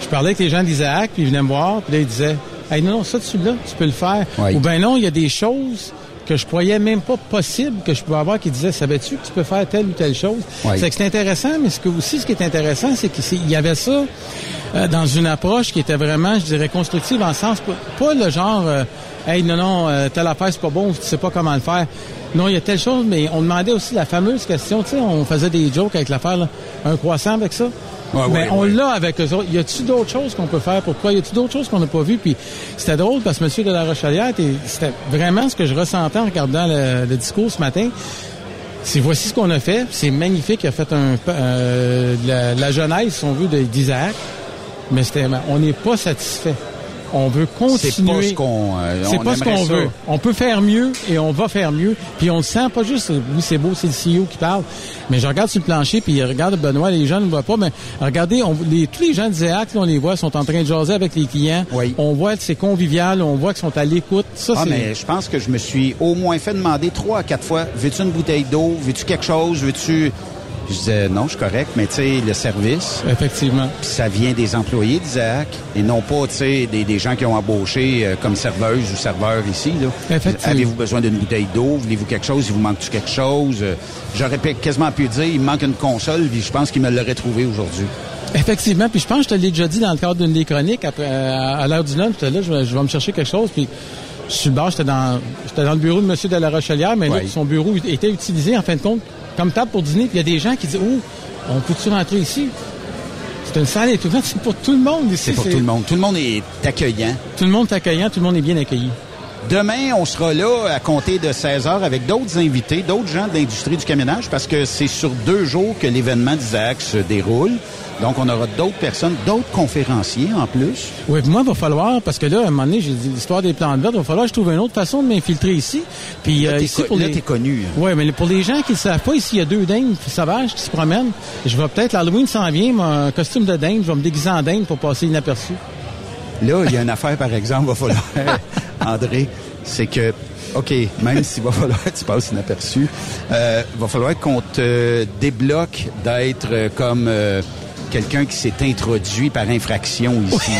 Je parlais avec les gens d'Isaac, puis ils venaient me voir, puis là, ils disaient, hey, non, non, ça, tu là, tu peux le faire. Ou ben non, il y a des choses que je croyais même pas possible que je pouvais avoir qui disaient, savais-tu que tu peux faire telle ou telle chose? Oui. C'est que c'est intéressant, mais ce que aussi, ce qui est intéressant, c'est qu'il y avait ça euh, dans une approche qui était vraiment, je dirais, constructive en sens, pas, le genre, euh, hey, non, non, euh, telle affaire, c'est pas bon, tu sais pas comment le faire. Non, il y a telle chose, mais on demandait aussi la fameuse question, tu sais, on faisait des jokes avec l'affaire, un croissant avec ça. Ouais, mais ouais, on ouais. l'a avec eux autres. Y a-tu d'autres choses qu'on peut faire? Pourquoi? Y a-tu d'autres choses qu'on n'a pas vues? Puis c'était drôle parce que M. de la Rochelière, c'était vraiment ce que je ressentais en regardant le, le discours ce matin. C'est voici ce qu'on a fait. C'est magnifique. Il a fait un, euh, la, la genèse, si on veut, d'Isaac. Mais c'était, on n'est pas satisfait. On veut continuer. C'est pas ce qu'on, euh, C'est pas ce qu'on veut. On peut faire mieux et on va faire mieux. Puis on le sent pas juste, oui, c'est beau, c'est le CEO qui parle. Mais je regarde sur le plancher, puis regarde Benoît, les gens ne le voient pas, mais regardez, on, les, tous les gens de Zéac, là, on les voit, sont en train de jaser avec les clients. Oui. On voit que c'est convivial, on voit qu'ils sont à l'écoute. Ça, Ah, mais je pense que je me suis au moins fait demander trois à quatre fois, veux-tu une bouteille d'eau? Veux-tu quelque chose? Veux-tu... Je disais, non, je suis correct, mais tu sais, le service, Effectivement. Puis ça vient des employés d'Isaac et non pas, tu sais, des, des gens qui ont embauché euh, comme serveuse ou serveur ici. Là. Effectivement. Avez-vous besoin d'une bouteille d'eau? Voulez-vous quelque chose? Il vous manque-tu quelque chose? Euh, J'aurais quasiment pu dire, il me manque une console, puis je pense qu'il me l'aurait trouvé aujourd'hui. Effectivement, puis je pense que je te l'ai déjà dit dans le cadre d'une des chroniques, après, euh, à, l'heure du lunch, là, je, vais- je vais me chercher quelque chose, puis je suis le j'étais dans, j'étais dans le bureau de M. de la Rochelière, mais là, son bureau était utilisé, en fin de compte, comme table pour dîner, puis il y a des gens qui disent, oh, on peut-tu rentrer ici? C'est une salle étoufante, c'est pour tout le monde ici. C'est pour tout le monde. Tout le monde est accueillant. Tout le monde est accueillant, tout le monde est bien accueilli. Demain, on sera là à compter de 16 heures avec d'autres invités, d'autres gens de l'industrie du camionnage, parce que c'est sur deux jours que l'événement d'Isaac se déroule. Donc, on aura d'autres personnes, d'autres conférenciers en plus. Oui, puis moi, il va falloir, parce que là, à un moment donné, j'ai dit l'histoire des plantes vertes, il va falloir que je trouve une autre façon de m'infiltrer ici. Puis Là, euh, ici, pour là, les... t'es connu. hein. Oui, mais pour les gens qui ne savent pas, ici, il y a deux dindes sauvages qui se promènent. Je vais peut-être, l'Halloween s'en vient, mon costume de dinde, je vais me déguiser en dinde pour passer inaperçu. Là, il y a une affaire, par exemple, va falloir, André, c'est que, OK, même s'il va falloir que tu passes inaperçu, euh, va falloir qu'on te débloque d'être euh, comme euh, quelqu'un qui s'est introduit par infraction ici.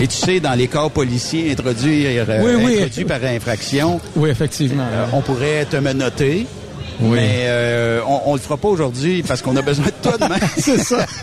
Et tu sais, dans les corps policiers, introduire, euh, Oui, oui. introduit par infraction, Oui, effectivement. euh, on pourrait te menotter. Oui. Mais euh, on, on le fera pas aujourd'hui parce qu'on a besoin de toi demain. C'est ça.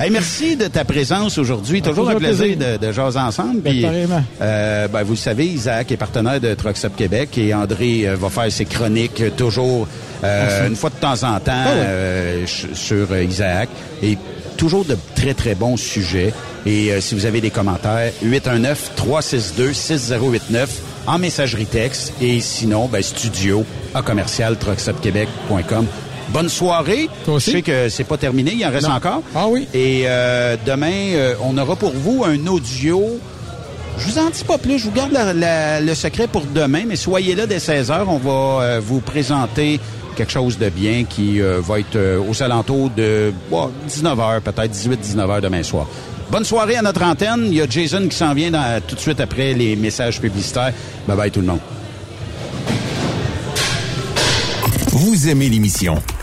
Hey, merci de ta présence aujourd'hui. Toujours, Toujours un plaisir, plaisir. de, de jaser ensemble. Puis, euh, ben, vous le savez, Isaac est partenaire de Truck Stop Québec et André euh, va faire ses chroniques toujours euh, une fois de temps en temps Ah euh, sur euh, Isaac. Et toujours de très, très bons sujets. Et euh, si vous avez des commentaires, 819-362-6089 en messagerie texte. Et sinon, ben, studio à commercial truckstopquebec.com. Bonne soirée. Toi aussi. Je sais que c'est pas terminé, il en reste Non. encore. Ah oui. Et euh, demain, euh, on aura pour vous un audio. Je vous en dis pas plus, je vous garde la- la- le secret pour demain, mais soyez là dès 16h. On va euh, vous présenter quelque chose de bien qui euh, va être euh, aux alentours de 19h, peut-être 18-19h demain soir. Bonne soirée à notre antenne. Il y a Jason qui s'en vient tout de suite après les messages publicitaires. Bye bye tout le monde. Vous aimez l'émission?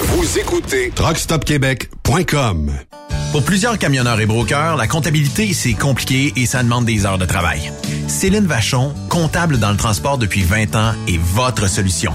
Vous écoutez truckstopquebec.com. Pour plusieurs camionneurs et brokers, la comptabilité, c'est compliqué et ça demande des heures de travail. Céline Vachon, comptable dans le transport depuis 20 ans, est votre solution.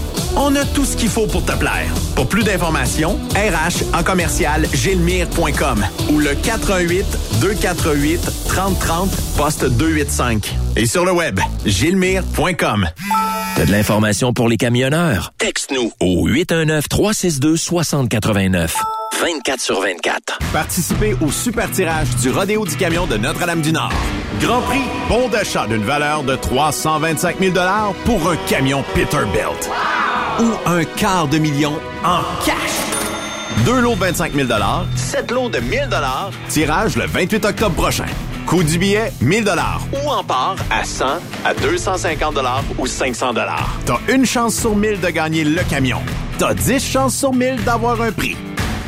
On a tout ce qu'il faut pour te plaire. Pour plus d'informations, RH en commercial gilmire.com ou le 418 248 3030 poste 285. Et sur le web, gilmire.com. T'as de l'information pour les camionneurs? Texte-nous au 819-362-6089. 24 sur 24. Participez au super tirage du Rodéo du Camion de Notre-Dame-du-Nord. Grand prix, bon d'achat d'une valeur de 325 000 pour un camion Peterbilt. Ou un quart de million en cash. Deux lots de 25 000 sept lots de 1000 tirage le 28 octobre prochain. Coût du billet, 1000 ou en part à 100, à 250 ou 500 T'as une chance sur 1000 de gagner le camion. T'as 10 chances sur 1000 d'avoir un prix.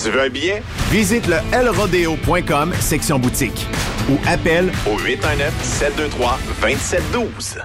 Tu veux un billet? Visite le lrodeo.com, section boutique. Ou appelle au 819-723-2712.